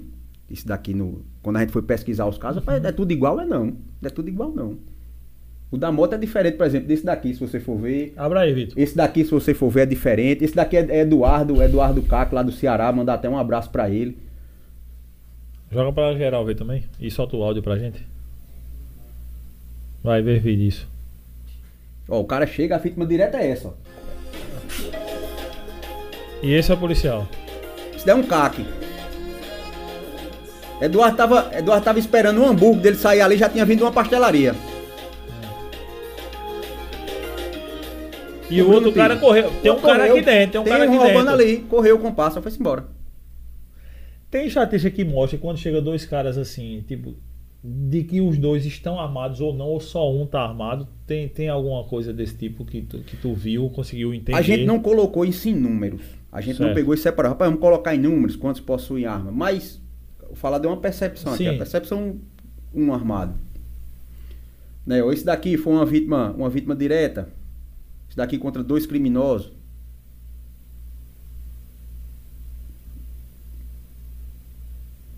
isso daqui no. Quando a gente foi pesquisar os casos, rapaz, é tudo igual, é não. É tudo igual, não. O da moto é diferente, por exemplo, desse daqui, se você for ver. Abra aí, Vitor. Esse daqui, se você for ver, é diferente. Esse daqui é é Eduardo, Eduardo Caco, lá do Ceará. Mandar até um abraço pra ele. Joga pra geral ver também. E solta o áudio pra gente. Vai ver vídeo isso. Ó, o cara chega, a vítima direta é essa, ó. E esse é o policial. Isso daí é um caque. Eduardo tava, Eduardo tava esperando o hambúrguer dele sair ali, já tinha vindo uma pastelaria. E o outro cara correu. Tem um cara Correu. aqui dentro, tem um cara aqui roubando dentro. ali, correu o compasso, foi-se embora. Tem estatística que mostra quando chega dois caras assim, tipo, de que os dois estão armados ou não, ou só um tá armado. Tem, tem alguma coisa desse tipo que tu, que tu viu, conseguiu entender? A gente não colocou isso em números. A gente não Certo. pegou e separou. Rapaz, vamos colocar em números quantos possuem arma. Mas, vou falar de uma percepção aqui. Sim. A percepção, um armado. Né? ó, Esse daqui foi uma vítima, uma vítima direta. Esse daqui contra dois criminosos.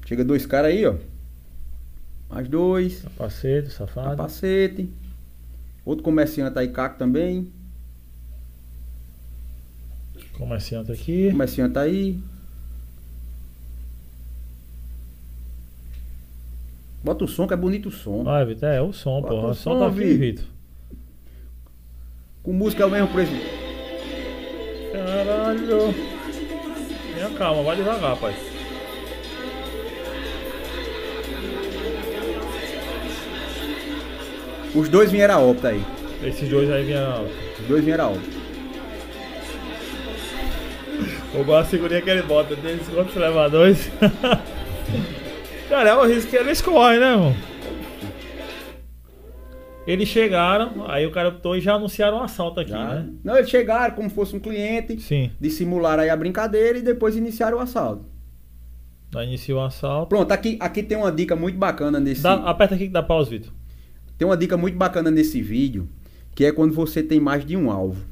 Chega dois caras aí, ó. Mais dois. Capacete, safado. Capacete. Outro comerciante aí, Caco também. Comerciante aqui. Comerciante aí. Bota o som que é bonito o som. Vai, Vitor, é o som, Bota porra. o som som, tá aqui, Vitor. Com música é o mesmo preço. Caralho. Tenha calma, vai devagar, pai. Os dois vieram a óbito aí. Esses dois aí vinham. Os dois vieram a óbito. Eu gosto da figurinha que ele bota deles contra os elevadores. Cara, é o risco que eles correm, né, irmão? Eles chegaram, aí o cara optou e já anunciaram um assalto aqui, Já. né? Não, eles chegaram como fosse um cliente, Sim. dissimularam aí a brincadeira e depois iniciaram o assalto. Aí iniciou o assalto. Pronto, aqui, aqui tem uma dica muito bacana nesse. Dá, aperta aqui que dá pausa, Vitor. Tem uma dica muito bacana nesse vídeo, que é quando você tem mais de um alvo.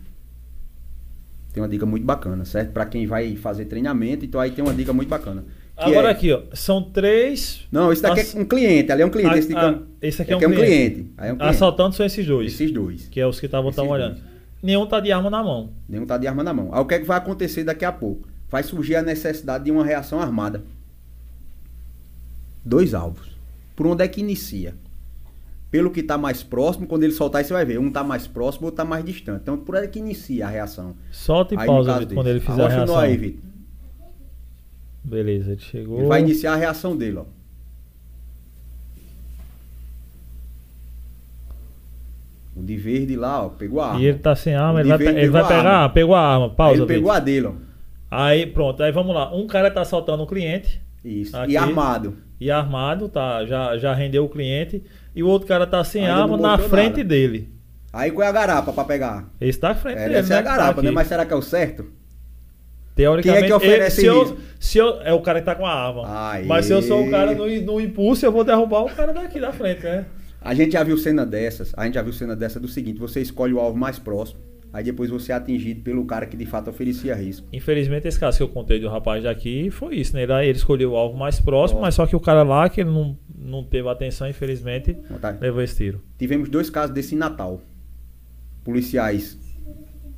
Tem uma dica muito bacana, certo? Pra quem vai fazer treinamento, então aí tem uma dica muito bacana. Agora é- aqui, ó. São três. Não, esse daqui Ass- é um cliente, ali é um cliente. Ah, esse, daqui é um- ah, esse aqui é um é um cliente. cliente. Aí é um cliente. Assaltantes são esses dois. Esses dois. Que é os que estavam olhando. dois. Nenhum tá de arma na mão. Nenhum tá de arma na mão. Aí o que é que vai acontecer daqui a pouco? Vai surgir a necessidade de uma reação armada. Dois alvos. Por onde é que inicia? Pelo que tá mais próximo, quando ele soltar, você vai ver. Um tá mais próximo, outro tá mais distante. Então, por é que inicia a reação? Solta e Aí, pausa, Vitor, quando ele fizer a Arrocha nó reação. aí, Vitor. Beleza, ele chegou. Ele vai iniciar a reação dele, ó. O de verde lá, ó, pegou a arma. E ele tá sem arma, ele vai, ele vai pegou a pegar, arma. pegou a arma, Aí pausa. ele pegou Vitor. a dele, ó. Aí pronto, aí vamos lá. Um cara tá assaltando o cliente Isso. Aqui. E armado. e armado, tá, já, já rendeu o cliente. E o outro cara tá sem Ainda arma na frente nada. dele. Aí qual é a garapa pra pegar? Esse tá à frente É, dele, deve ser né? a garapa, Tá né? Mas será que é o certo? Teoricamente, Quem é que oferece ele- se, eu, se eu, é o cara que tá com a arma. Aí. Mas se eu sou o cara no, no impulso, eu vou derrubar o cara daqui da frente, né? A gente já viu cena dessas, a gente já viu cena dessa do seguinte, você escolhe o alvo mais próximo, aí depois você é atingido pelo cara que de fato oferecia risco. Infelizmente, esse caso que eu contei do rapaz daqui foi isso, né? Ele, ele escolheu o alvo mais próximo, mas só que o cara lá, que ele não, não teve atenção, infelizmente, tá? levou esse tiro. Tivemos dois casos desse em Natal. Policiais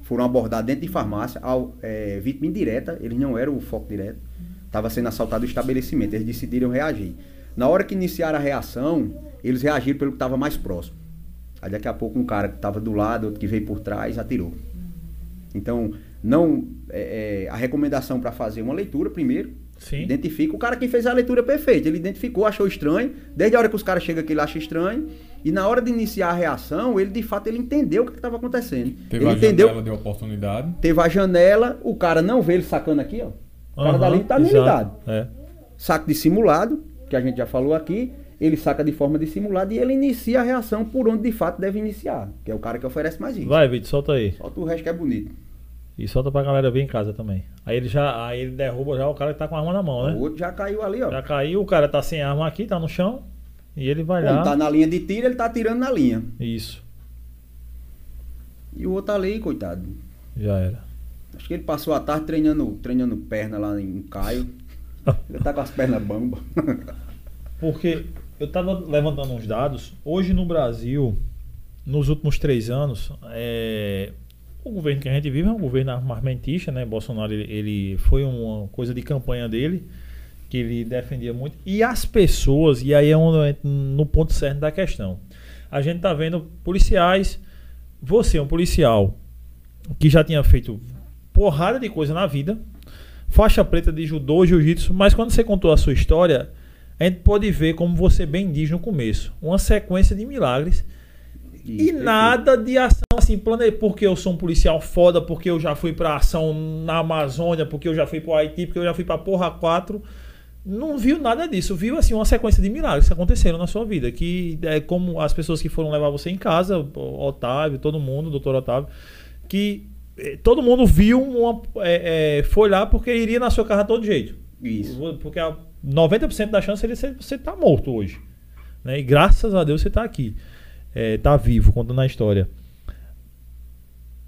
foram abordados dentro de farmácia, ao, é, vítima indireta, eles não eram o foco direto, estava sendo assaltado o estabelecimento, eles decidiram reagir. Na hora que iniciaram a reação, eles reagiram pelo que estava mais próximo. Aí daqui a pouco um cara que estava do lado, outro que veio por trás, atirou. Então, não é, é, a recomendação para fazer uma leitura primeiro, Sim. Identifica o cara que fez a leitura perfeita. Ele identificou, achou estranho. Desde a hora que os caras chegam aqui, ele acha estranho. E na hora de iniciar a reação, ele de fato ele entendeu o que estava acontecendo. Teve ele a entendeu. janela de oportunidade. Teve a janela, o cara não vê ele sacando aqui, ó. O cara Aham, dali não tá nem ligado. É. Saco dissimulado, que a gente já falou aqui. Ele saca de forma dissimulada e ele inicia a reação por onde de fato deve iniciar. Que é o cara que oferece mais risco. Vai, Vitor, solta aí. Solta o resto que é bonito. E solta pra galera ver em casa também. Aí ele já aí ele derruba já o cara que tá com a arma na mão, O né? outro já caiu ali, ó. Já caiu, o cara tá sem arma aqui, tá no chão. E ele vai Como lá. tá na linha de tiro, ele tá atirando na linha. Isso, E o outro ali, coitado. já era. Acho que ele passou a tarde treinando, treinando perna lá em Caio. Ele tá com as pernas bamba. Porque eu estava levantando uns dados. Hoje no Brasil, nos últimos três anos, é, o governo que a gente vive é um governo armamentista, né? Bolsonaro ele, ele foi uma coisa de campanha dele que ele defendia muito. E as pessoas, e aí é um, no ponto certo da questão. A gente tá vendo policiais. Você é um policial que já tinha feito porrada de coisa na vida, faixa preta de judô, jiu-jitsu, mas quando você contou a sua história, a gente pode ver, como você bem diz no começo, uma sequência de milagres e, e nada de ação assim, planejei porque eu sou um policial foda, porque eu já fui pra ação na Amazônia, porque eu já fui pro Haiti, porque eu já fui pra Porra 4 não viu nada disso, viu assim uma sequência de milagres que aconteceram na sua vida, que é como as pessoas que foram levar você em casa, Otávio, todo mundo, doutor Otávio, que eh, todo mundo viu uma, é, é, foi lá porque iria na sua casa de todo jeito. Isso. Porque a 90% da chance é você estar tá morto hoje. Né? E graças a Deus você está aqui. Está vivo, contando a história.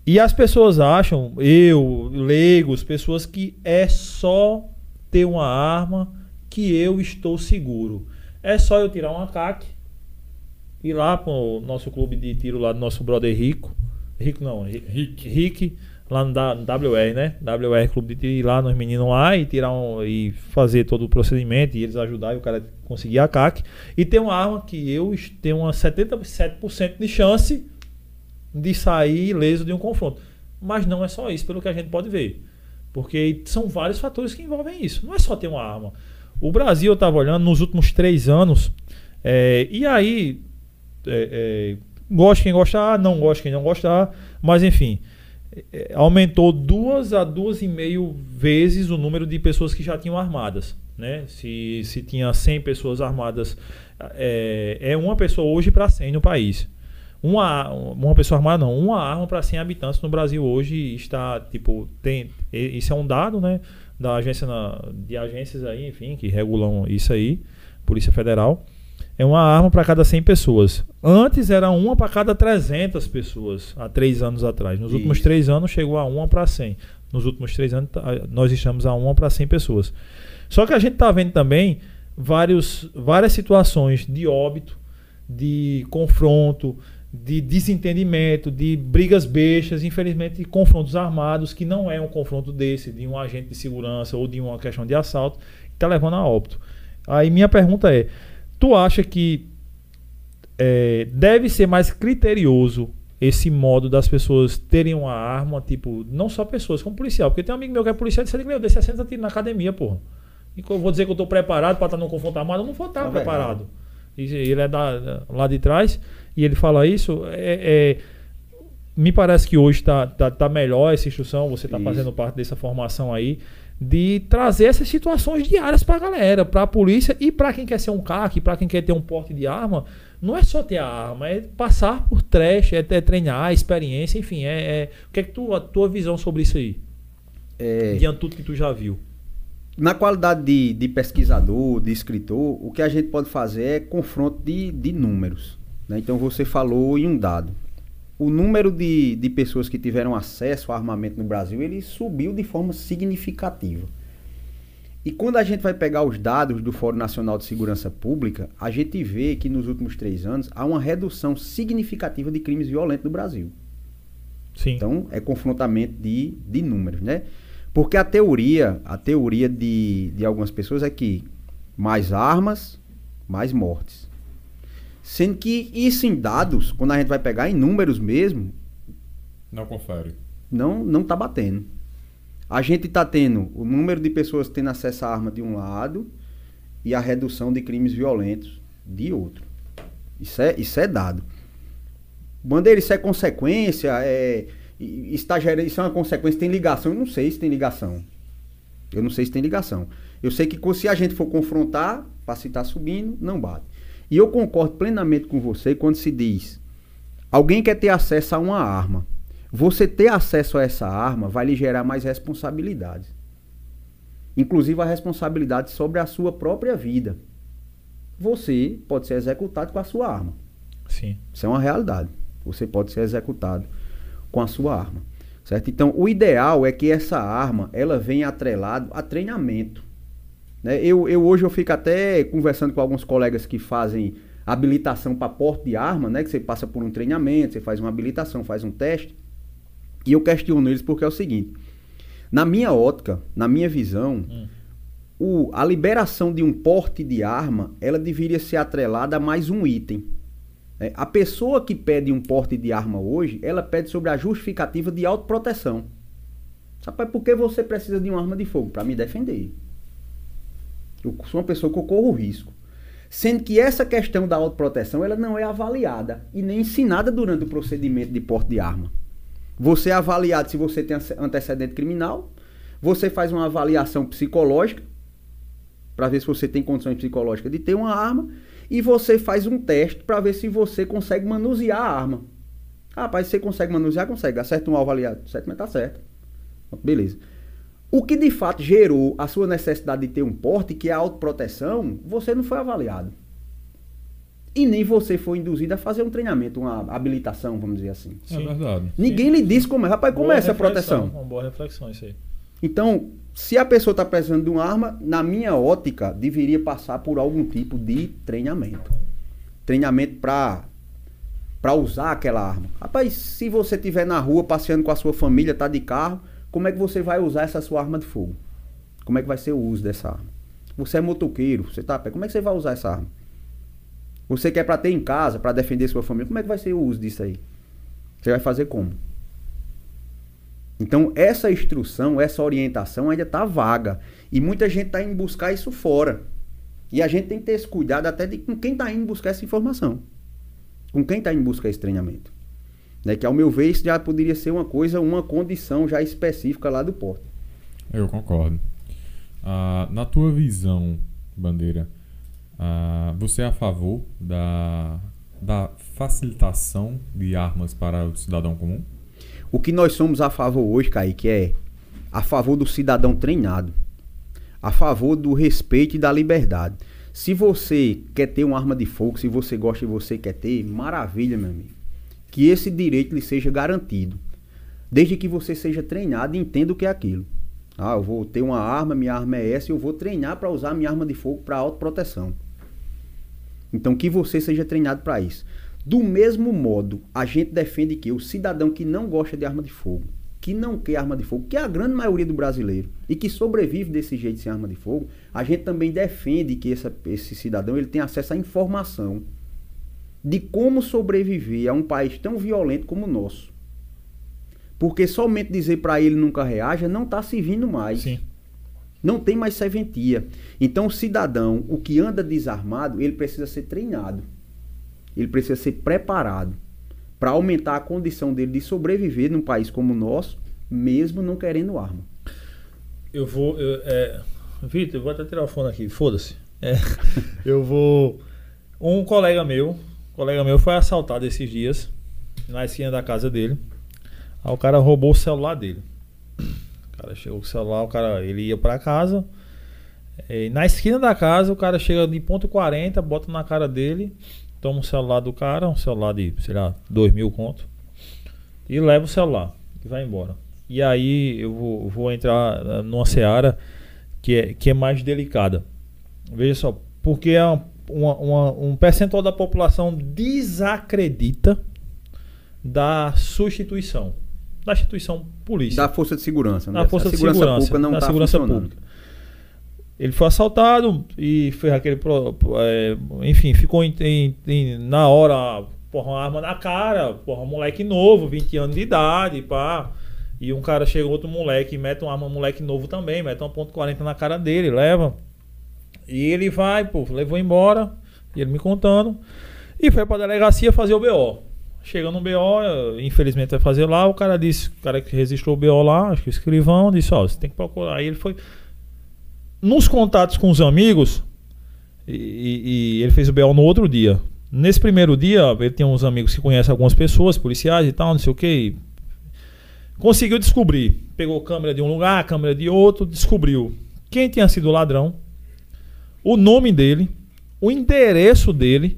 E as pessoas acham, eu, leigos, pessoas que é só ter uma arma que eu estou seguro. É só eu tirar uma CAC, ir lá para o nosso clube de tiro lá do nosso brother Rico. Rico não, Rick. Rick lá no WR, né? WR Clube de ir lá nos meninos lá e tirar um, e fazer todo o procedimento e eles ajudar e o cara conseguir a CAC. E ter uma arma que eu tenho uma 77% de chance de sair ileso de um confronto. Mas não é só isso, pelo que a gente pode ver. Porque são vários fatores que envolvem isso. Não é só ter uma arma. O Brasil, eu estava olhando nos últimos três anos, é, e aí, é, é, gosta quem gostar, não gosta quem não gostar, mas enfim, aumentou duas a duas e meio vezes o número de pessoas que já tinham armadas. Né? Se, se tinha 100 pessoas armadas, é, é uma pessoa hoje para 100 no país. Uma, uma pessoa armada não, uma arma para 100 habitantes no Brasil hoje está, tipo, tem, isso é um dado, né? da agência na, de agências aí, enfim, que regulam isso aí, Polícia Federal, é uma arma para cada 100 pessoas. Antes era uma para cada 300 pessoas, há três anos atrás. Nos isso. últimos três anos chegou a uma para 100. Nos últimos três anos tá, nós estamos a uma para 100 pessoas. Só que a gente está vendo também vários, várias situações de óbito, de confronto, de desentendimento, de brigas bestas, infelizmente de confrontos armados, que não é um confronto desse, de um agente de segurança ou de uma questão de assalto, está levando a óbito. Aí minha pergunta é: tu acha que é, deve ser mais criterioso esse modo das pessoas terem uma arma, tipo, não só pessoas, como policial? Porque tem um amigo meu que é policial e disse: Meu, desse 60 tiros na academia, porra. E eu vou dizer que eu estou preparado para estar num confronto armado, eu não vou estar é preparado. Ele é da, lá de trás e ele fala isso, é, é me parece que hoje está tá, tá melhor essa instrução, você está fazendo parte dessa formação aí, de trazer essas situações diárias para a galera, para a polícia e para quem quer ser um CAC, para quem quer ter um porte de arma. Não é só ter a arma, é passar por trash, é, é treinar, experiência, enfim. É, é, o que é que tu, a tua visão sobre isso aí? É, diante de tudo que tu já viu. Na qualidade de, de pesquisador, de escritor, o que a gente pode fazer é confronto de, de números. Né? Então você falou em um dado. O número de, de pessoas que tiveram acesso a armamento no Brasil ele subiu de forma significativa. E quando a gente vai pegar os dados do Fórum Nacional de Segurança Pública, a gente vê que nos últimos três anos há uma redução significativa de crimes violentos no Brasil. Sim. Então é confrontamento de, de números, né? Porque a teoria, a teoria de, de algumas pessoas é que mais armas, mais mortes. Sendo que isso em dados, quando a gente vai pegar em números mesmo. Não confere. Não, não tá batendo. A gente tá tendo o número de pessoas tendo acesso à arma de um lado e a redução de crimes violentos de outro. Isso é, isso é dado. Bandeira, isso é consequência, é, está gerando, isso é uma consequência, tem ligação? Eu não sei se tem ligação. Eu não sei se tem ligação. Eu sei que se a gente for confrontar, para se estar subindo, não bate. E eu concordo plenamente com você quando se diz: alguém quer ter acesso a uma arma. Você ter acesso a essa arma vai lhe gerar mais responsabilidades. Inclusive a responsabilidade sobre a sua própria vida. Você pode ser executado com a sua arma. Sim. Isso é uma realidade. Você pode ser executado com a sua arma. Certo? Então, o ideal é que essa arma ela venha atrelado a treinamento. Né? Eu, eu hoje eu fico até conversando com alguns colegas que fazem habilitação para porte de arma, né? Que você passa por um treinamento, você faz uma habilitação, faz um teste. E eu questiono eles porque é o seguinte: na minha ótica, na minha visão, hum. o, a liberação de um porte de arma, ela deveria ser atrelada a mais um item. É, a pessoa que pede um porte de arma hoje, ela pede sobre a justificativa de autoproteção. Sabe por que você precisa de uma arma de fogo? Para me defender. Eu sou uma pessoa que eu corro risco. Sendo que essa questão da autoproteção ela não é avaliada e nem ensinada durante o procedimento de porte de arma. Você é avaliado se você tem antecedente criminal, você faz uma avaliação psicológica para ver se você tem condições psicológicas de ter uma arma e você faz um teste para ver se você consegue manusear a arma. Ah, rapaz, você consegue manusear? Consegue. Acerta um alvo aliado. Certo, mas tá certo. Beleza. O que de fato gerou a sua necessidade de ter um porte, que é a autoproteção, você não foi avaliado. E nem você foi induzido a fazer um treinamento, uma habilitação, vamos dizer assim. É verdade. Ninguém Sim. lhe disse como é. Rapaz, como boa é essa proteção? Uma boa reflexão isso aí. Então, se a pessoa está precisando de uma arma, na minha ótica, deveria passar por algum tipo de treinamento. Treinamento para para usar aquela arma. Rapaz, se você estiver na rua passeando com a sua família, tá de carro, como é que você vai usar essa sua arma de fogo? Como é que vai ser o uso dessa arma? Você é motoqueiro, você tá a pé, como é que você vai usar essa arma? Você quer para ter em casa, para defender sua família, como é que vai ser o uso disso aí? Você vai fazer como? Então, essa instrução, essa orientação ainda está vaga. E muita gente está indo buscar isso fora. E a gente tem que ter esse cuidado até de com quem está indo buscar essa informação. Com quem está indo buscar esse treinamento. Né? Que ao meu ver isso já poderia ser uma coisa, uma condição já específica lá do porto. Eu concordo. Ah, na tua visão, Bandeira, ah, você é a favor da, da facilitação de armas para o cidadão comum? O que nós somos a favor hoje, Kaique, é a favor do cidadão treinado, a favor do respeito e da liberdade. Se você quer ter uma arma de fogo, se você gosta e você quer ter, maravilha, meu amigo que esse direito lhe seja garantido, desde que você seja treinado e entenda o que é aquilo. Ah, eu vou ter uma arma, minha arma é essa, eu vou treinar para usar minha arma de fogo para autoproteção. Então, que você seja treinado para isso. Do mesmo modo, a gente defende que o cidadão que não gosta de arma de fogo, que não quer arma de fogo, que é a grande maioria do brasileiro, e que sobrevive desse jeito sem arma de fogo, a gente também defende que essa, esse cidadão ele tenha acesso à informação de como sobreviver a um país tão violento como o nosso. Porque somente dizer para ele nunca reaja não está servindo mais. Sim. Não tem mais serventia. Então o cidadão, o que anda desarmado, ele precisa ser treinado. Ele precisa ser preparado para aumentar a condição dele de sobreviver num país como o nosso, mesmo não querendo arma. Eu vou. Eu, é... Vitor, eu vou até tirar o fone aqui, foda-se. É, eu vou. Um colega meu, um colega meu foi assaltado esses dias na esquina da casa dele. Aí o cara roubou o celular dele. O cara chegou com o celular, o cara ele ia para casa. na esquina da casa, o cara chega de ponto 40, bota na cara dele, toma o celular do cara, um celular de, sei lá, 2 mil conto, e leva o celular e vai embora. E aí eu vou, vou entrar numa seara que é, que é mais delicada. Veja só, porque é uma uma, uma, um percentual da população desacredita da substituição. Da instituição polícia. Da força de segurança. Né? Da força de segurança. Pública não da tá segurança pública. Ele foi assaltado e fez aquele. É, enfim, ficou em, em, em, na hora, porra, uma arma na cara, porra, um moleque novo, 20 anos de idade, pá. E um cara chega, outro moleque, mete uma arma, um moleque novo também, mete uma ponto .40 na cara dele, leva. E ele vai, pô, levou embora, e ele me contando, e foi pra delegacia fazer o BO. Chegando no BO, infelizmente vai fazer lá, o cara disse, o cara que registrou o BO lá, acho que o escrivão, disse, ó, você tem que procurar. Aí ele foi. Nos contatos com os amigos, e, e, ele fez o BO no outro dia. Nesse primeiro dia, ele tem uns amigos que conhecem algumas pessoas, policiais e tal, não sei o que. Conseguiu descobrir. Pegou câmera de um lugar, câmera de outro, descobriu quem tinha sido o ladrão, o nome dele, o endereço dele,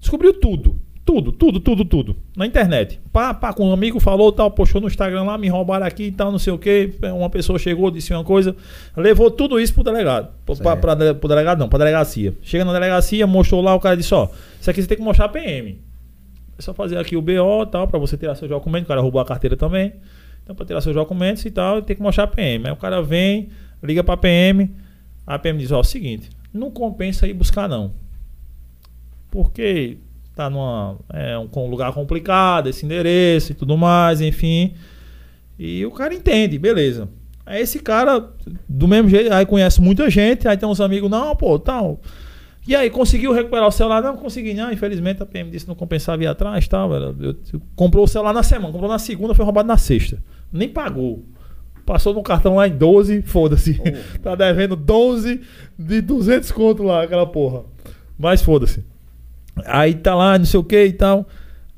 descobriu tudo. Tudo, tudo, tudo, tudo. Na internet. Pá, pá, com um amigo falou, tal, postou no Instagram lá, me roubaram aqui e tal, não sei o quê. Uma pessoa chegou, disse uma coisa, levou tudo isso pro delegado. Pra, pra, pro delegado não, pra delegacia. Chega na delegacia, mostrou lá, o cara disse, ó, isso aqui você tem que mostrar a PM. É só fazer aqui o BO e tal, pra você tirar seu documento. O cara roubou a carteira também. Então, pra tirar seus documentos e tal, tem que mostrar a PM. Aí o cara vem, liga pra PM. A PM diz: Ó, seguinte, não compensa ir buscar, não. Porque tá numa, é um lugar complicado, esse endereço e tudo mais, enfim. E o cara entende, beleza. Aí esse cara, do mesmo jeito, aí conhece muita gente, aí tem uns amigos, não, pô, tal. E aí, conseguiu recuperar o celular? Não, consegui, não. Infelizmente a PM disse não compensava ir atrás tal. Eu, eu- comprou o celular na semana, comprou na segunda, foi roubado na sexta. Nem pagou. Passou no cartão lá em 12, foda-se. tá devendo 12 de 200 conto lá, aquela porra. Mas foda-se. Aí tá lá, não sei o que e tal.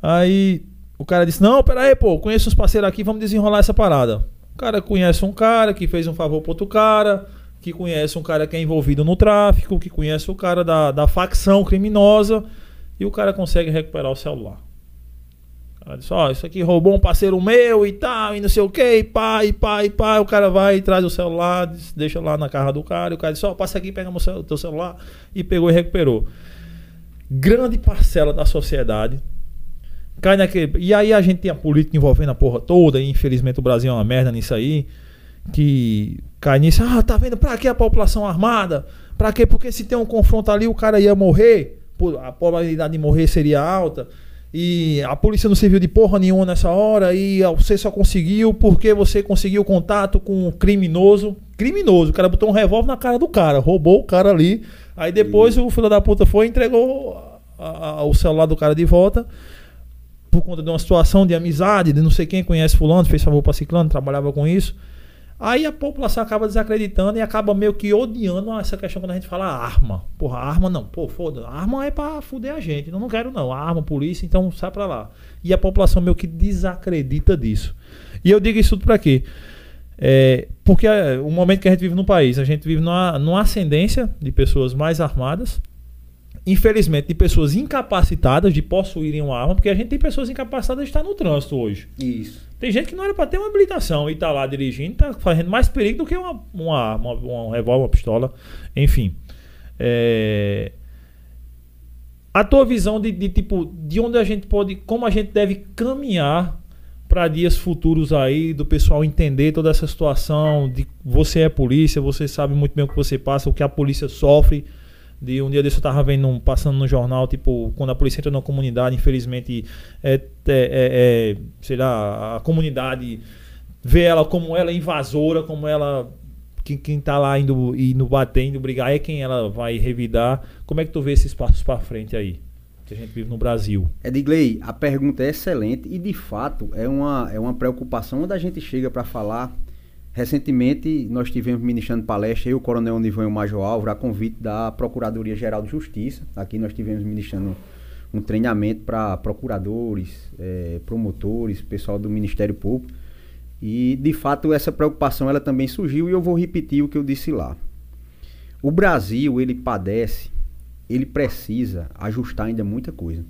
Aí o cara disse: Não, pera aí, pô, conheço uns parceiros aqui, vamos desenrolar essa parada. O cara conhece um cara que fez um favor pro outro cara, que conhece um cara que é envolvido no tráfico, que conhece o cara da, da facção criminosa, e o cara consegue recuperar o celular. Cara disse: Ó, isso aqui roubou um parceiro meu e tal, e não sei o que, pá, e pá. O cara vai e traz o celular, deixa lá na carra do cara, e o cara diz: Ó, passa aqui, pega o teu celular, e pegou e recuperou grande parcela da sociedade cai naquele. E aí a gente tem a política envolvendo a porra toda, e infelizmente o Brasil é uma merda nisso aí. Que cai nisso, ah, tá vendo? Pra que a população armada? Pra quê? Porque se tem um confronto ali, o cara ia morrer, a probabilidade de morrer seria alta. E a polícia não serviu de porra nenhuma nessa hora. E você só conseguiu porque você conseguiu contato com um criminoso. Criminoso, o cara botou um revólver na cara do cara, roubou o cara ali. Aí depois o filho da puta foi e entregou a- a- o celular do cara de volta por conta de uma situação de amizade, de não sei quem conhece fulano, fez favor pra ciclano, trabalhava com isso. Aí a população acaba desacreditando e acaba meio que odiando essa questão quando a gente fala arma. Porra, arma não. Pô, foda. Arma é pra fuder a gente. Eu não quero não. Arma, polícia, então sai pra lá. E a população meio que desacredita disso. E eu digo isso tudo pra quê? É, porque é, o momento que a gente vive no país, a gente vive numa, numa ascendência de pessoas mais armadas, infelizmente de pessoas incapacitadas de possuírem uma arma, porque a gente tem pessoas incapacitadas de estar no trânsito hoje. Isso. Tem gente que não era pra ter uma habilitação e tá lá dirigindo, tá fazendo mais perigo do que uma, uma arma, uma, um revólver, uma pistola, enfim. É, A tua visão de, de, tipo, de onde a gente pode, como a gente deve caminhar para dias futuros aí, do pessoal entender toda essa situação, de você é polícia, você sabe muito bem o que você passa, o que a polícia sofre. De um dia desse eu tava vendo, passando no jornal, tipo, quando a polícia entra na comunidade, infelizmente, é, é, é- é, sei lá, a comunidade vê ela como ela é invasora, como ela. Quem, quem tá lá indo, indo bater, brigar, é quem ela vai revidar. Como é que tu vê esses passos para frente aí? Que a gente vive no Brasil. Edgley, a pergunta é excelente e de fato é uma, é uma preocupação onde a gente chega para falar. Recentemente nós tivemos ministrando palestra, eu, o Coronel Nivão e o Major Álvaro, a convite da Procuradoria Geral de Justiça. Aqui nós tivemos ministrando um treinamento para procuradores, eh, promotores, pessoal do Ministério Público. E de fato essa preocupação ela também surgiu e eu vou repetir o que eu disse lá. O Brasil, ele padece, ele precisa ajustar ainda muita coisa.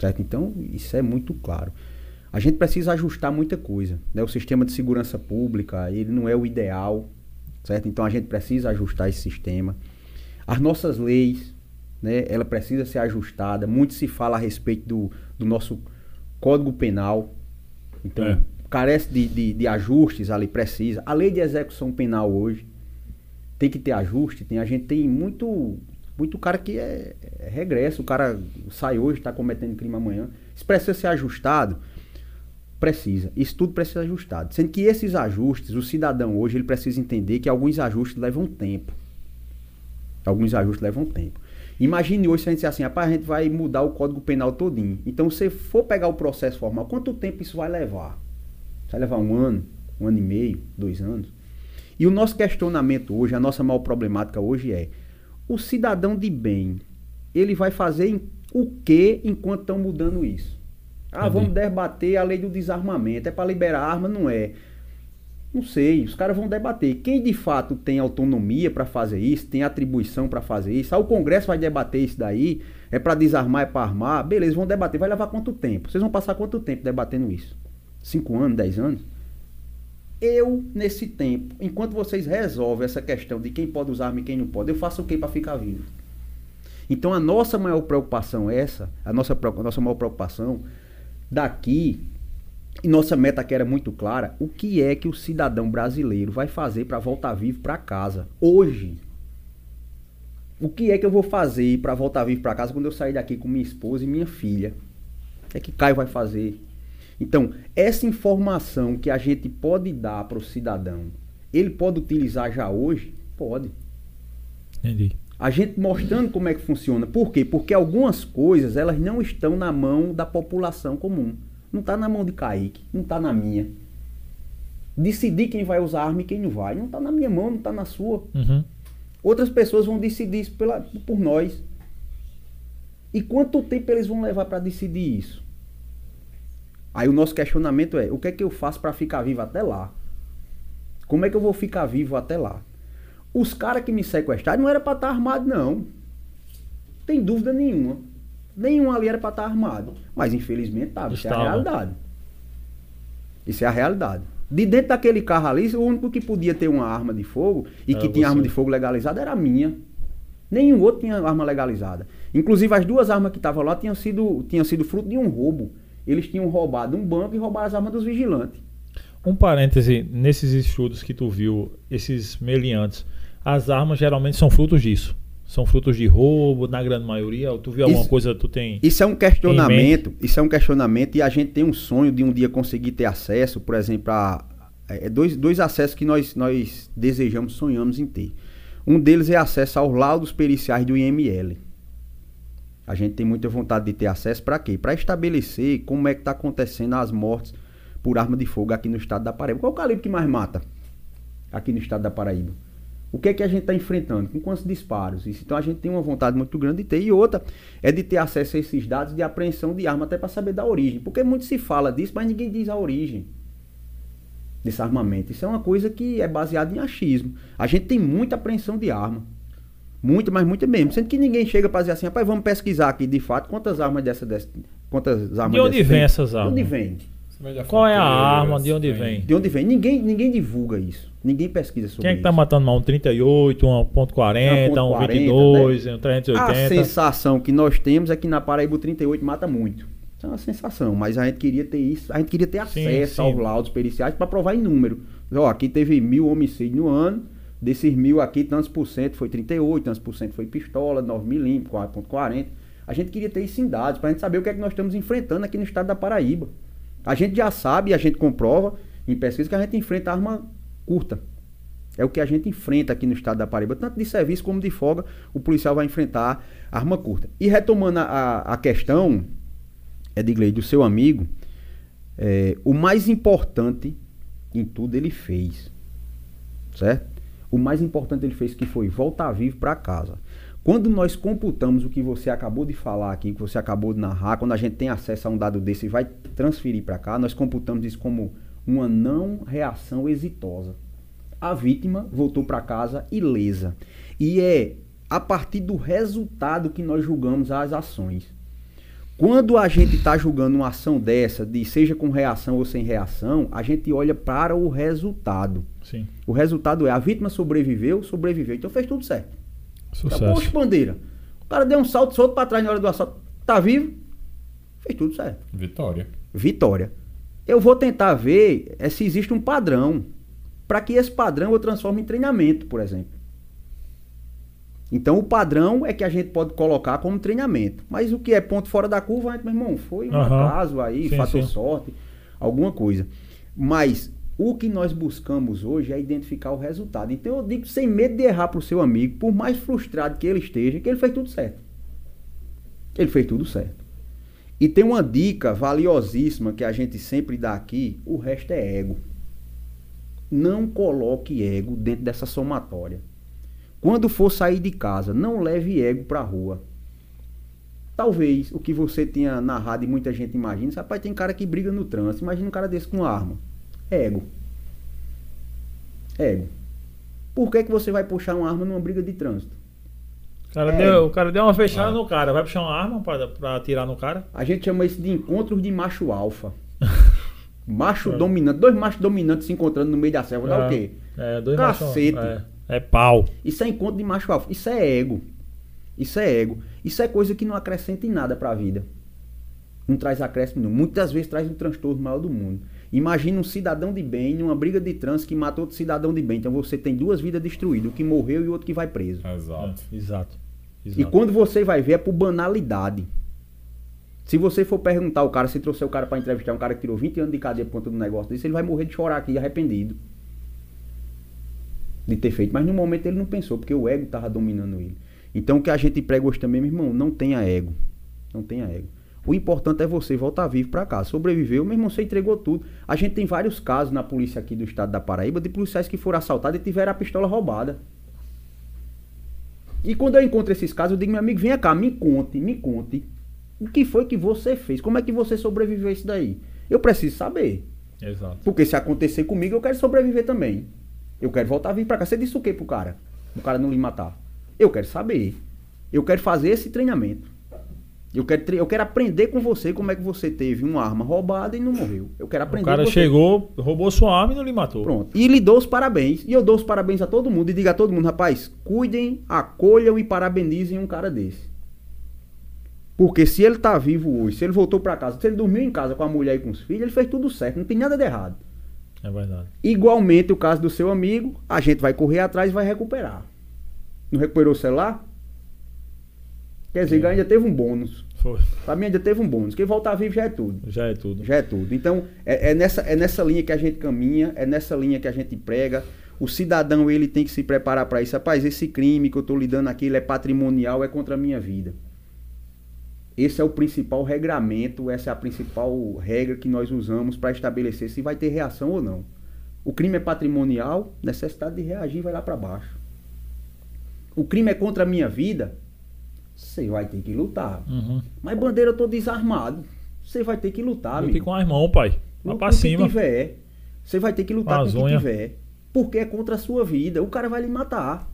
Certo? Então, isso é muito claro. A gente precisa ajustar muita coisa. Né? O sistema de segurança pública, ele não é o ideal. Certo? Então, a gente precisa ajustar esse sistema. As nossas leis, né? ela precisa ser ajustada. Muito se fala a respeito do, do nosso Código Penal. Então, É. carece de, de, de ajustes ali, precisa. A lei de execução penal hoje tem que ter ajuste. Tem, a gente tem muito, muito cara que é, é regresso. O cara sai hoje, está cometendo crime amanhã. Isso precisa ser ajustado. Precisa. Isso tudo precisa ser ajustado. Sendo que esses ajustes, o cidadão hoje, ele precisa entender que alguns ajustes levam tempo. Alguns ajustes levam tempo. Imagine hoje se a gente assim, rapaz, a gente vai mudar o código penal todinho. Então, se for pegar o processo formal, quanto tempo isso vai levar? Vai levar um ano, um ano e meio, dois anos? E o nosso questionamento hoje, a nossa maior problemática hoje é: o cidadão de bem, ele vai fazer o que enquanto estão mudando isso? Ah, Entendi. vamos debater a lei do desarmamento. É para liberar arma? Não é. Não sei, os caras vão debater. Quem de fato tem autonomia para fazer isso, tem atribuição para fazer isso, ah, o Congresso vai debater isso daí, é para desarmar, é para armar, beleza, vão debater. Vai levar quanto tempo? Vocês vão passar quanto tempo debatendo isso? Cinco anos, dez anos? Eu, nesse tempo, enquanto vocês resolvem essa questão de quem pode usar arma e quem não pode, eu faço o que para ficar vivo? Então a nossa maior preocupação é essa, a nossa, a nossa maior preocupação daqui, e nossa meta que era muito clara, o que é que o cidadão brasileiro vai fazer para voltar vivo para casa hoje? O que é que eu vou fazer para voltar vivo para casa quando eu sair daqui com minha esposa e minha filha? O que é que Caio vai fazer? Então, essa informação que a gente pode dar para o cidadão, ele pode utilizar já hoje? Pode. Entendi. A gente mostrando como é que funciona. Por quê? Porque algumas coisas elas não estão na mão da população comum. Não está na mão de Kaique, não está na minha. Decidir quem vai usar arma e quem não vai. Não está na minha mão, não está na sua. Uhum. Outras pessoas vão decidir isso pela, por nós. E quanto tempo eles vão levar para decidir isso? Aí o nosso questionamento é: o que é que eu faço para ficar vivo até lá? Como é que eu vou ficar vivo até lá? Os caras que me sequestraram não era para estar tá armado, não. Tem dúvida nenhuma. Nenhum ali era para estar tá armado. Mas infelizmente estava. Isso é a realidade. Isso é a realidade. De dentro daquele carro ali, o único que podia ter uma arma de fogo e era que tinha arma de fogo legalizada era a minha. Nenhum outro tinha arma legalizada. Inclusive as duas armas que estavam lá tinham sido, tinham sido fruto de um roubo. Eles tinham roubado um banco e roubado as armas dos vigilantes. Um parêntese, nesses estudos que tu viu, esses meliantes, as armas geralmente são frutos disso. São frutos de roubo, na grande maioria. Tu viu alguma Isso- coisa tu tem. Isso é um questionamento, isso é um questionamento e a gente tem um sonho de um dia conseguir ter acesso, por exemplo, a é, dois, dois acessos que nós, nós desejamos, sonhamos em ter. Um deles é acesso aos laudos periciais do IML. A gente tem muita vontade de ter acesso para quê? Para estabelecer como é que está acontecendo as mortes por arma de fogo aqui no estado da Paraíba. Qual é o calibre que mais mata aqui no estado da Paraíba? O que é que a gente está enfrentando? Com quantos disparos? Isso, Então a gente tem uma vontade muito grande de ter. E outra é de ter acesso a esses dados de apreensão de arma, até para saber da origem. Porque muito se fala disso, mas ninguém diz a origem desse armamento. Isso é uma coisa que é baseada em achismo. A gente tem muita apreensão de arma. Muita, mas muita mesmo. Sendo que ninguém chega para dizer assim, rapaz, vamos pesquisar aqui de fato quantas armas dessa. dessa quantas armas De onde vem tem. essas De armas? onde vem? Qual é a arma? De onde vem? De onde vem? Ninguém, ninguém divulga isso. Ninguém pesquisa sobre Quem é que tá isso. matando mais? Um 38, um ponto 40, um 1.40, 22, um A 380? sensação que nós temos é que na Paraíba o 38 mata muito. Isso é uma sensação, mas a gente queria ter isso, a gente queria ter Sim, acesso sim. aos laudos periciais para provar em número. Ó, aqui teve mil homicídios no ano, desses mil aqui, tantos por cento foi 38, tantos por cento foi pistola, 9 milímetros, 4.40. A gente queria ter isso em dados, para a gente saber o que é que nós estamos enfrentando aqui no estado da Paraíba. A gente já sabe, a gente comprova em pesquisa que a gente enfrenta arma curta. É o que a gente enfrenta aqui no estado da Paraíba, tanto de serviço como de folga, o policial vai enfrentar arma curta. E retomando a, a, questão, Edgley, do seu amigo, é, o mais importante em tudo ele fez, certo? O mais importante ele fez que foi voltar vivo para casa. Quando nós computamos o que você acabou de falar aqui, que você acabou de narrar, quando a gente tem acesso a um dado desse e vai transferir para cá, nós computamos isso como uma não reação exitosa. A vítima voltou para casa ilesa. E é a partir do resultado que nós julgamos as ações. Quando a gente está julgando uma ação dessa, de seja com reação ou sem reação, a gente olha para o resultado. Sim. O resultado é a vítima sobreviveu, sobreviveu, então fez tudo certo. Então, Sucesso. poxa, bandeira. O cara deu um salto solto para trás na hora do assalto. Tá vivo? Fez tudo certo. Vitória. Vitória. Eu vou tentar ver é, se existe um padrão. Para que esse padrão eu transforme em treinamento, por exemplo. Então o padrão é que a gente pode colocar como treinamento. Mas o que é ponto fora da curva, meu irmão, foi um Aham. acaso aí, Sim, fator sim. sorte, alguma coisa. Mas o que nós buscamos hoje é identificar o resultado. Então eu digo sem medo de errar para o seu amigo, por mais frustrado que ele esteja, que ele fez tudo certo. Ele fez tudo certo. E tem uma dica valiosíssima que a gente sempre dá aqui: o resto é ego. Não coloque ego dentro dessa somatória. Quando for sair de casa, não leve ego para a rua. Talvez o que você tinha narrado e muita gente imagina, rapaz, tem cara que briga no trânsito. Imagina um cara desse com arma. Ego. Ego. Por que, que você vai puxar uma arma numa briga de trânsito? O cara, É. deu, o cara deu uma fechada Ah. no cara. Vai puxar uma arma pra, pra atirar no cara? A gente chama isso de encontros de macho alfa. Macho É. dominante, dois machos dominantes se encontrando no meio da selva, dá o quê? É, dois Cacete. machos- É, é pau. Isso é encontro de macho alfa. Isso é ego. Isso é ego. Isso é coisa que não acrescenta em nada pra vida. Não traz acréscimo, não. Muitas vezes traz um transtorno maior do mundo. Imagina um cidadão de bem numa briga de trânsito que matou outro cidadão de bem. Então você tem duas vidas destruídas, o que morreu e o outro que vai preso. Exato. É, exato. E Exato. quando você vai ver é por banalidade. Se você for perguntar o cara, se trouxer o cara pra entrevistar um cara que tirou 20 anos de cadeia por conta do negócio desse, ele vai morrer de chorar aqui arrependido. De ter feito. Mas no momento ele não pensou, porque o ego tava dominando ele. Então o que a gente prega hoje também, meu irmão, não tenha ego. Não tenha ego. O importante é você voltar vivo pra casa. Sobreviveu, meu irmão, você entregou tudo. A gente tem vários casos na polícia aqui do estado da Paraíba de policiais que foram assaltados e tiveram a pistola roubada. E quando eu encontro esses casos, eu digo, meu amigo, venha cá, me conte, me conte. O que foi que você fez? Como é que você sobreviveu a isso daí? Eu preciso saber. Exato. Porque se acontecer comigo, eu quero sobreviver também. Eu quero voltar a vir pra cá. Você disse o que pro cara? O cara não lhe matar. Eu quero saber. Eu quero fazer esse treinamento. Eu quero, eu quero aprender com você como é que você teve uma arma roubada e não morreu. Eu quero O aprender cara com você. chegou, roubou sua arma e não lhe matou. Pronto. E lhe dou os parabéns. E eu dou os parabéns a todo mundo. E diga a todo mundo, rapaz, cuidem, acolham e parabenizem um cara desse. Porque se ele tá vivo hoje, se ele voltou pra casa, se ele dormiu em casa com a mulher e com os filhos, ele fez tudo certo. Não tem nada de errado. É verdade. Igualmente o caso do seu amigo, a gente vai correr atrás e vai recuperar. Não recuperou o celular? Quer dizer, ainda teve um bônus. Foi. Pra mim ainda teve um bônus. Quem voltar vivo já é tudo. Já é tudo. Já é tudo. Então, é, é nessa, é nessa linha que a gente caminha, é nessa linha que a gente prega. O cidadão, ele tem que se preparar para isso. Rapaz, esse crime que eu tô lidando aqui, ele é patrimonial, é contra a minha vida. Esse é o principal regramento, essa é a principal regra que nós usamos para estabelecer se vai ter reação ou não. O crime é patrimonial, necessidade de reagir vai lá para baixo. O crime é contra a minha vida, você vai ter que lutar. Uhum. Mas bandeira, eu tô desarmado. Você vai ter que lutar, Lute amigo. com as mãos, pai. Vai pra cima. que tiver. Você vai ter que lutar Com o que tiver. Porque é contra a sua vida. O cara vai lhe matar.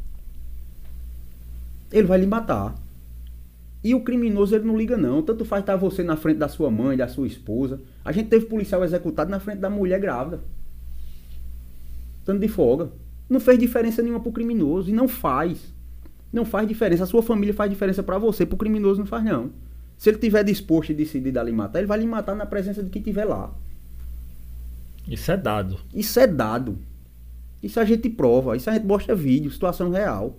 Ele vai lhe matar. E o criminoso ele não liga não. Tanto faz estar você na frente da sua mãe, da sua esposa. A gente teve policial executado na frente da mulher grávida. Tanto de folga. Não fez diferença nenhuma pro criminoso. E não faz. Não faz diferença. A sua família faz diferença pra você. Pro criminoso não faz não. Se ele tiver disposto e decidido a lhe matar, ele vai lhe matar na presença de quem tiver lá. Isso é dado. Isso é dado. Isso a gente prova, isso a gente mostra vídeo, situação real.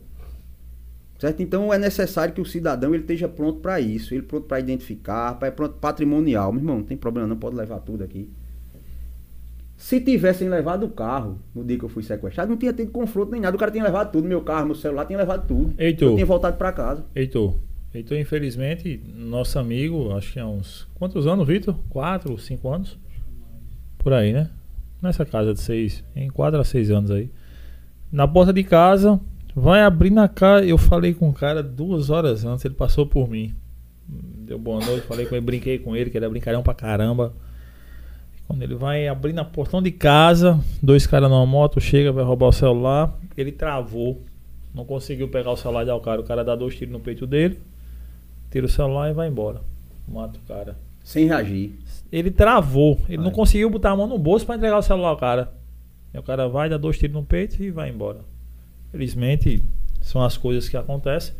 Certo? Então é necessário que o cidadão ele esteja pronto para isso, ele pronto para identificar, para pronto patrimonial. Meu irmão, não tem problema, não pode levar tudo aqui. Se tivessem levado o carro no dia que eu fui sequestrado, não tinha tido confronto nem nada. O cara tinha levado tudo, meu carro, meu celular, tinha levado tudo. Heitor. Eu tinha voltado para casa. Heitor. Heitor, infelizmente, nosso amigo, acho que há uns. Quantos anos, Vitor? Quatro, cinco anos? Por aí, né? Nessa casa de seis. Em quatro a seis anos aí. Na porta de casa, vai abrir na casa. Eu falei com o cara duas horas antes, ele passou por mim. Deu boa noite, falei com ele, brinquei com ele, que ele é brincalhão pra caramba. Quando ele vai abrir na portão de casa, dois caras numa moto, chega, vai roubar o celular, ele travou. Não conseguiu pegar o celular de cara. O cara dá dois tiros no peito dele, tira o celular e vai embora. Mata o cara. Sem reagir. Ele travou. Ele não Vai. conseguiu botar a mão no bolso pra entregar o celular ao cara. Aí o cara vai, dá dois tiros no peito e vai embora. Felizmente, são as coisas que acontecem.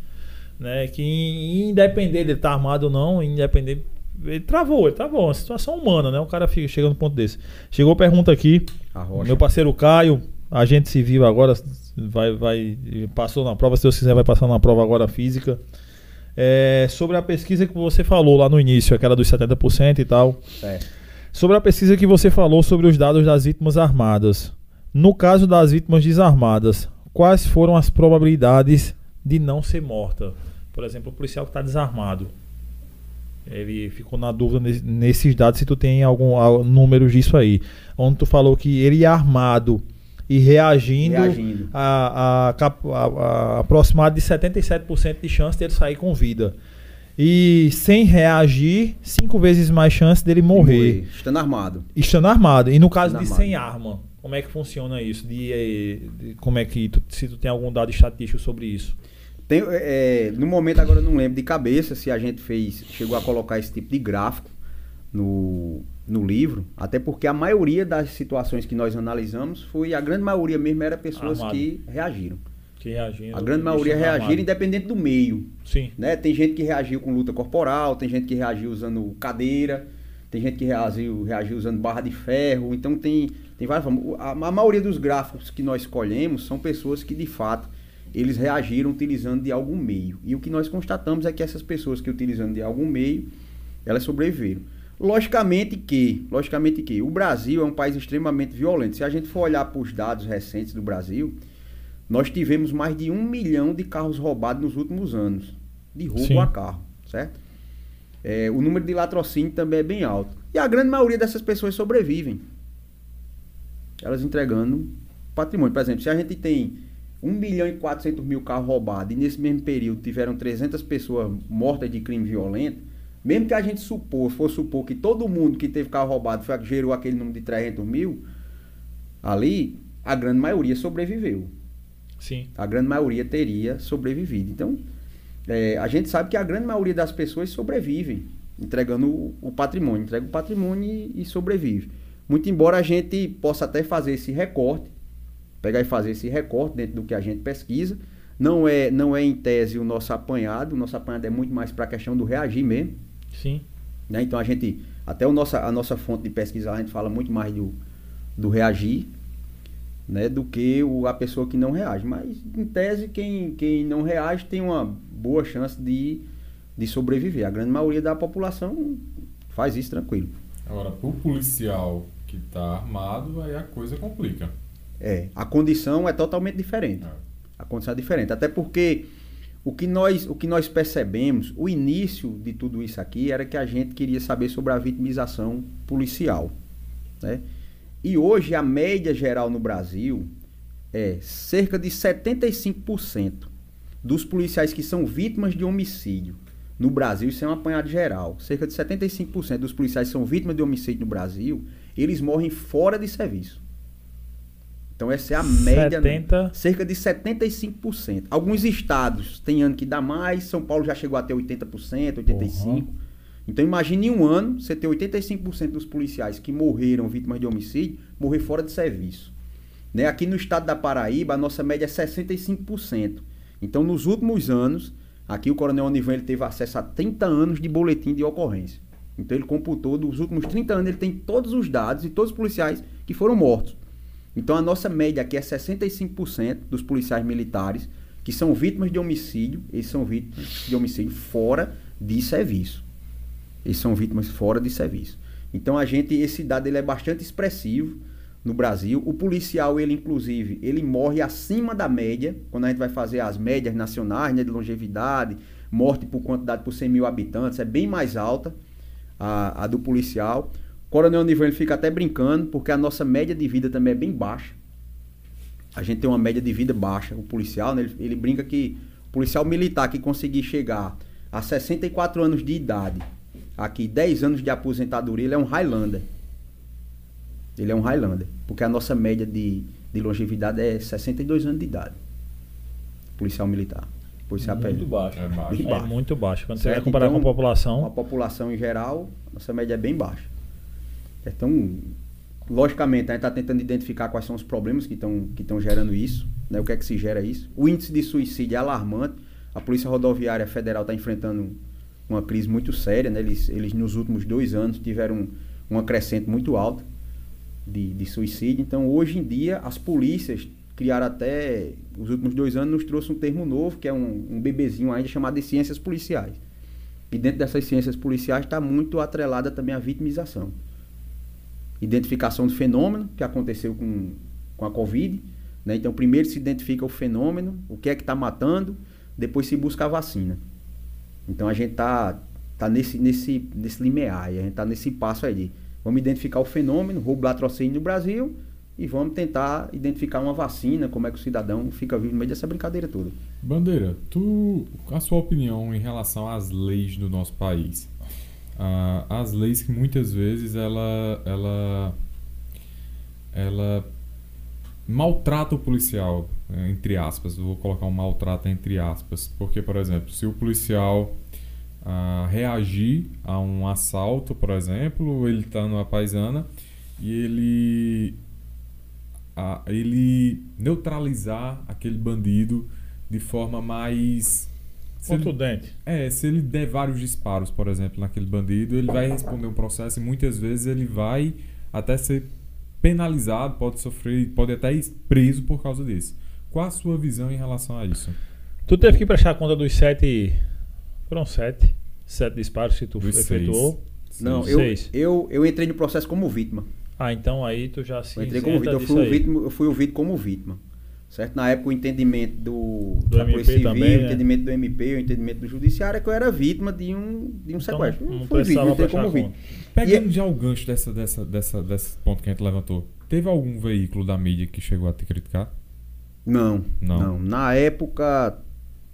Né? Que independente dele estar armado ou não, independente. Ele travou, ele travou. É uma situação humana, né? O cara fica, chega no ponto desse. Chegou pergunta aqui. Meu parceiro Caio, agente civil agora, vai, vai, passou na prova, se Deus quiser, vai passar na prova agora física. É, sobre a pesquisa que você falou lá no início, aquela dos 70% e tal. Certo. Sobre a pesquisa que você falou sobre os dados das vítimas armadas. No caso das vítimas desarmadas, quais foram as probabilidades de não ser morta? Por exemplo, o policial que está desarmado. Ele ficou na dúvida nes- nesses dados se tu tem algum al- números disso aí. Onde tu falou que ele ia armado e reagindo, Reagindo. A, a, a- a- aproximado de 77% de chance de ele sair com vida. E sem reagir, cinco vezes mais chance dele morrer. Estando armado. Estando armado. E no caso Estando de armado. sem arma, como é que funciona isso? De, eh, de- como é que tu, se tu tem algum dado estatístico sobre isso? Tem, é, no momento agora eu não lembro de cabeça se a gente fez, chegou a colocar esse tipo de gráfico no, no livro, até porque a maioria das situações que nós analisamos foi, a grande maioria mesmo era pessoas que reagiram. Que reagindo. A grande maioria reagiram armado. independente do meio. Sim. Né? Tem gente que reagiu com luta corporal, tem gente que reagiu usando cadeira, tem gente que reagiu, reagiu usando barra de ferro, então tem, tem várias formas. A, a maioria dos gráficos que nós escolhemos são pessoas que de fato eles reagiram utilizando de algum meio. E o que nós constatamos é que essas pessoas que utilizando de algum meio, elas sobreviveram. Logicamente que, logicamente que o Brasil é um país extremamente violento. Se a gente for olhar para os dados recentes do Brasil, nós tivemos mais de um milhão de carros roubados nos últimos anos. De roubo Sim. a carro, certo? É, o número de latrocínio também é bem alto. E a grande maioria dessas pessoas sobrevivem. Elas entregando patrimônio. Por exemplo, se a gente tem 1 milhão e 400 mil carros roubados e nesse mesmo período tiveram 300 pessoas mortas de crime violento, mesmo que a gente supor, for supor que todo mundo que teve carro roubado foi, gerou aquele número de 300 mil, ali a grande maioria sobreviveu Sim. a grande maioria teria sobrevivido. Então, é, a gente sabe que a grande maioria das pessoas sobrevivem, entregando o, o patrimônio, entrega o patrimônio e, e sobrevive. Muito embora a gente possa até fazer esse recorte, pegar e fazer esse recorte dentro do que a gente pesquisa, não é, não é em tese o nosso apanhado, o nosso apanhado é muito mais para a questão do reagir mesmo. Sim. né? Então a gente, até o nossa, a nossa fonte de pesquisa, a gente fala muito mais do, do reagir, né, do que o, a pessoa que não reage. Mas, em tese, quem, quem não reage tem uma boa chance de, de sobreviver. A grande maioria da população faz isso tranquilo. Agora, pro policial que tá armado, aí a coisa complica. É, a condição é totalmente diferente. É. A condição é diferente. Até porque o que, nós, o que nós percebemos, o início de tudo isso aqui era que a gente queria saber sobre a vitimização policial. Né? E hoje a média geral no Brasil é cerca de 75% dos policiais que são vítimas de homicídio no Brasil, isso é um apanhado geral, cerca de 75% dos policiais que são vítimas de homicídio no Brasil, eles morrem fora de serviço. Então essa é a média. né? 70. Cerca de 75%. Alguns estados têm ano que dá mais, São Paulo já chegou a ter 80%, 85%. Então imagine em um ano você ter 85% dos policiais que morreram vítimas de homicídio morrer fora de serviço. Né? Aqui no estado da Paraíba, a nossa média é 65%. Então nos últimos anos, aqui o Coronel Onivan ele teve acesso a 30 anos de boletim de ocorrência. Então ele computou, dos últimos 30 anos, ele tem todos os dados e todos os policiais que foram mortos. Então a nossa média aqui é 65% dos policiais militares que são vítimas de homicídio, eles são vítimas de homicídio fora de serviço. Eles são vítimas fora de serviço. Então a gente, esse dado ele é bastante expressivo no Brasil. O policial, ele inclusive, ele morre acima da média, quando a gente vai fazer as médias nacionais, né, de longevidade, morte por quantidade por 100 mil habitantes, é bem mais alta a, a do policial. Coronel Nivan ele fica até brincando, porque a nossa média de vida também é bem baixa. A gente tem uma média de vida baixa. O policial, né, ele, ele brinca que o policial militar que conseguir chegar a 64 anos de idade, aqui 10 anos de aposentadoria, ele é um Highlander. Ele é um Highlander. Porque a nossa média de, de longevidade é 62 anos de idade. Policial militar. Policial Muito baixo. É baixo. É baixo. muito baixo. Quando você vai Certo? comparar Então, com a população. a população em geral, nossa média é bem baixa. Então, logicamente, a gente está tentando identificar quais são os problemas que estão que gerando isso, né? o que é que se gera isso. O índice de suicídio é alarmante. A Polícia Rodoviária Federal está enfrentando uma crise muito séria. Né? Eles, eles, nos últimos dois anos, tiveram uma crescente muito alta de, de suicídio. Então, hoje em dia, as polícias criaram até, os últimos dois anos, nos trouxe um termo novo, que é um, um bebezinho ainda chamado de ciências policiais. E dentro dessas ciências policiais está muito atrelada também a vitimização. Identificação do fenômeno que aconteceu com, com a Covid. Né? Então, primeiro se identifica o fenômeno, o que é que está matando, depois se busca a vacina. Então, a gente está tá nesse, nesse, nesse limiar, a gente está nesse passo aí vamos identificar o fenômeno, roubo latrocínio no Brasil, e vamos tentar identificar uma vacina, como é que o cidadão fica vivo no meio dessa brincadeira toda. Bandeira, tu, a sua opinião em relação às leis do nosso país? As leis que muitas vezes ela, ela, ela maltrata o policial, eh, entre aspas. Vou colocar um maltrata entre aspas, porque, por exemplo, se o policial ah, reagir a um assalto, por exemplo, ele está numa paisana e ele a ele neutralizar aquele bandido de forma mais se ele, é, se ele der vários disparos, por exemplo, naquele bandido, ele vai responder um processo e muitas vezes ele vai até ser penalizado, pode sofrer, pode até ir preso por causa disso. Qual a sua visão em relação a isso? Tu teve que prestar conta dos sete. Foram sete. Sete disparos que tu Dos efetuou. Não, Sim. eu, Seis. eu, eu entrei no processo como vítima. Ah, então aí tu já se. Eu entrei como vítima. Eu fui, o vítima, eu fui ouvido como vítima. Certo? Na época, o entendimento do, Do da MP Polícia Civil, também, o né? entendimento do MP, o entendimento do Judiciário é que eu era vítima de um, de um Então, sequestro. não fui vítima, entrei prestar como vítima. Pegando E- já o gancho dessa, dessa, dessa, desse ponto que a gente levantou, teve algum veículo da mídia que chegou a te criticar? Não, Não. não, Na época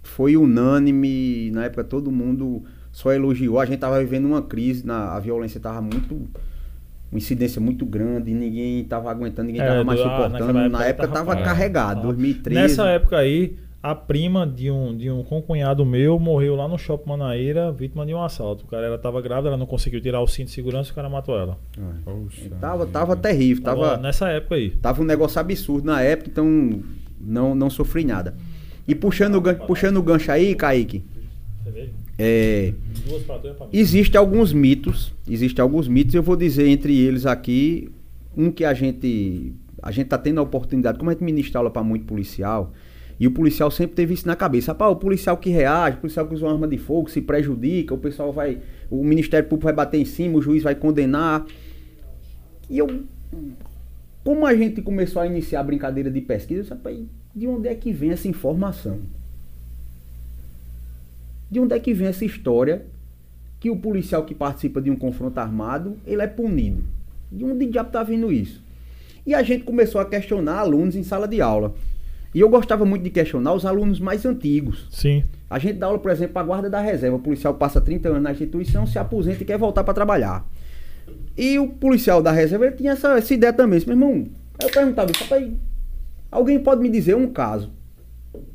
foi unânime, na época todo mundo só elogiou. A gente tava vivendo uma crise, na, a violência tava muito. Uma incidência muito grande, ninguém tava aguentando, ninguém É, tava mais do- suportando. na época época tava- tava É. carregado, Ah, 2013. Nessa época aí, a prima de um, de um concunhado meu morreu lá no shopping Manaíra, vítima de um assalto. O cara ela tava grávida, ela não conseguiu tirar o cinto de segurança e o cara matou ela. É. Poxa. Tava, tava terrível, Tava tava, nessa época aí. tava um negócio absurdo na época, então não, não sofri nada. E puxando o, puxando o gancho aí, Kaique, é, Duas e mim. Existem alguns mitos, existem alguns mitos, eu vou dizer entre eles aqui, um que a gente a gente tá tendo a oportunidade, como a gente ministra aula para muito policial, e o policial sempre teve isso na cabeça. Rapaz, o policial que reage, o policial que usa uma arma de fogo se prejudica, o pessoal vai, o Ministério Público vai bater em cima, o juiz vai condenar. E eu como a gente começou a iniciar a brincadeira de pesquisa, eu disse, rapaz, de onde é que vem essa informação? De onde é que vem essa história que o policial que participa de um confronto armado, ele é punido? De onde diabo tá vindo isso? E a gente começou a questionar alunos em sala de aula. E eu gostava muito de questionar os alunos mais antigos. Sim. A gente dá aula, por exemplo, para a guarda da reserva. O policial passa 30 anos na instituição, se aposenta e quer voltar para trabalhar. E o policial da reserva ele tinha essa, essa ideia também. Disse, meu irmão, eu perguntava, papai, alguém pode me dizer um caso,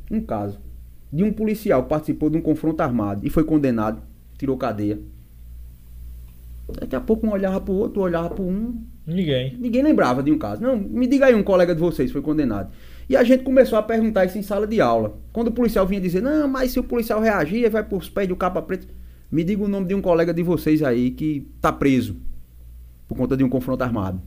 um caso, de um policial que participou de um confronto armado e foi condenado, tirou cadeia. Daqui a pouco um olhava pro outro, olhava pro um, Ninguém. Ninguém lembrava de um caso. Não, me diga aí um colega de vocês foi condenado. E a gente começou a perguntar isso em sala de aula. Quando o policial vinha dizer, não, mas se o policial reagir, vai pros pés do capa preto. Me diga o nome de um colega de vocês aí que tá preso por conta de um confronto armado.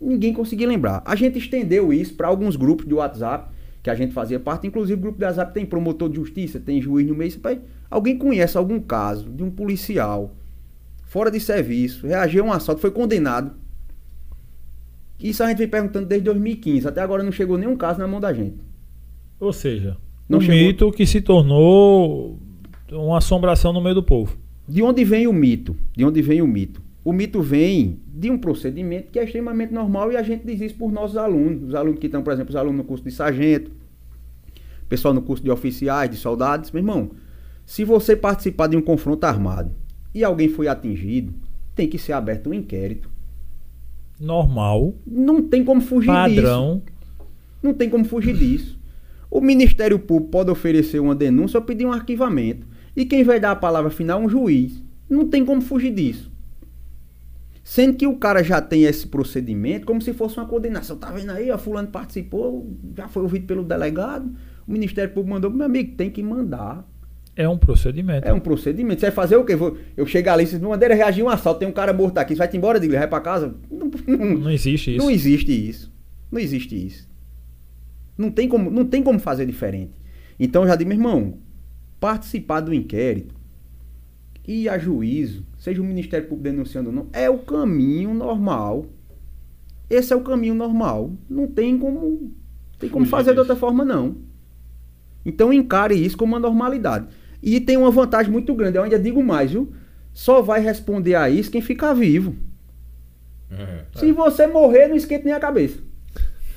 Ninguém conseguia lembrar. A gente estendeu isso para alguns grupos de WhatsApp que a gente fazia parte. Inclusive, o grupo de WhatsApp tem promotor de justiça, tem juiz no meio. Pai, Alguém conhece algum caso de um policial fora de serviço, reagiu a um assalto, foi condenado. Isso a gente vem perguntando desde 2015. Até agora não chegou nenhum caso na mão da gente. Ou seja, Não um chegou- mito que se tornou uma assombração no meio do povo. De onde vem o mito? De onde vem o mito? O mito vem de um procedimento que é extremamente normal e a gente diz isso por nossos alunos. Os alunos que estão, por exemplo, os alunos no curso de sargento, pessoal no curso de oficiais, de soldados. Meu irmão, se você participar de um confronto armado e alguém foi atingido, tem que ser aberto um inquérito. Normal, Não tem como fugir disso. padrão. Não tem como fugir disso. O Ministério Público pode oferecer uma denúncia ou pedir um arquivamento. E quem vai dar a palavra final é um juiz. Não tem como fugir disso. Sendo que o cara já tem esse procedimento como se fosse uma condenação. Tá vendo aí? A fulano participou, já foi ouvido pelo delegado. O Ministério Público mandou, meu amigo, tem que mandar. É um procedimento. É um procedimento. Você vai fazer o quê? Eu chegar ali, se maneira reagir a um assalto, tem um cara morto aqui, você vai te embora, diga, vai pra casa? Não, não- Não existe isso. não existe isso. Não existe isso. Não tem como, não tem como fazer diferente. Então eu já digo, meu irmão, participar do inquérito e a juízo, seja o Ministério Público denunciando ou não, é o caminho normal. Esse é o caminho normal. Não tem como, tem como fazer de outra forma, não. Então encare isso como uma normalidade. E tem uma vantagem muito grande, eu ainda digo mais, viu? Só vai responder a isso quem ficar vivo. É. Se você morrer, não esquenta nem a cabeça.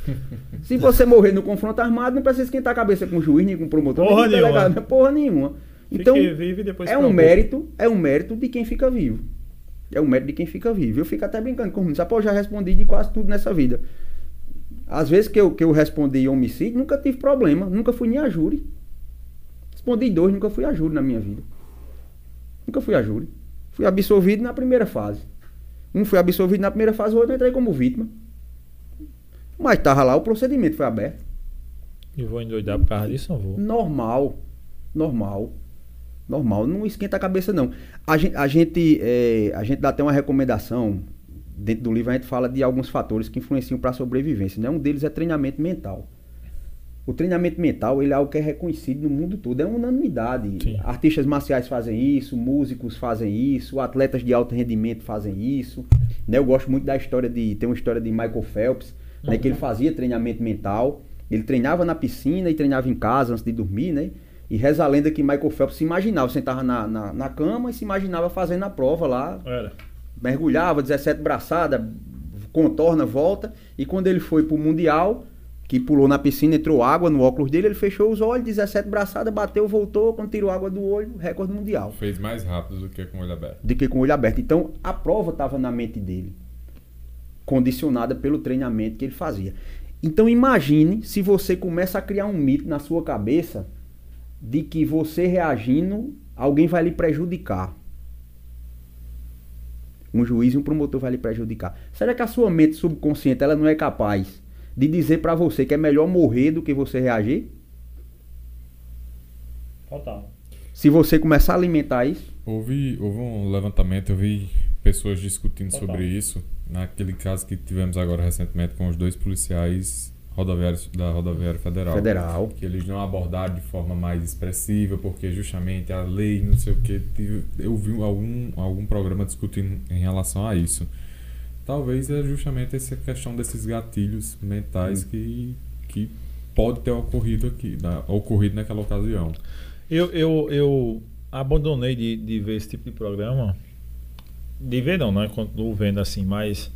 Se você morrer no confronto armado, não precisa esquentar a cabeça com o juiz, nem com o promotor, Porra nem com o delegado, né? porra nenhuma. Então, vivo e depois é um mérito, é um mérito de quem fica vivo. É um mérito de quem fica vivo. Eu fico até brincando com isso. Pô, já respondi de quase tudo nessa vida. Às vezes que eu, que eu respondi homicídio, nunca tive problema. Nunca fui nem a júri. Respondi dois, nunca fui a júri na minha vida. Nunca fui a júri. Fui absolvido na primeira fase. Um foi absolvido na primeira fase, o outro entrei como vítima. Mas tava lá, o procedimento foi aberto. E vou endoidar por causa disso, não vou. Normal. Normal. Normal. Não esquenta a cabeça, não. A gente, a gente, é, a gente dá até uma recomendação. Dentro do livro a gente fala de alguns fatores que influenciam para a sobrevivência. Né? Um deles é treinamento mental. O treinamento mental ele é algo que é reconhecido no mundo todo. É unanimidade. Sim. Artistas marciais fazem isso, músicos fazem isso, atletas de alto rendimento fazem isso. Né? Eu gosto muito da história de. Tem uma história de Michael Phelps, né? que ele fazia treinamento mental. Ele treinava na piscina e treinava em casa antes de dormir, né? E reza a lenda que Michael Phelps se imaginava, sentava na, na, na cama e se imaginava fazendo a prova lá, Era. mergulhava, 17 braçadas, contorna, volta. E quando ele foi pro Mundial, que pulou na piscina, entrou água no óculos dele, ele fechou os olhos, 17 braçadas, bateu, voltou, quando tirou água do olho, recorde mundial. Fez mais rápido do que com o olho aberto. Do que com o olho aberto. Então, a prova estava na mente dele, condicionada pelo treinamento que ele fazia. Então, imagine se você começa a criar um mito na sua cabeça de que você reagindo, alguém vai lhe prejudicar. Um juiz e um promotor vai lhe prejudicar. Será que a sua mente subconsciente ela não é capaz de dizer pra você que é melhor morrer do que você reagir? Total. Se você começar a alimentar isso, Houve, houve um levantamento, eu vi pessoas discutindo Total. sobre isso. Naquele caso que tivemos agora recentemente com os dois policiais rodoviários da Rodoviária Federal. federal, Que eles não abordaram de forma mais expressiva, porque justamente a lei, não sei o que. Eu vi algum, algum programa discutindo em relação a isso. Talvez é justamente essa questão desses gatilhos mentais Hum. que, que pode ter ocorrido aqui, na- ocorrido naquela ocasião. Eu, eu, eu abandonei de, de ver esse tipo de programa. De ver não, né? Continuo vendo assim, mas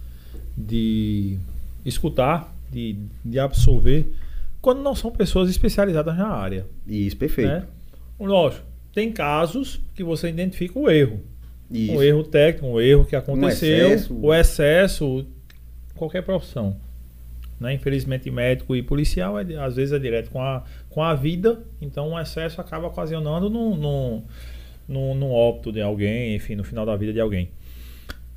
de escutar, de, de absorver, quando não são pessoas especializadas na área. isso, perfeito. Né? Lógico, tem casos que você identifica o erro. Isso. Um erro técnico, um erro que aconteceu, excesso. o excesso, qualquer profissão. Né? Infelizmente, médico e policial é, às vezes é direto com a, com a vida, então o excesso acaba ocasionando no, no óbito de alguém, enfim, no final da vida de alguém.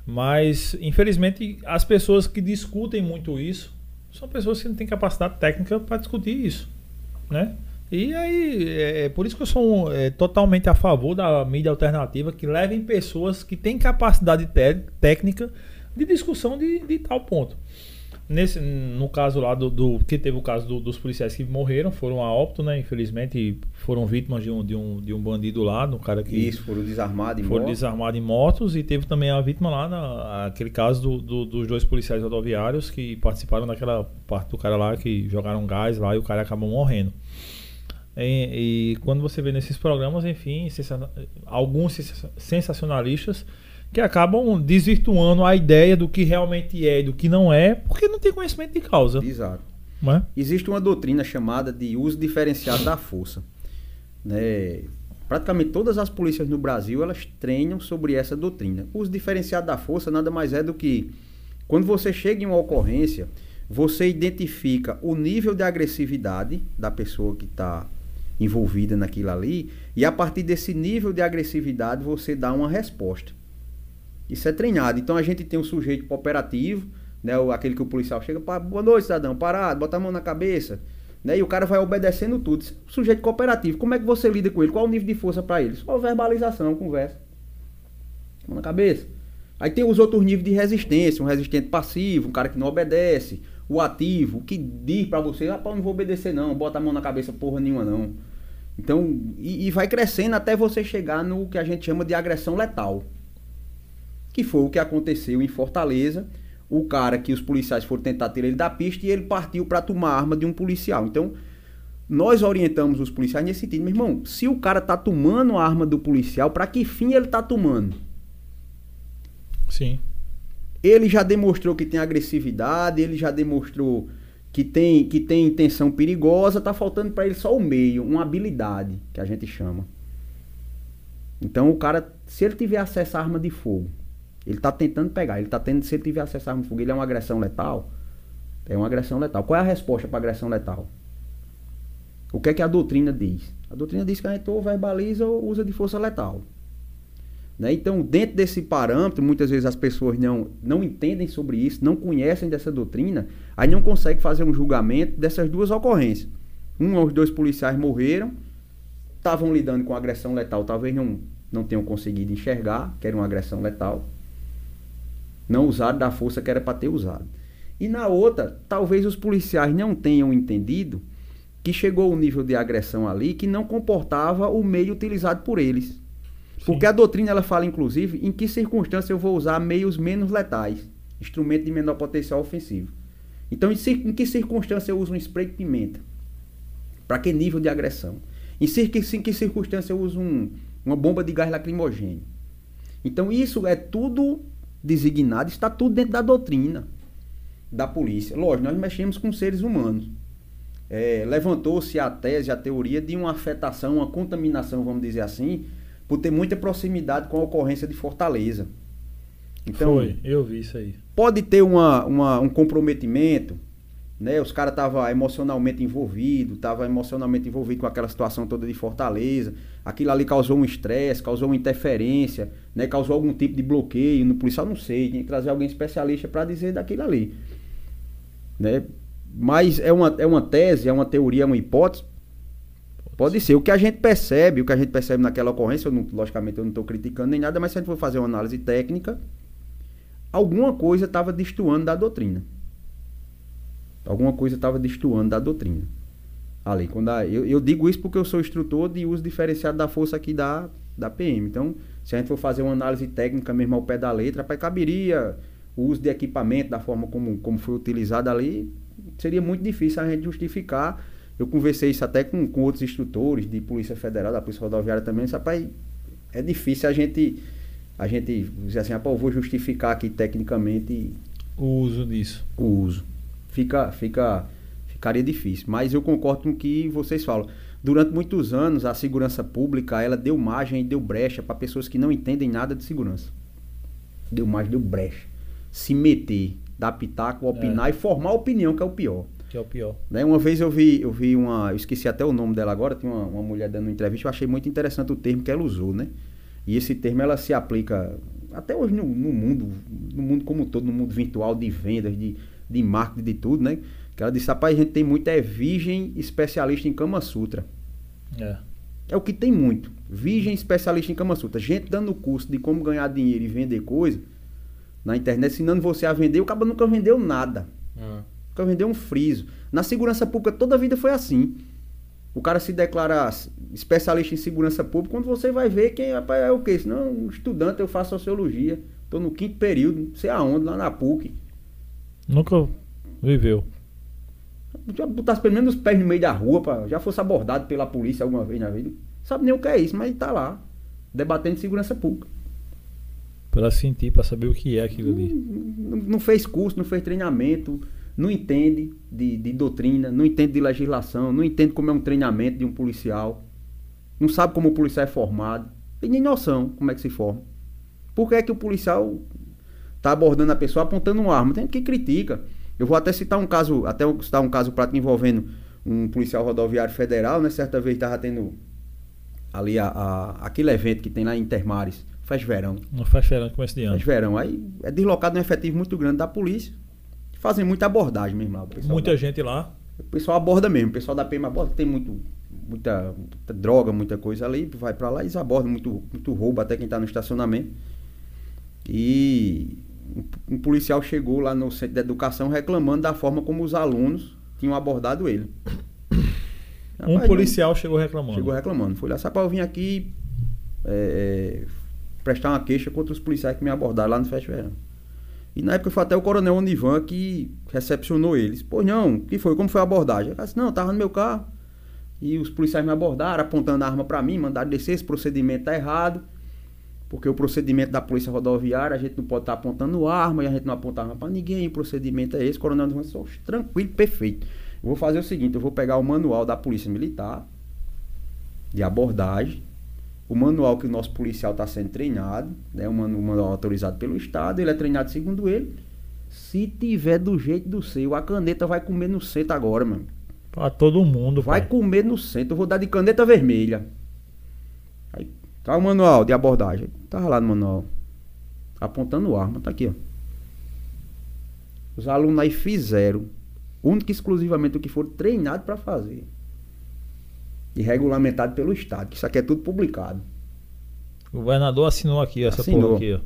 Mas, infelizmente, as pessoas que discutem muito isso são pessoas que não têm capacidade técnica para discutir isso. Né? E aí, é, é por isso que eu sou é, totalmente a favor da mídia alternativa que levem pessoas que têm capacidade té- técnica de discussão de, de tal ponto. Nesse, no caso lá do, do- que teve o caso do- dos policiais que morreram, foram a óbito, né? Infelizmente, foram vítimas de um, de um, de um bandido lá, do cara que Isso, foram desarmados e foram mortos. desarmados e mortos. E teve também a vítima lá, na, aquele caso do- do- dos dois policiais rodoviários que participaram daquela parte do cara lá que jogaram gás lá e o cara acabou morrendo. E, e quando você vê nesses programas, enfim, sensa- alguns sensa- sensacionalistas que acabam desvirtuando a ideia do que realmente é e do que não é, porque não tem conhecimento de causa. Exato. É? Existe uma doutrina chamada de uso diferenciado da força. Né? Praticamente todas as polícias no Brasil elas treinam sobre essa doutrina. O uso diferenciado da força nada mais é do que quando você chega em uma ocorrência, você identifica o nível de agressividade da pessoa que está envolvida naquilo ali e a partir desse nível de agressividade você dá uma resposta. Isso é treinado. Então a gente tem o sujeito cooperativo, né, o- aquele que o policial chega, "Pá, boa noite, cidadão, parado, bota a mão na cabeça, né, e o cara vai obedecendo tudo. Sujeito cooperativo, como é que você lida com ele? Qual o nível de força para ele? Só verbalização, conversa. Mão na cabeça. Aí tem os outros níveis de resistência, um resistente passivo, um cara que não obedece, o ativo, que diz pra você, rapaz, eu não vou obedecer não, bota a mão na cabeça porra nenhuma não. Então, e, e vai crescendo até você chegar no que a gente chama de agressão letal que foi o que aconteceu em Fortaleza. O cara que os policiais foram tentar tirar ele da pista e ele partiu para tomar a arma de um policial. Então, nós orientamos os policiais nesse sentido, meu irmão, se o cara tá tomando a arma do policial, para que fim ele tá tomando? Sim. ele já demonstrou que tem agressividade, ele já demonstrou que tem, que tem intenção perigosa, tá faltando para ele só o meio, uma habilidade, que a gente chama. Então o cara, se ele tiver acesso à arma de fogo, ele tá tentando pegar, ele tá tendo, se ele tiver acesso à arma de fogo, ele é uma agressão letal? É uma agressão letal. Qual é a resposta para agressão letal? O que é que a doutrina diz? A doutrina diz que a gente ou verbaliza ou usa de força letal. Né? Então, dentro desse parâmetro, muitas vezes as pessoas não, não entendem sobre isso, não conhecem dessa doutrina, aí não conseguem fazer um julgamento dessas duas ocorrências. Um, os dois policiais morreram, estavam lidando com agressão letal, talvez não, não tenham conseguido enxergar que era uma agressão letal. Não usaram da força que era para ter usado. E na outra, talvez os policiais não tenham entendido que chegou o nível de agressão ali que não comportava o meio utilizado por eles. Porque a doutrina ela fala, inclusive, em que circunstância eu vou usar meios menos letais, instrumento de menor potencial ofensivo. Então, em, em que circunstância eu uso um spray de pimenta? Para que nível de agressão? Em, em que circunstância eu uso um, uma bomba de gás lacrimogêneo? Então, isso é tudo designado, está tudo dentro da doutrina da polícia. Lógico, nós mexemos com seres humanos. É, Levantou-se a tese, a teoria de uma afetação, uma contaminação, vamos dizer assim, por ter muita proximidade com a ocorrência de Fortaleza. Então, Foi, eu vi isso aí. Pode ter uma, uma um comprometimento, né? Os caras estavam emocionalmente envolvidos, estavam emocionalmente envolvidos com aquela situação toda de Fortaleza. Aquilo ali causou um estresse, causou uma interferência, né? Causou algum tipo de bloqueio no policial, não sei. Tem que trazer alguém especialista para dizer daquilo ali, né? Mas é uma, é uma tese, é uma teoria, é uma hipótese Pode ser. O que a gente percebe, o que a gente percebe naquela ocorrência, eu não, logicamente eu não estou criticando nem nada, mas se a gente for fazer uma análise técnica, alguma coisa estava destoando da doutrina. Alguma coisa estava destoando da doutrina. Ali, quando a, eu, eu, digo isso porque eu sou instrutor de uso diferenciado da força aqui da, da PM. Então, se a gente for fazer uma análise técnica mesmo ao pé da letra, para caberia o uso de equipamento da forma como, como foi utilizado ali, seria muito difícil a gente justificar eu conversei isso até com, com outros instrutores de Polícia Federal, da Polícia Rodoviária também. Disse, rapaz, é difícil a gente, a gente dizer assim, rapaz, eu vou justificar aqui tecnicamente o uso disso. O uso. Fica, fica, ficaria difícil. Mas eu concordo com o que vocês falam. Durante muitos anos, a segurança pública ela deu margem e deu brecha para pessoas que não entendem nada de segurança. Deu margem, deu brecha. Se meter, dar pitaco, opinar é. e formar opinião, que é o pior. Que é o pior. Né? Uma vez eu vi, eu vi uma. Eu esqueci até o nome dela agora, tinha uma, uma mulher dando uma entrevista, eu achei muito interessante o termo que ela usou, né? E esse termo ela se aplica até hoje no, no mundo, no mundo como todo, no mundo virtual de vendas, de, de marketing, de tudo, né? Que ela disse, rapaz, a gente tem muita é virgem especialista em Kama Sutra. É. É o que tem muito. Virgem especialista em Kama Sutra. Gente dando curso de como ganhar dinheiro e vender coisa na internet, ensinando você a vender, o cara nunca vendeu nada. É para vender um friso. Na segurança pública toda a vida foi assim. O cara se declara especialista em segurança pública quando você vai ver quem é o quê? Não, um estudante, eu faço sociologia. Estou no quinto período, não sei aonde, lá na PUC. Nunca viveu. Já botasse pelo menos os pés no meio da rua, pra, já fosse abordado pela polícia alguma vez na vida. Sabe nem o que é isso, mas está lá, debatendo segurança pública. Para sentir, para saber o que é aquilo ali. Não, não, fez curso, não fez treinamento não entende de, de, doutrina, não entende de legislação, não entende como é um treinamento de um policial, não sabe como o policial é formado, tem nem noção como é que se forma. Por que é que o policial está abordando a pessoa apontando uma arma? Tem que critica. Eu vou até citar um caso, até citar um caso prático envolvendo um policial rodoviário federal, né? Certa vez estava tendo ali a, a, aquele evento que tem lá em Intermares, faz verão. Não faz verão, começo de ano. Faz verão. Aí é deslocado um efetivo muito grande da polícia fazem muita abordagem mesmo lá. Muita da, gente lá. O pessoal aborda mesmo. O pessoal da PM aborda, tem muito, muita, muita droga, muita coisa ali, vai para lá e eles abordam muito, muito roubo até quem tá no estacionamento. E um, policial chegou lá no centro de educação reclamando da forma como os alunos tinham abordado ele. Um Rapaz, policial chegou reclamando. Chegou reclamando. Foi lá, sabe, eu vim aqui é, prestar uma queixa contra os policiais que me abordaram lá no Festival. E na época foi até o coronel Onivan que recepcionou eles. Pois não, que foi? Como foi a abordagem? Eu disse, não, eu tava no meu carro. E os policiais me abordaram, apontando a arma para mim, mandaram descer, esse procedimento tá errado. Porque o procedimento da Polícia Rodoviária, a gente não pode estar apontando arma e a gente não aponta arma para ninguém. O procedimento é esse, Coronel de Ranço, tranquilo, perfeito. Eu vou fazer o seguinte, eu vou pegar o manual da Polícia Militar de abordagem, o manual que o nosso policial está sendo treinado, né, o manual autorizado pelo Estado, ele é treinado segundo ele. Se tiver do jeito do seu, a caneta vai comer no centro agora, mano. Pra todo mundo, Vai pai. comer no centro, eu vou dar de caneta vermelha. Aí, tá o manual de abordagem. Tá lá no manual. Apontando arma, tá aqui, ó. Os alunos aí fizeram, único e exclusivamente o que foram treinados para fazer. E regulamentado pelo Estado, que isso aqui é tudo publicado. O governador assinou aqui, essa Assinou. porra aqui, ó.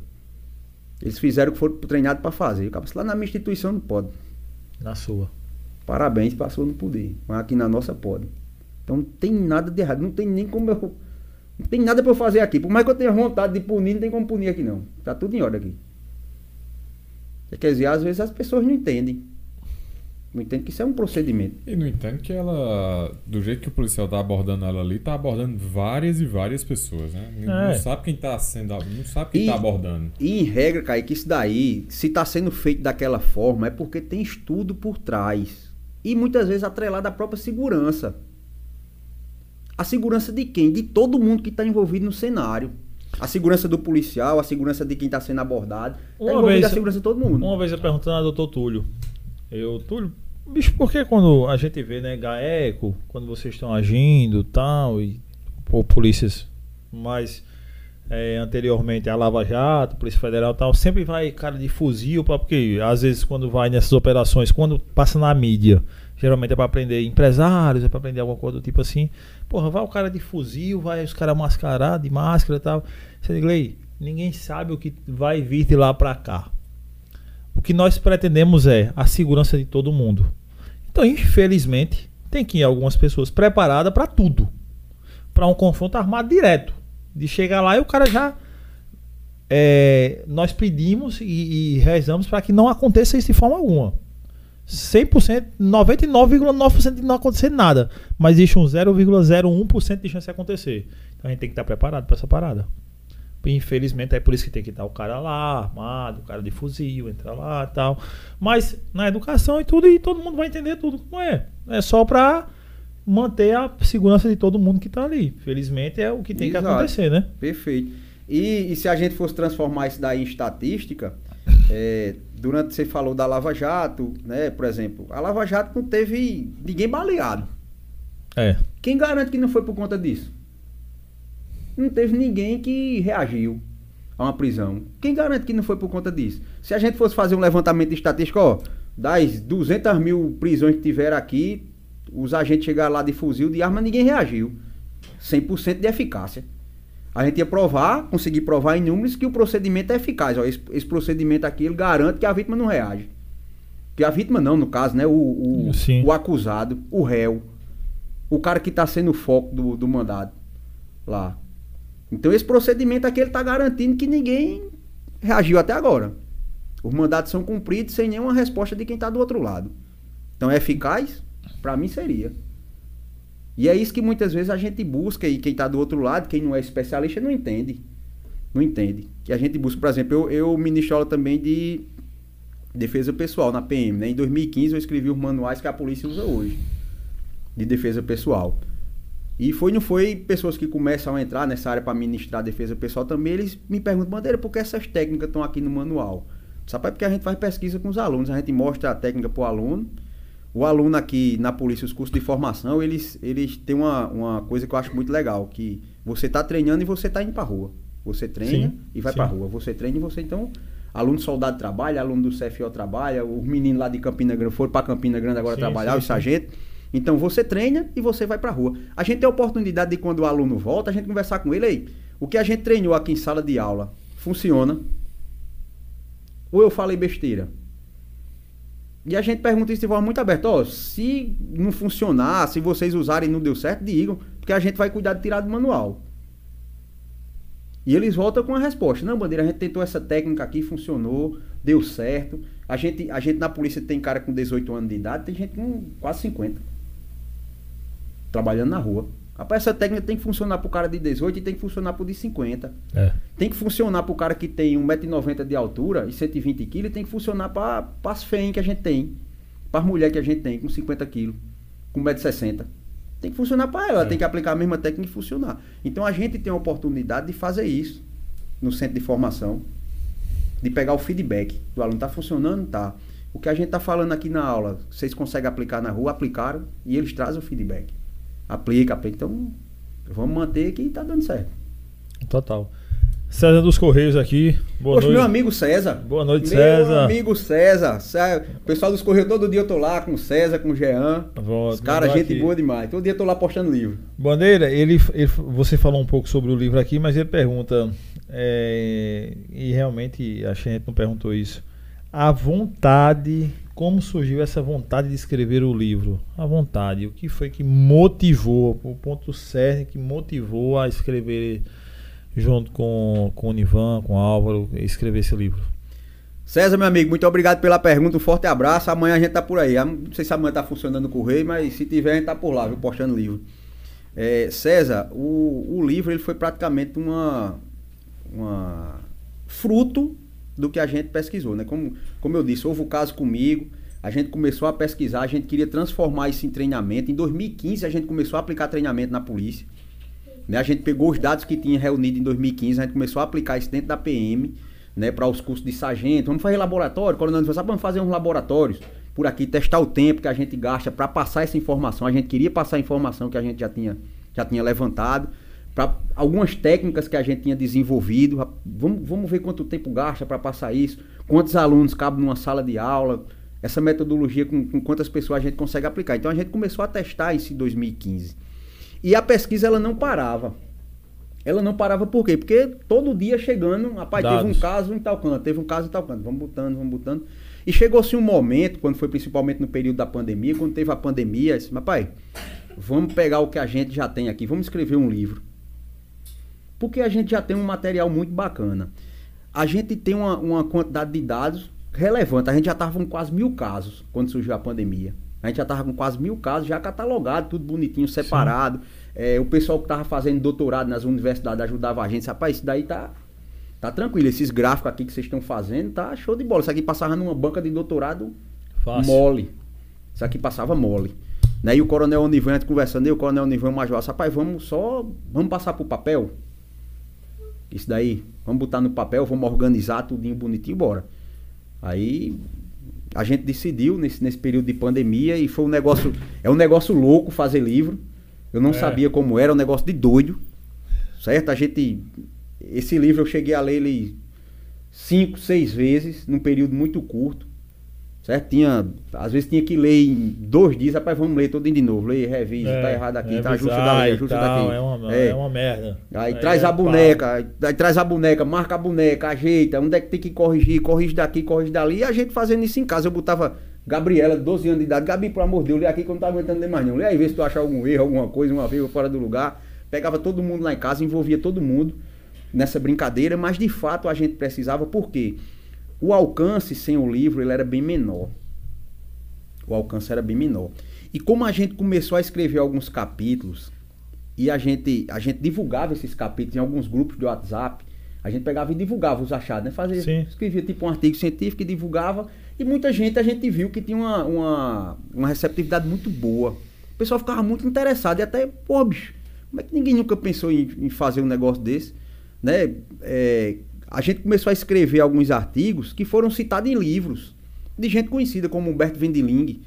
Eles fizeram o que foram treinados para fazer. Acaba lá na minha instituição não pode. Na sua. Parabéns, passou no poder. Mas aqui na nossa pode. Então não tem nada de errado. Não tem nem como eu. Não tem nada pra eu fazer aqui. Por mais que eu tenha vontade de punir, não tem como punir aqui não. Tá tudo em ordem aqui. Quer dizer, às vezes as pessoas não entendem. Não entendem que isso é um procedimento. E não entendo que ela, do jeito que o policial tá abordando ela ali, tá abordando várias e várias pessoas, né? Não É. sabe quem tá sendo, não sabe quem E- tá abordando. E em regra, Kaique, isso daí, se está sendo feito daquela forma, é porque tem estudo por trás. E muitas vezes atrelado à própria segurança. A segurança de quem? De todo mundo que está envolvido no cenário. A segurança do policial, a segurança de quem está sendo abordado. Está Uma vez- a segurança de todo mundo. Uma vez eu perguntando ao doutor Túlio. Eu, Túlio, bicho, por que quando a gente vê, né, GAECO, quando vocês estão agindo tal, e por polícias mais é, anteriormente a Lava Jato, Polícia Federal e tal, sempre vai cara de fuzil, pra, porque às vezes quando vai nessas operações, quando passa na mídia, geralmente é pra prender empresários, é pra prender alguma coisa do tipo assim. Porra, vai o cara de fuzil, vai os caras mascarados, de máscara e tal. Você diz, ninguém sabe o que vai vir de lá pra cá. O que nós pretendemos é a segurança de todo mundo. Então, infelizmente, tem que ir algumas pessoas preparadas para tudo. Para um confronto armado direto. De chegar lá e o cara já. é, nós pedimos e, e rezamos para que não aconteça isso de forma alguma. 100%, 99,9% de não acontecer nada. Mas existe um 0,01% de chance de acontecer. Então a gente tem que estar preparado para essa parada. Infelizmente é por isso que tem que estar o cara lá, armado, o cara de fuzil, entrar lá e tal. Mas na educação e tudo, e todo mundo vai entender tudo como é. É só pra manter a segurança de todo mundo que tá ali. Felizmente é o que tem que Exato. acontecer, né? Perfeito. E, e se a gente fosse transformar isso daí em estatística, é, durante você falou da Lava Jato, né? Por exemplo, a Lava Jato não teve ninguém baleado. É. Quem garante que não foi por conta disso? Não teve ninguém que reagiu a uma prisão. Quem garante que não foi por conta disso? Se a gente fosse fazer um levantamento estatístico, ó, das 200 mil prisões que tiveram aqui, os agentes chegaram lá de fuzil, de arma, ninguém reagiu. 100% de eficácia. A gente ia provar, conseguir provar em números que o procedimento é eficaz. Ó, esse, esse procedimento aqui, ele garante que a vítima não reage. Que a vítima não, no caso, né? O, o, o acusado, o réu, o cara que está sendo o foco do, do mandado lá. Então esse procedimento aqui ele está garantindo que ninguém reagiu até agora. Os mandados são cumpridos sem nenhuma resposta de quem está do outro lado. Então é eficaz? Para mim seria. E é isso que muitas vezes a gente busca e quem está do outro lado, quem não é especialista, não entende. Não entende. Que a gente busca, por exemplo, eu, eu ministro aula também de defesa pessoal na PM. Né? Em 2015 eu escrevi os manuais que a polícia usa hoje de defesa pessoal. E foi não foi pessoas que começam a entrar nessa área para ministrar defesa pessoal também, eles me perguntam, Bandeira, por que essas técnicas estão aqui no manual? Sabe, é porque a gente faz pesquisa com os alunos, a gente mostra a técnica para o aluno. O aluno aqui na polícia, os cursos de formação, eles, eles têm uma, uma coisa que eu acho muito legal, que você está treinando e você está indo para rua. Você treina Sim, e vai para rua. Você treina e você, então, aluno soldado trabalha, aluno do CFO trabalha, os meninos lá de Campina Grande foram para Campina Grande agora Sim, trabalhar, sim, os sargentos. Então você treina e você vai pra rua. A gente tem a oportunidade de quando o aluno volta, a gente conversar com ele aí. O que a gente treinou aqui em sala de aula funciona? Ou eu falei besteira? E a gente pergunta isso de forma muito aberta. Ó, se não funcionar, se vocês usarem e não deu certo, digam, porque a gente vai cuidar de tirar do manual. E eles voltam com a resposta. Não, Bandeira, a gente tentou essa técnica aqui, funcionou, deu certo. A gente, a gente na polícia tem cara com 18 anos de idade, tem gente com quase 50. Trabalhando na rua. Rapaz, essa técnica tem que funcionar pro cara de 18 e tem que funcionar pro de 50. É. Tem que funcionar pro cara que tem 1,90m de altura e 120kg e tem que funcionar para as fêmeas que a gente tem. Para as mulheres que a gente tem com 50kg, com 1,60m. Tem que funcionar para ela, É. tem que aplicar a mesma técnica e funcionar. Então a gente tem a oportunidade de fazer isso no centro de formação, de pegar o feedback do aluno. Tá funcionando? Tá. O que a gente tá falando aqui na aula, vocês conseguem aplicar na rua, aplicaram e eles trazem o feedback. Aplica, aplica. Então vamos manter que tá dando certo. Total. César dos Correios aqui. Boa Poxa, noite. meu amigo César. Boa noite, meu César. amigo César. Cé- O pessoal dos Correios, todo dia eu tô lá com o César, com o Jean. Vou- Os caras, gente aqui. boa demais. Todo dia eu tô lá postando livro. Bandeira, ele, ele- você falou um pouco sobre o livro aqui, mas ele pergunta, é, e realmente a gente não perguntou isso. A vontade, como surgiu essa vontade de escrever o livro? A vontade, o que foi que motivou, o ponto certo que motivou a escrever junto com, com o Nivan, com o Álvaro, escrever esse livro? César, meu amigo, muito obrigado pela pergunta. Um forte abraço. Amanhã a gente tá por aí. Ah, Não sei se amanhã tá funcionando o correio, mas se tiver, a gente tá por lá, viu? Postando livro. É, César, o, o livro ele foi praticamente uma, uma fruto do que a gente pesquisou, né? Como, como eu disse, houve o caso comigo. A gente começou a pesquisar, a gente queria transformar isso em treinamento. Em 2015 a gente começou a aplicar treinamento na polícia. Né? A gente pegou os dados que tinha reunido em 2015, a gente começou a aplicar isso dentro da PM, né, para os cursos de sargento. Vamos fazer laboratório, coronel "Sabe, vamos fazer uns laboratórios por aqui, testar o tempo que a gente gasta para passar essa informação. A gente queria passar a informação que a gente já tinha, já tinha levantado, para algumas técnicas que a gente tinha desenvolvido. Vamos, vamos ver quanto tempo gasta para passar isso, quantos alunos cabem numa sala de aula, essa metodologia com, com quantas pessoas a gente consegue aplicar. Então a gente começou a testar isso em 2015. E a pesquisa ela não parava. Ela não parava por quê? Porque todo dia chegando, rapaz, teve Dados. um caso em tal canto, teve um caso em tal canto, vamos botando, vamos botando. E chegou-se um momento, quando foi principalmente no período da pandemia, quando teve a pandemia, eu disse, rapaz, vamos pegar o que a gente já tem aqui, vamos escrever um livro. Porque a gente já tem um material muito bacana. A gente tem uma, uma quantidade de dados relevante. A gente já estava com quase mil casos quando surgiu a pandemia. A gente já estava com quase mil casos, já catalogado, tudo bonitinho, separado. É, o pessoal que estava fazendo doutorado nas universidades ajudava a gente. Rapaz, isso daí tá, tá tranquilo. Esses gráficos aqui que vocês estão fazendo, tá show de bola. Isso aqui passava numa banca de doutorado Fácil. mole. Isso aqui passava mole. Né? E o coronel Onivan, antes conversando, e o coronel Onivan, o major, rapaz, vamos só, vamos passar pro papel? Isso daí, vamos botar no papel, vamos organizar tudinho bonitinho e bora. Aí a gente decidiu nesse, nesse período de pandemia e foi um negócio, é um negócio louco fazer livro. Eu não É. sabia como era, um negócio de doido. Certo? A gente esse livro eu cheguei a ler ele cinco, seis vezes num período muito curto. Certo? Tinha, às vezes tinha que ler em dois dias, rapaz, vamos ler tudo de novo, ler, revisa, tá errado aqui, tá revisar dali, e ajusta tal, daqui. É uma, É. é uma merda. Aí traz a é pau. boneca, aí, aí traz a boneca, marca a boneca, ajeita, onde é que tem que corrigir, corrige daqui, corrige dali. E a gente fazendo isso em casa. Eu botava Gabriela, de 12 anos de idade, Gabi, pelo amor de Deus, lê aqui que eu não tá aguentando ler mais não. Lê aí, vê se tu acha algum erro, alguma coisa, uma vírgula fora do lugar. Pegava todo mundo lá em casa, envolvia todo mundo nessa brincadeira, mas de fato a gente precisava, porque o alcance sem o livro ele era bem menor. O alcance era bem menor. E como a gente começou a escrever alguns capítulos, e a gente, a gente divulgava esses capítulos em alguns grupos de WhatsApp. A gente pegava e divulgava os achados, né? Fazia, Sim. escrevia tipo um artigo científico e divulgava. E muita gente a gente viu que tinha uma, uma, uma receptividade muito boa. O pessoal ficava muito interessado e até, pô, bicho, como é que ninguém nunca pensou em, em fazer um negócio desse? Né? É, a gente começou a escrever alguns artigos que foram citados em livros de gente conhecida, como Humberto Vendiling.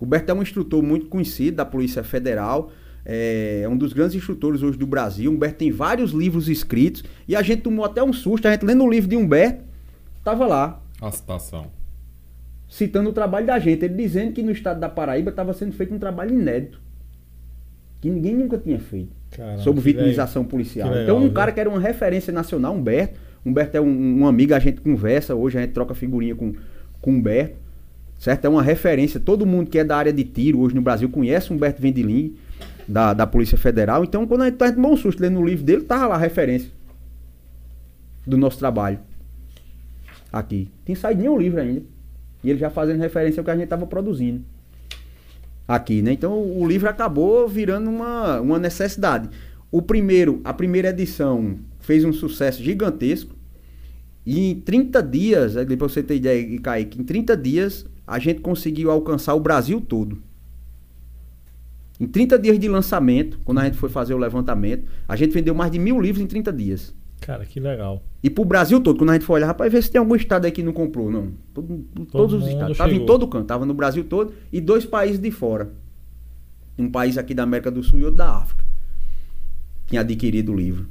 O Humberto é um instrutor muito conhecido da Polícia Federal, é um dos grandes instrutores hoje do Brasil. Humberto tem vários livros escritos e a gente tomou até um susto. A gente lendo o livro de Humberto, tava lá, A citação. citando o trabalho da gente. Ele dizendo que no estado da Paraíba estava sendo feito um trabalho inédito. Que ninguém nunca tinha feito. Caramba, sobre vitimização policial. legal, então, um viu? cara que era uma referência nacional, Humberto. Humberto é um, um amigo, a gente conversa, hoje a gente troca figurinha com, com Humberto. Certo? É uma referência. Todo mundo que é da área de tiro hoje no Brasil conhece Humberto Vendilim, da, da Polícia Federal. Então, quando a gente, gente tomou um susto lendo o livro dele, tava lá a referência do nosso trabalho. Aqui. Tem saído nenhum livro ainda. E ele já fazendo referência ao que a gente estava produzindo. aqui, né? Então o livro acabou virando uma, uma necessidade. O primeiro, a primeira edição fez um sucesso gigantesco. E em 30 dias, aí depois você ter ideia, Kaique, em 30 dias a gente conseguiu alcançar o Brasil todo. Em 30 dias de lançamento, quando a gente foi fazer o levantamento, a gente vendeu mais de mil livros em 30 dias. Cara, que legal. E pro Brasil todo, quando a gente foi olhar, rapaz, vê se tem algum estado aí que não comprou. Não. Todo- todos os estados. Tava em chegou. todo canto, tava no Brasil todo e dois países de fora. Um país aqui da América do Sul e outro da África. Tinha adquirido o livro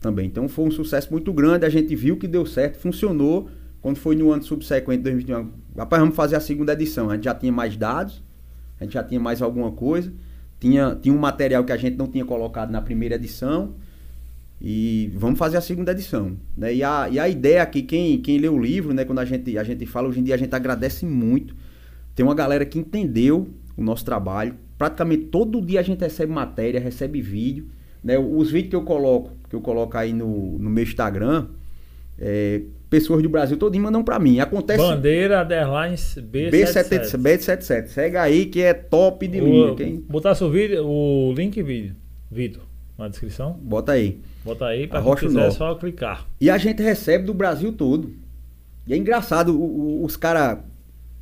também. Então foi um sucesso muito grande, a gente viu que deu certo, funcionou. Quando foi no ano subsequente, 2021, rapaz, vamos fazer a segunda edição. A gente já tinha mais dados, a gente já tinha mais alguma coisa. Tinha, tinha um material que a gente não tinha colocado na primeira edição. E vamos fazer a segunda edição. Né? E, a, e a ideia aqui, quem, quem lê o livro, né, quando a gente, a gente fala, hoje em dia a gente agradece muito. Tem uma galera que entendeu o nosso trabalho. Praticamente todo dia a gente recebe matéria, recebe vídeo. Né? Os vídeos que eu coloco, que eu coloco aí no, no meu Instagram, é, pessoas do Brasil todo mandam pra mim. Acontece. Bandeira Underlines B77. B77, B77. Segue aí que é top de linha. O, Quem... botasse o vídeo, o link vídeo, Vitor, na descrição. Bota aí. Bota aí pra Arrocha quem quiser nó. só clicar. E a gente recebe do Brasil todo. E é engraçado, os caras.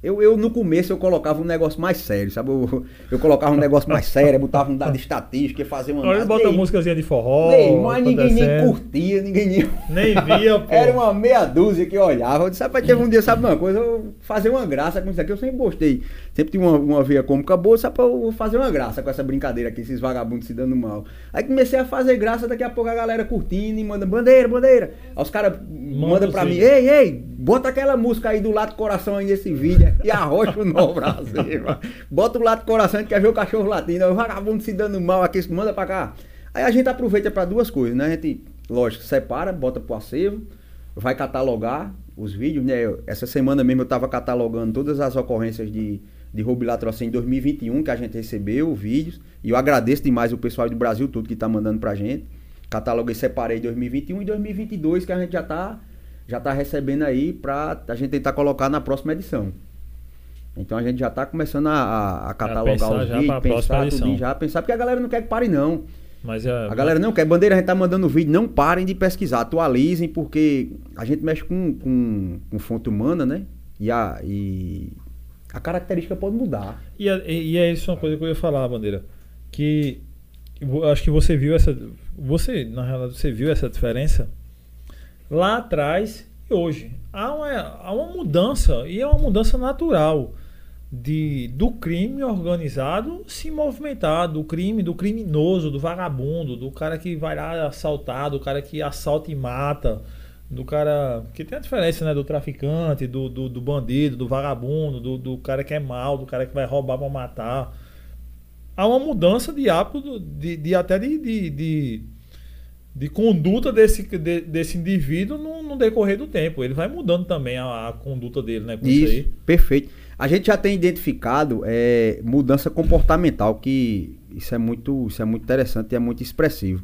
Eu, eu no começo eu colocava um negócio mais sério, sabe? Eu, eu colocava um negócio mais sério, botava um dado estatístico, ia fazer uma. Ele bota músicazinha de forró. Ei, mas ninguém nem curtia, ninguém nem. Nem via, pô. Era uma meia dúzia que olhava. Eu disse, rapaz, teve um dia, sabe uma coisa? Eu vou fazer uma graça com isso aqui. Eu sempre gostei. Sempre tinha uma, uma veia cômica boa, sabe? Eu vou fazer uma graça com essa brincadeira aqui, esses vagabundos se dando mal. Aí comecei a fazer graça, daqui a pouco a galera curtindo e manda bandeira, bandeira. Aí os caras mandam pra mim, ei, ei, bota aquela música aí do lado do coração aí nesse vídeo e arrocha o nó mano. Bota o lado do coração, a gente quer ver o cachorro latindo, o vagabundo se dando mal aqui, manda pra cá. Aí a gente aproveita pra duas coisas, né? A gente, lógico, separa, bota pro acervo, vai catalogar os vídeos, né? Essa semana mesmo eu tava catalogando todas as ocorrências de, de roubo e latrocínio em 2021 que a gente recebeu, vídeos, e eu agradeço demais o pessoal do Brasil todo que tá mandando pra gente. Cataloguei, separei 2021 e 2022 que a gente já tá já tá recebendo aí pra a gente tentar colocar na próxima edição. Então a gente já tá começando a, a- a catalogar os vídeos, pensar tudo, já pensar, porque a galera não quer que pare não. Mas é. A galera não quer. Bandeira, a gente tá mandando vídeo, não parem de pesquisar, atualizem, porque a gente mexe com, com, com fonte humana, né? E a, e a característica pode mudar. E, é- e é isso uma coisa que eu ia falar, Bandeira. Que eu acho que você viu essa. Você, na realidade, você viu essa diferença lá atrás e hoje. Há uma, há uma mudança, e é uma mudança natural. De, do crime organizado se movimentar, do crime, do criminoso, do vagabundo, do cara que vai lá assaltar, do cara que assalta e mata, do cara. Que tem a diferença, né? Do traficante, do, do, do bandido, do vagabundo, do, do cara que é mal, do cara que vai roubar pra matar. Há uma mudança de hábito, de, de até de, de, de, de conduta desse, de- desse indivíduo no, no decorrer do tempo. Ele vai mudando também a, a conduta dele, né? Com isso, Isso, aí. perfeito. A gente já tem identificado é, mudança comportamental, que isso é muito, isso é muito interessante e é muito expressivo.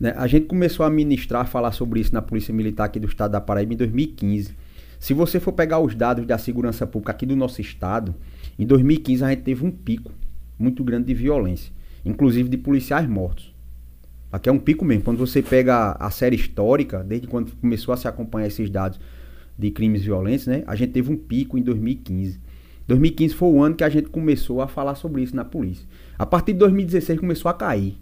né? A gente começou a ministrar, falar sobre isso na Polícia Militar aqui do estado da Paraíba em 2015. Se você for pegar os dados da segurança pública aqui do nosso estado, em 2015 a gente teve um pico muito grande de violência, inclusive de policiais mortos. Aqui é um pico mesmo. Quando você pega a série histórica, desde quando começou a se acompanhar esses dados de crimes violentos, né? A gente teve um pico em 2015. 2015 foi o ano que a gente começou a falar sobre isso na polícia. A partir de 2016 começou a cair.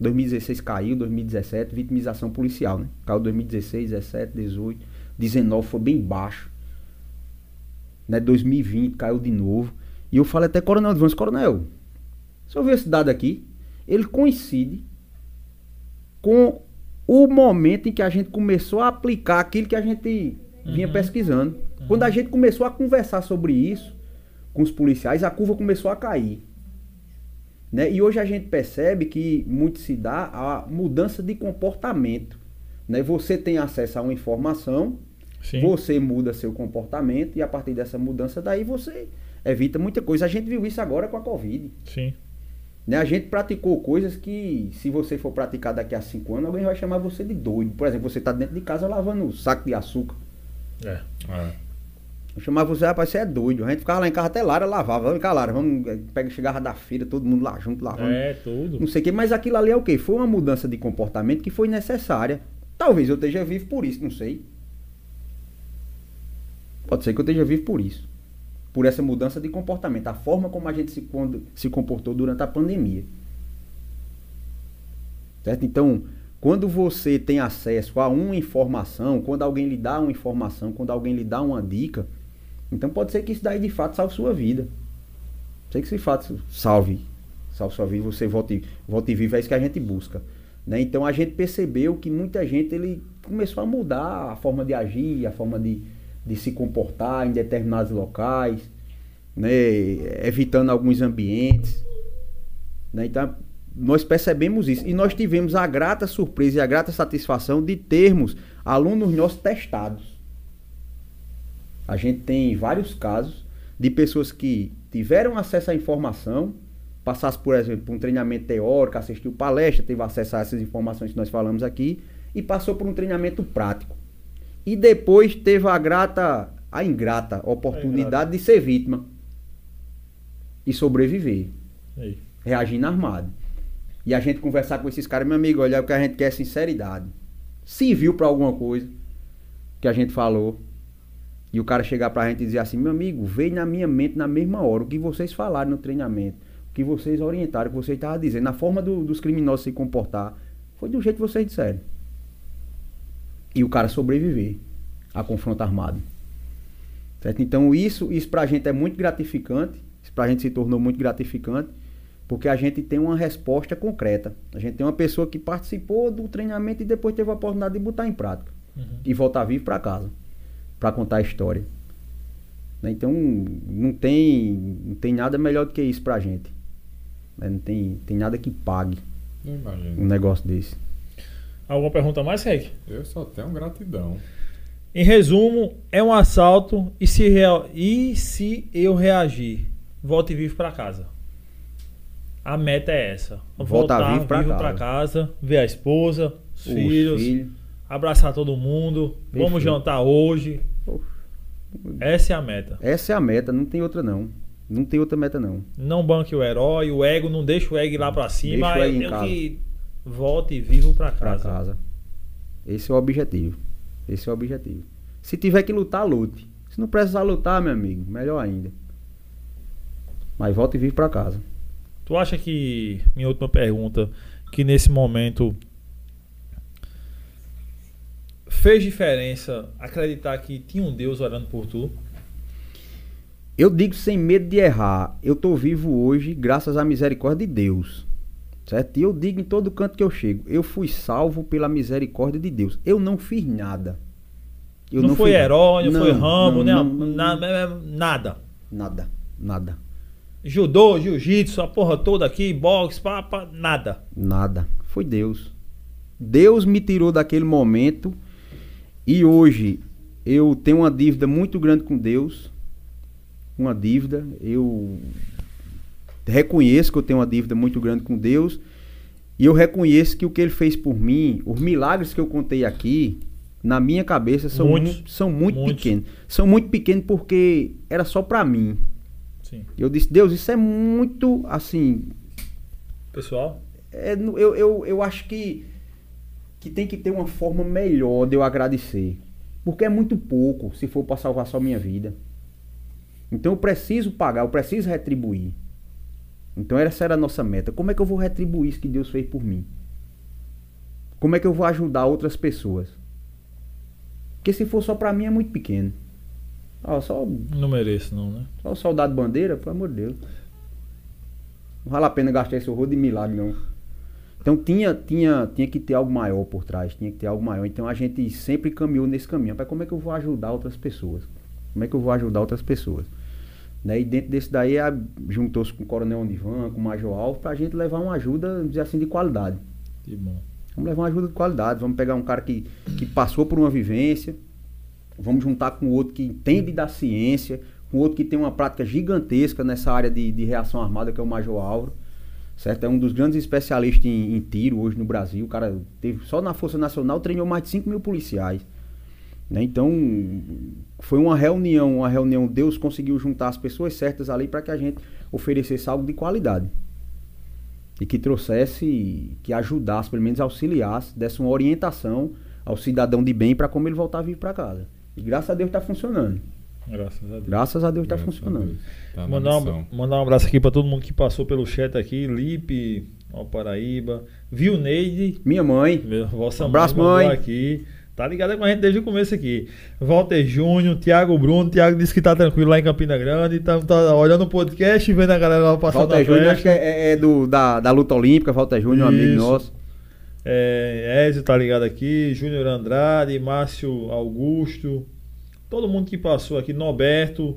2016 caiu, 2017 vitimização policial, né? Caiu 2016, 17, 18, 19 foi bem baixo. Né? 2020 caiu de novo. E eu falei até Coronel Advance, Coronel, se eu ver esse dado aqui, ele coincide com o momento em que a gente começou a aplicar aquilo que a gente vinha Uhum. pesquisando. Quando a gente começou a conversar sobre isso com os policiais, a curva começou a cair. Né? E hoje a gente percebe que muito se dá a mudança de comportamento. Né? Você tem acesso a uma informação, Sim. você muda seu comportamento e a partir dessa mudança daí você evita muita coisa. A gente viu isso agora com a Covid. Sim. Né? A gente praticou coisas que, se você for praticar daqui a cinco anos, alguém vai chamar você de doido. Por exemplo, você está dentro de casa lavando um saco de açúcar. É. É. Eu chamava você, rapaz, você é doido. A gente ficava lá em casa até Lara, lavava. Vamos cá, Lara, vamos. eh, Pega, chegava da feira, todo mundo lá junto, lavando. É, tudo. Não sei o que, mas aquilo ali é o quê? Foi uma mudança de comportamento que foi necessária. Talvez eu esteja vivo por isso, não sei. Pode ser que eu esteja vivo por isso. Por essa mudança de comportamento. A forma como a gente se, quando, se comportou durante a pandemia. Certo? Então, quando você tem acesso a uma informação, quando alguém lhe dá uma informação, quando alguém lhe dá uma dica, então pode ser que isso daí de fato salve sua vida. Ser que isso de fato salve, salve sua vida, você volte, volte vivo, é isso que a gente busca. Né? Então a gente percebeu que muita gente ele começou a mudar a forma de agir, a forma de, de se comportar em determinados locais, né? evitando alguns ambientes. Né? Então nós percebemos isso e nós tivemos a grata surpresa e a grata satisfação de termos alunos nossos testados. A gente tem vários casos de pessoas que tiveram acesso à informação, passasse, por exemplo, por um treinamento teórico, assistiu palestra, teve acesso a essas informações que nós falamos aqui e passou por um treinamento prático. E depois teve a grata, a ingrata oportunidade de ser vítima e sobreviver, Aí. reagindo armado. E a gente conversar com esses caras, meu amigo, olha, o que a gente quer é sinceridade. Se viu pra alguma coisa que a gente falou, e o cara chegar pra gente e dizer assim, meu amigo, veio na minha mente na mesma hora o que vocês falaram no treinamento, o que vocês orientaram, o que vocês estavam dizendo, na forma do- dos criminosos se comportar, foi do jeito que vocês disseram. E o cara sobreviver a confronto armado. Certo? Então isso, isso pra gente é muito gratificante, isso pra gente se tornou muito gratificante, porque a gente tem uma resposta concreta. A gente tem uma pessoa que participou do treinamento e depois teve a oportunidade de botar em prática Uhum. e voltar vivo para casa para contar a história. Né? Então não tem, não tem nada melhor do que isso pra gente. né? Não tem, tem nada que pague um negócio desse. Alguma pergunta mais, Rick? Eu só tenho gratidão. Em resumo, é um assalto e se, rea- e se eu reagir, volte vivo pra casa. A meta é essa. Voltar Voltar vivo pra vivo casa. casa, ver a esposa, os, Os filhos, filhos. Abraçar todo mundo. Vamos Perfeito. jantar hoje. Uf. Essa é a meta. Essa é a meta, não tem outra não. Não tem outra meta não. Não banque o herói, o ego, não deixa o ego ir lá pra cima. Deixa o Eu tenho casa. que volte vivo pra Pra casa. casa. Esse é o objetivo. Esse é o objetivo. Se tiver que lutar, lute. Se não precisar lutar, meu amigo, melhor ainda. Mas volta e vive pra casa. Tu acha que, minha última pergunta, que nesse momento fez diferença acreditar que tinha um Deus orando por tu? Eu digo sem medo de errar, eu tô vivo hoje graças à misericórdia de Deus. Certo? E eu digo em todo canto que eu chego, eu fui salvo pela misericórdia de Deus. Eu não fiz nada. Eu não, foi fiz- herói, não, foi Rambo, não, a- não, na- nada. nada, nada, Judô, jiu-jitsu, a porra toda aqui, boxe, pá, nada. nada. Foi Deus. Deus me tirou daquele momento e hoje eu tenho uma dívida muito grande com Deus. Uma dívida. Eu reconheço que eu tenho uma dívida muito grande com Deus. E eu reconheço que o que ele fez por mim, os milagres que eu contei aqui, na minha cabeça são Muitos. muito, são muito Muitos. pequenos. São muito pequenos porque era só pra mim. Sim. Eu disse, Deus, isso é muito assim, Pessoal, é, eu, eu, eu acho que, que tem que ter uma forma melhor de eu agradecer. Porque é muito pouco se for para salvar só minha vida. Então eu preciso pagar, eu preciso retribuir. Então essa era a nossa meta. Como é que eu vou retribuir isso que Deus fez por mim? Como é que eu vou ajudar outras pessoas? Porque se for só para mim é muito pequeno. Ó, só não mereço não, né? só o soldado bandeira, pelo amor de Deus. Não vale a pena gastar esse horror de milagre, não. Então tinha, tinha, tinha que ter algo maior por trás, tinha que ter algo maior. Então a gente sempre caminhou nesse caminho. Mas como é que eu vou ajudar outras pessoas? Como é que eu vou ajudar outras pessoas? Né? E dentro desse daí a- juntou-se com o Coronel Onivan, com o Major Alves, pra gente levar uma ajuda, vamos dizer assim, de qualidade. Que bom. Vamos levar uma ajuda de qualidade. Vamos pegar um cara que, que passou por uma vivência. Vamos juntar com outro que entende da ciência. Com outro que tem uma prática gigantesca nessa área de, de reação armada, que é o Major Álvaro. Certo? É um dos grandes especialistas em, em tiro hoje no Brasil. O cara teve, só na Força Nacional treinou mais de 5 mil policiais. Né? Então, foi uma reunião, uma reunião, Deus conseguiu juntar as pessoas certas ali para que a gente oferecesse algo de qualidade. E que trouxesse, que ajudasse, pelo menos auxiliasse, desse uma orientação ao cidadão de bem para como ele voltar vivo para casa. E graças a Deus está funcionando. Graças a Deus. Graças a Deus está funcionando. Deus. Tá Mandar um, mandar um abraço aqui pra todo mundo que passou pelo chat aqui. Lipe, ó, Paraíba. Viu Neide, Minha mãe, meu, vossa Um abraço, mandou mãe. aqui. Tá ligada com a gente desde o começo aqui. Walter Júnior, Thiago Bruno. Thiago disse que tá tranquilo lá em Campina Grande. Tá, tá olhando o podcast e vendo a galera lá passando Walter Júnior, acho que é, é do, da, da luta olímpica, Walter Júnior, um amigo nosso. É, Ezio tá ligado aqui, Júnior Andrade, Márcio Augusto, todo mundo que passou aqui, Norberto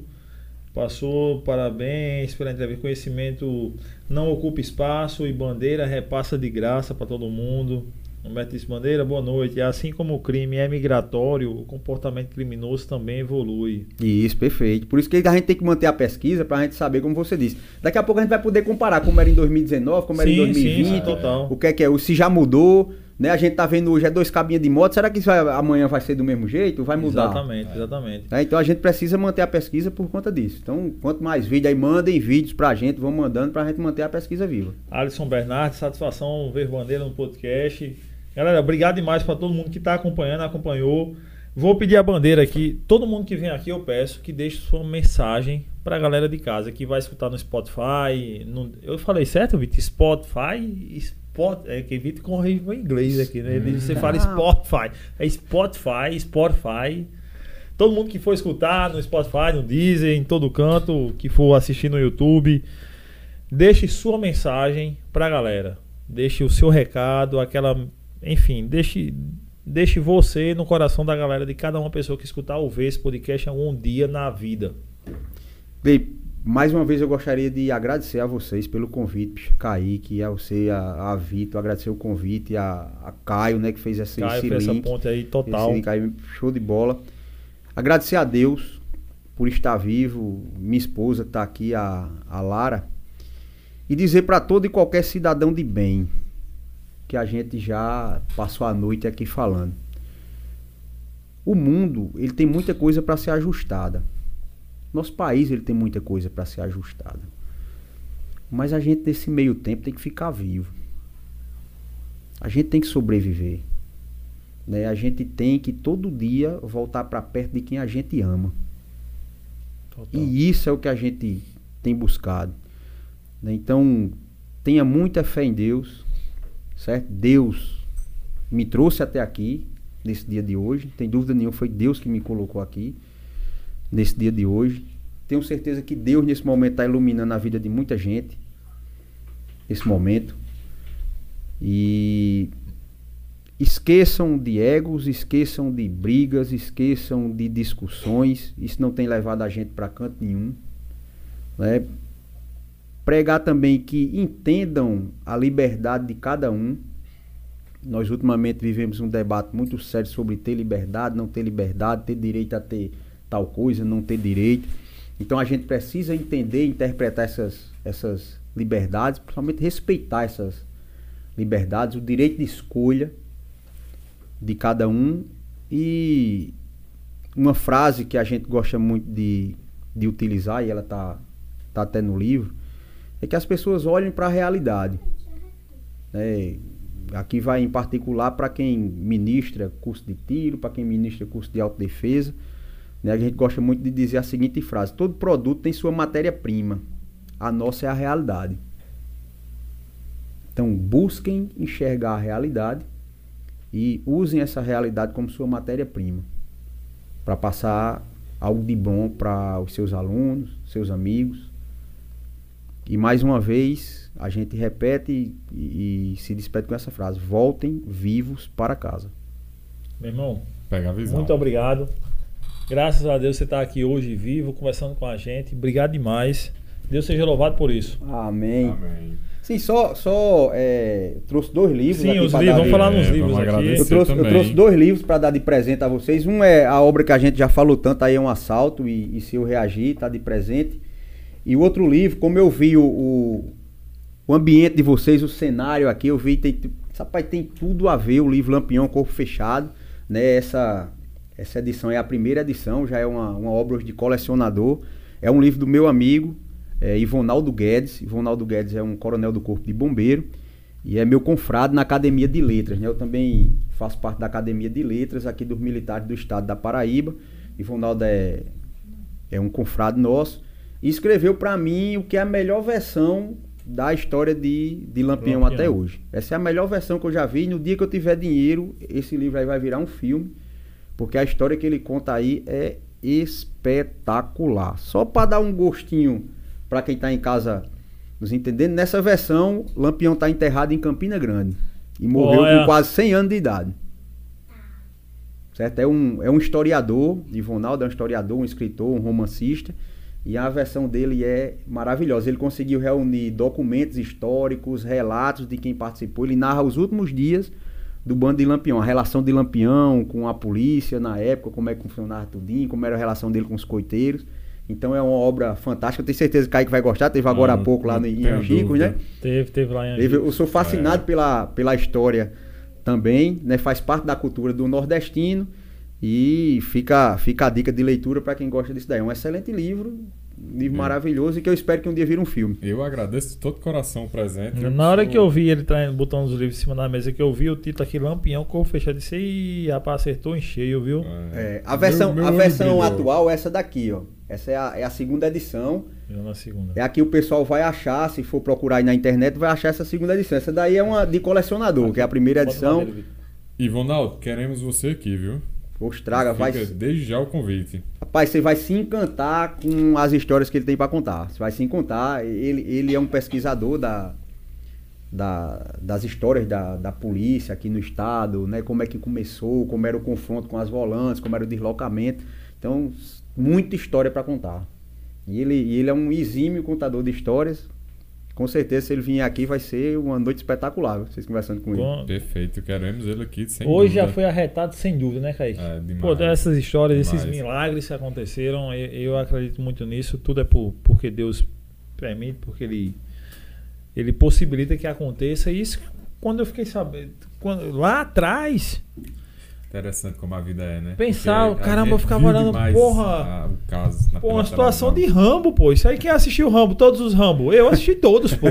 passou, parabéns pela entrevista. Conhecimento não ocupa espaço e bandeira repassa de graça para todo mundo. Norberto disse, bandeira, boa noite. Assim como o crime é migratório, o comportamento criminoso também evolui. Isso, perfeito. Por isso que a gente tem que manter a pesquisa para a gente saber, como você disse. Daqui a pouco a gente vai poder comparar como era em 2019, como era em Sim, 2020. sim, sim, total. O que é que é? Se já mudou, né? A gente tá vendo hoje é dois cabinhas de moto. Será que isso vai- amanhã vai ser do mesmo jeito? Vai mudar? Exatamente, exatamente. É, então a gente precisa manter a pesquisa por conta disso. Então, quanto mais vídeo aí, mandem vídeos pra gente, vão mandando pra gente manter a pesquisa viva. Alisson Bernardes, satisfação ver bandeira no podcast. Galera, obrigado demais para todo mundo que está acompanhando, acompanhou. Vou pedir a bandeira aqui. Todo mundo que vem aqui, eu peço que deixe sua mensagem para a galera de casa que vai escutar no Spotify. no- eu falei certo, Vitor? Spotify? Spot, é que Vitor corrige o inglês aqui, né? Ele, você fala Ah. Spotify. É Spotify, Spotify. Todo mundo que for escutar no Spotify, no Deezer, em todo canto, que for assistir no YouTube, deixe sua mensagem pra galera. Deixe o seu recado, aquela. Enfim, deixe, deixe você no coração da galera de cada uma pessoa que escutar ou ver esse podcast algum dia na vida. Bem, mais uma vez eu gostaria de agradecer a vocês pelo convite, Kaique, a você, a, a Vitor, agradecer o convite, a, a Caio, né, que fez esse, Caio esse fez essa link. ponte aí total. Link aí, show de bola. Agradecer a Deus por estar vivo, minha esposa que tá aqui, a, a Lara. E dizer para todo e qualquer cidadão de bem que a gente já passou a noite aqui falando. O mundo, ele tem muita coisa para ser ajustada. Nosso país, ele tem muita coisa para ser ajustada. Mas a gente nesse meio tempo tem que ficar vivo. A gente tem que sobreviver. Né? A gente tem que todo dia voltar para perto de quem a gente ama. total. E isso é o que a gente tem buscado. né? Então, tenha muita fé em Deus, certo? Deus me trouxe até aqui, nesse dia de hoje. Tem dúvida nenhuma, foi Deus que me colocou aqui, nesse dia de hoje. Tenho certeza que Deus, nesse momento, está iluminando a vida de muita gente, nesse momento. E esqueçam de egos, esqueçam de brigas, esqueçam de discussões. Isso não tem levado a gente para canto nenhum. Né? Pregar também que entendam a liberdade de cada um. Nós ultimamente vivemos um debate muito sério sobre ter liberdade, não ter liberdade, ter direito a ter tal coisa, não ter direito. Então a gente precisa entender, interpretar essas, essas liberdades, principalmente respeitar essas liberdades, o direito de escolha de cada um e uma frase que a gente gosta muito de, de utilizar e ela tá, tá até no livro é que as pessoas olhem para a realidade. né? aqui vai em particular para quem ministra curso de tiro, para quem ministra curso de autodefesa. Né? A gente gosta muito de dizer a seguinte frase: todo produto tem sua matéria-prima, a nossa é a realidade. Então busquem enxergar a realidade e usem essa realidade como sua matéria-prima para passar algo de bom para os seus alunos, seus amigos. E mais uma vez, a gente repete e, e se despede com essa frase: voltem vivos para casa. Meu irmão, Pega a visão. muito obrigado. Graças a Deus você está aqui hoje vivo, conversando com a gente. Obrigado demais. Deus seja louvado por isso. Amém. Amém. Sim, só, só é, trouxe dois livros. Sim, aqui os pra livros, dar vamos falar nos É, livros aqui. Eu trouxe, eu trouxe dois livros para dar de presente a vocês. Um é a obra que a gente já falou tanto aí, é um assalto e, e se eu reagir, tá de presente. E o outro livro, como eu vi o, o, o ambiente de vocês, o cenário aqui, eu vi, tem, rapaz, tem tudo a ver o livro Lampião Corpo Fechado, né? Essa, Essa edição é a primeira edição, já é uma, uma obra de colecionador. É um livro do meu amigo é, Ivonaldo Guedes. Ivonaldo Guedes é um coronel do Corpo de Bombeiro e é meu confrado na Academia de Letras. Né? Eu também faço parte da Academia de Letras aqui dos Militares do Estado da Paraíba. Ivonaldo é, é um confrado nosso. E escreveu para mim o que é a melhor versão da história de, de Lampião, Lampião, até hoje. Essa é a melhor versão que eu já vi. No dia que eu tiver dinheiro, esse livro aí vai virar um filme. Porque a história que ele conta aí é espetacular. Só para dar um gostinho para quem está em casa nos entendendo, nessa versão, Lampião está enterrado em Campina Grande. E morreu Olha. com quase 100 anos de idade. Certo? É um, é um historiador, Ivonaldo é um historiador, um escritor, um romancista. E a versão dele é maravilhosa. Ele conseguiu reunir documentos históricos, relatos de quem participou. Ele narra os últimos dias do bando de Lampião, a relação de Lampião com a polícia na época, como é que funcionava tudinho, como era a relação dele com os coiteiros. Então é uma obra fantástica. Eu tenho certeza que o Kaique vai gostar. Teve agora há pouco lá no, em Angicos, né? Teve, teve lá em Angicos. Eu sou fascinado é. pela, pela história também, né? Faz parte da cultura do nordestino. E fica, fica a dica de leitura para quem gosta disso daí. É um excelente livro, livro é. maravilhoso e que eu espero que um dia vire um filme. Eu agradeço de todo coração o presente. Na hora que eu vi ele tá botando os livros em cima da mesa, que eu vi o título aqui, Lampião, corpo fechado, disse, ih, rapaz, acertou em cheio, viu? É. é a versão, meu, meu a versão atual é essa daqui, ó. Essa é a, é a segunda edição. Segunda. É aqui o pessoal vai achar, se for procurar aí na internet, vai achar essa segunda edição. Essa daí é uma de colecionador, que é a primeira edição. Ivonaldo, queremos você aqui, viu? Ostraga, vai. Desde já o convite. Rapaz, você vai se encantar com as histórias que ele tem para contar. Você vai se encantar. Ele, ele é um pesquisador da, da, das histórias da, da polícia aqui no estado, né? Como é que começou, como era o confronto com as volantes, como era o deslocamento. Então, muita história para contar. E ele, ele é um exímio contador de histórias com certeza, se ele vier aqui, vai ser uma noite espetacular, vocês conversando com, com... ele. Perfeito, queremos ele aqui, sem Hoje dúvida. já foi arretado, sem dúvida, né, Kaique? É, demais, Pô, essas histórias, demais. esses milagres que aconteceram, eu, eu, acredito muito nisso. Tudo é por, porque Deus permite, porque Ele, ele possibilita que aconteça. E isso, quando eu fiquei sabendo, quando, lá atrás, Interessante como a vida é, né? Pensar, Porque caramba, eu ficava olhando, porra. A, o caso pô, uma situação de Rambo, pô. Isso aí quem assistiu Rambo, todos os Rambo. Eu assisti todos, pô.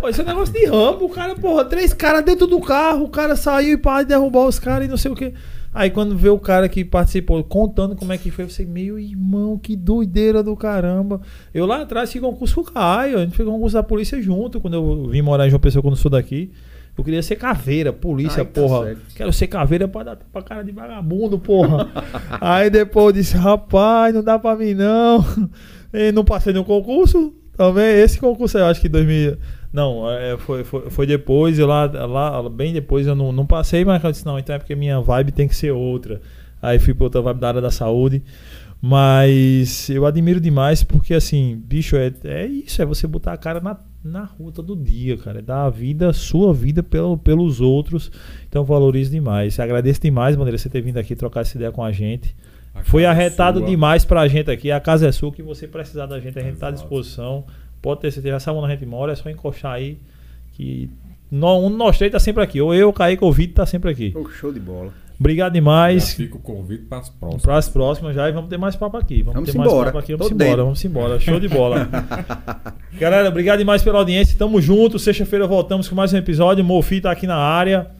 pô esse é um negócio de Rambo, o cara, porra, três caras dentro do carro, o cara saiu e para derrubar os caras e não sei o que. Aí quando vê o cara que participou contando como é que foi, você, meu irmão, que doideira do caramba. Eu lá atrás fiz concurso com o Caio, a gente fez concurso da polícia junto, quando eu vim morar em João Pessoa, quando sou daqui. Eu queria ser caveira, polícia, Ai, tá porra. Quero ser caveira pra dar pra cara de vagabundo, porra. Aí depois eu disse, rapaz, não dá pra mim não. E não passei no concurso. Também, esse concurso eu acho que 2000. Não, é, foi, foi, foi depois, eu lá, lá, bem depois eu não, não passei, mas eu disse, não, então é porque minha vibe tem que ser outra. Aí fui pra outra vibe da área da saúde. Mas eu admiro demais porque, assim, bicho, é, é isso, é você botar a cara na na rua todo dia, cara. Dá a vida, sua vida pelo, pelos outros. Então valorizo demais. Agradeço demais, Bandeira, você ter vindo aqui trocar essa ideia com a gente. A Foi é arretado é demais pra gente aqui. A casa é sua, que você precisar da gente, a gente está à disposição. Pode ter certeza, sabe onde a gente mora, é só encostar aí. Que um nós três tá sempre aqui. Ou eu, o Kaique, o Vitor tá sempre aqui. Oh, show de bola. Obrigado demais. Já fica o convite para as próximas. Para as próximas já e vamos ter mais papo aqui. Vamos, vamos ter embora. mais papo aqui. Vamos embora, vamos embora. Show de bola. Galera, obrigado demais pela audiência. Tamo junto. Sexta-feira voltamos com mais um episódio. Mofi tá aqui na área.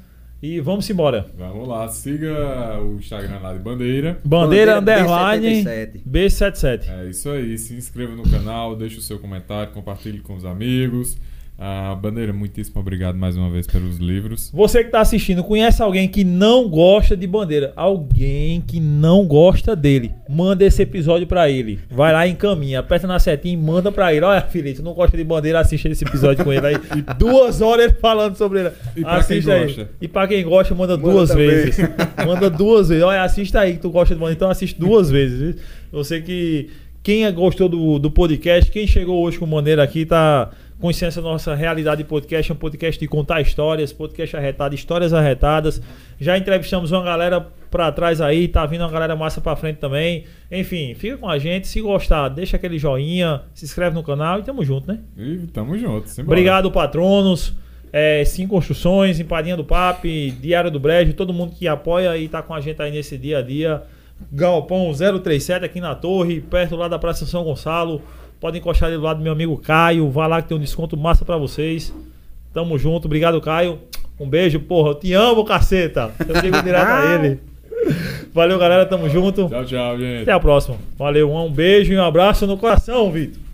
E vamos embora. Vamos lá, siga o Instagram lá de Bandeira. Bandeira, Bandeira underline B77. É isso aí. Se inscreva no canal, deixe o seu comentário, compartilhe com os amigos. Ah, Bandeira, muitíssimo obrigado mais uma vez pelos livros. Você que está assistindo, conhece alguém que não gosta de Bandeira? Alguém que não gosta dele? Manda esse episódio para ele. Vai lá, encaminha, aperta na setinha e manda para ele. Olha, Felipe, tu não gosta de Bandeira, assiste esse episódio com ele aí. duas horas ele falando sobre ele. E pra assiste aí. Gosta. E para quem gosta, manda, manda duas também. vezes. manda duas vezes. Olha, assista aí que tu gosta de Bandeira, então assiste duas vezes. Você que quem gostou do, do podcast, quem chegou hoje com Bandeira aqui, tá Consciência Nossa Realidade Podcast, é um podcast de contar histórias, podcast arretado, histórias arretadas. Já entrevistamos uma galera pra trás aí, tá vindo uma galera massa pra frente também. Enfim, fica com a gente. Se gostar, deixa aquele joinha, se inscreve no canal e tamo junto, né? E tamo junto. Simbora. Obrigado, patronos. É, Sim Construções, Empadinha do Papo, Diário do Brejo, todo mundo que apoia e tá com a gente aí nesse dia a dia. Galpão 037 aqui na torre, perto lá da Praça São Gonçalo. Pode encostar ali do lado do meu amigo Caio. Vai lá que tem um desconto massa pra vocês. Tamo junto. Obrigado, Caio. Um beijo, porra. Eu te amo, caceta. Eu digo direto a ele. Valeu, galera. Tamo junto. Tchau, tchau, gente. Até a próxima. Valeu. Um beijo e um abraço no coração, Vitor.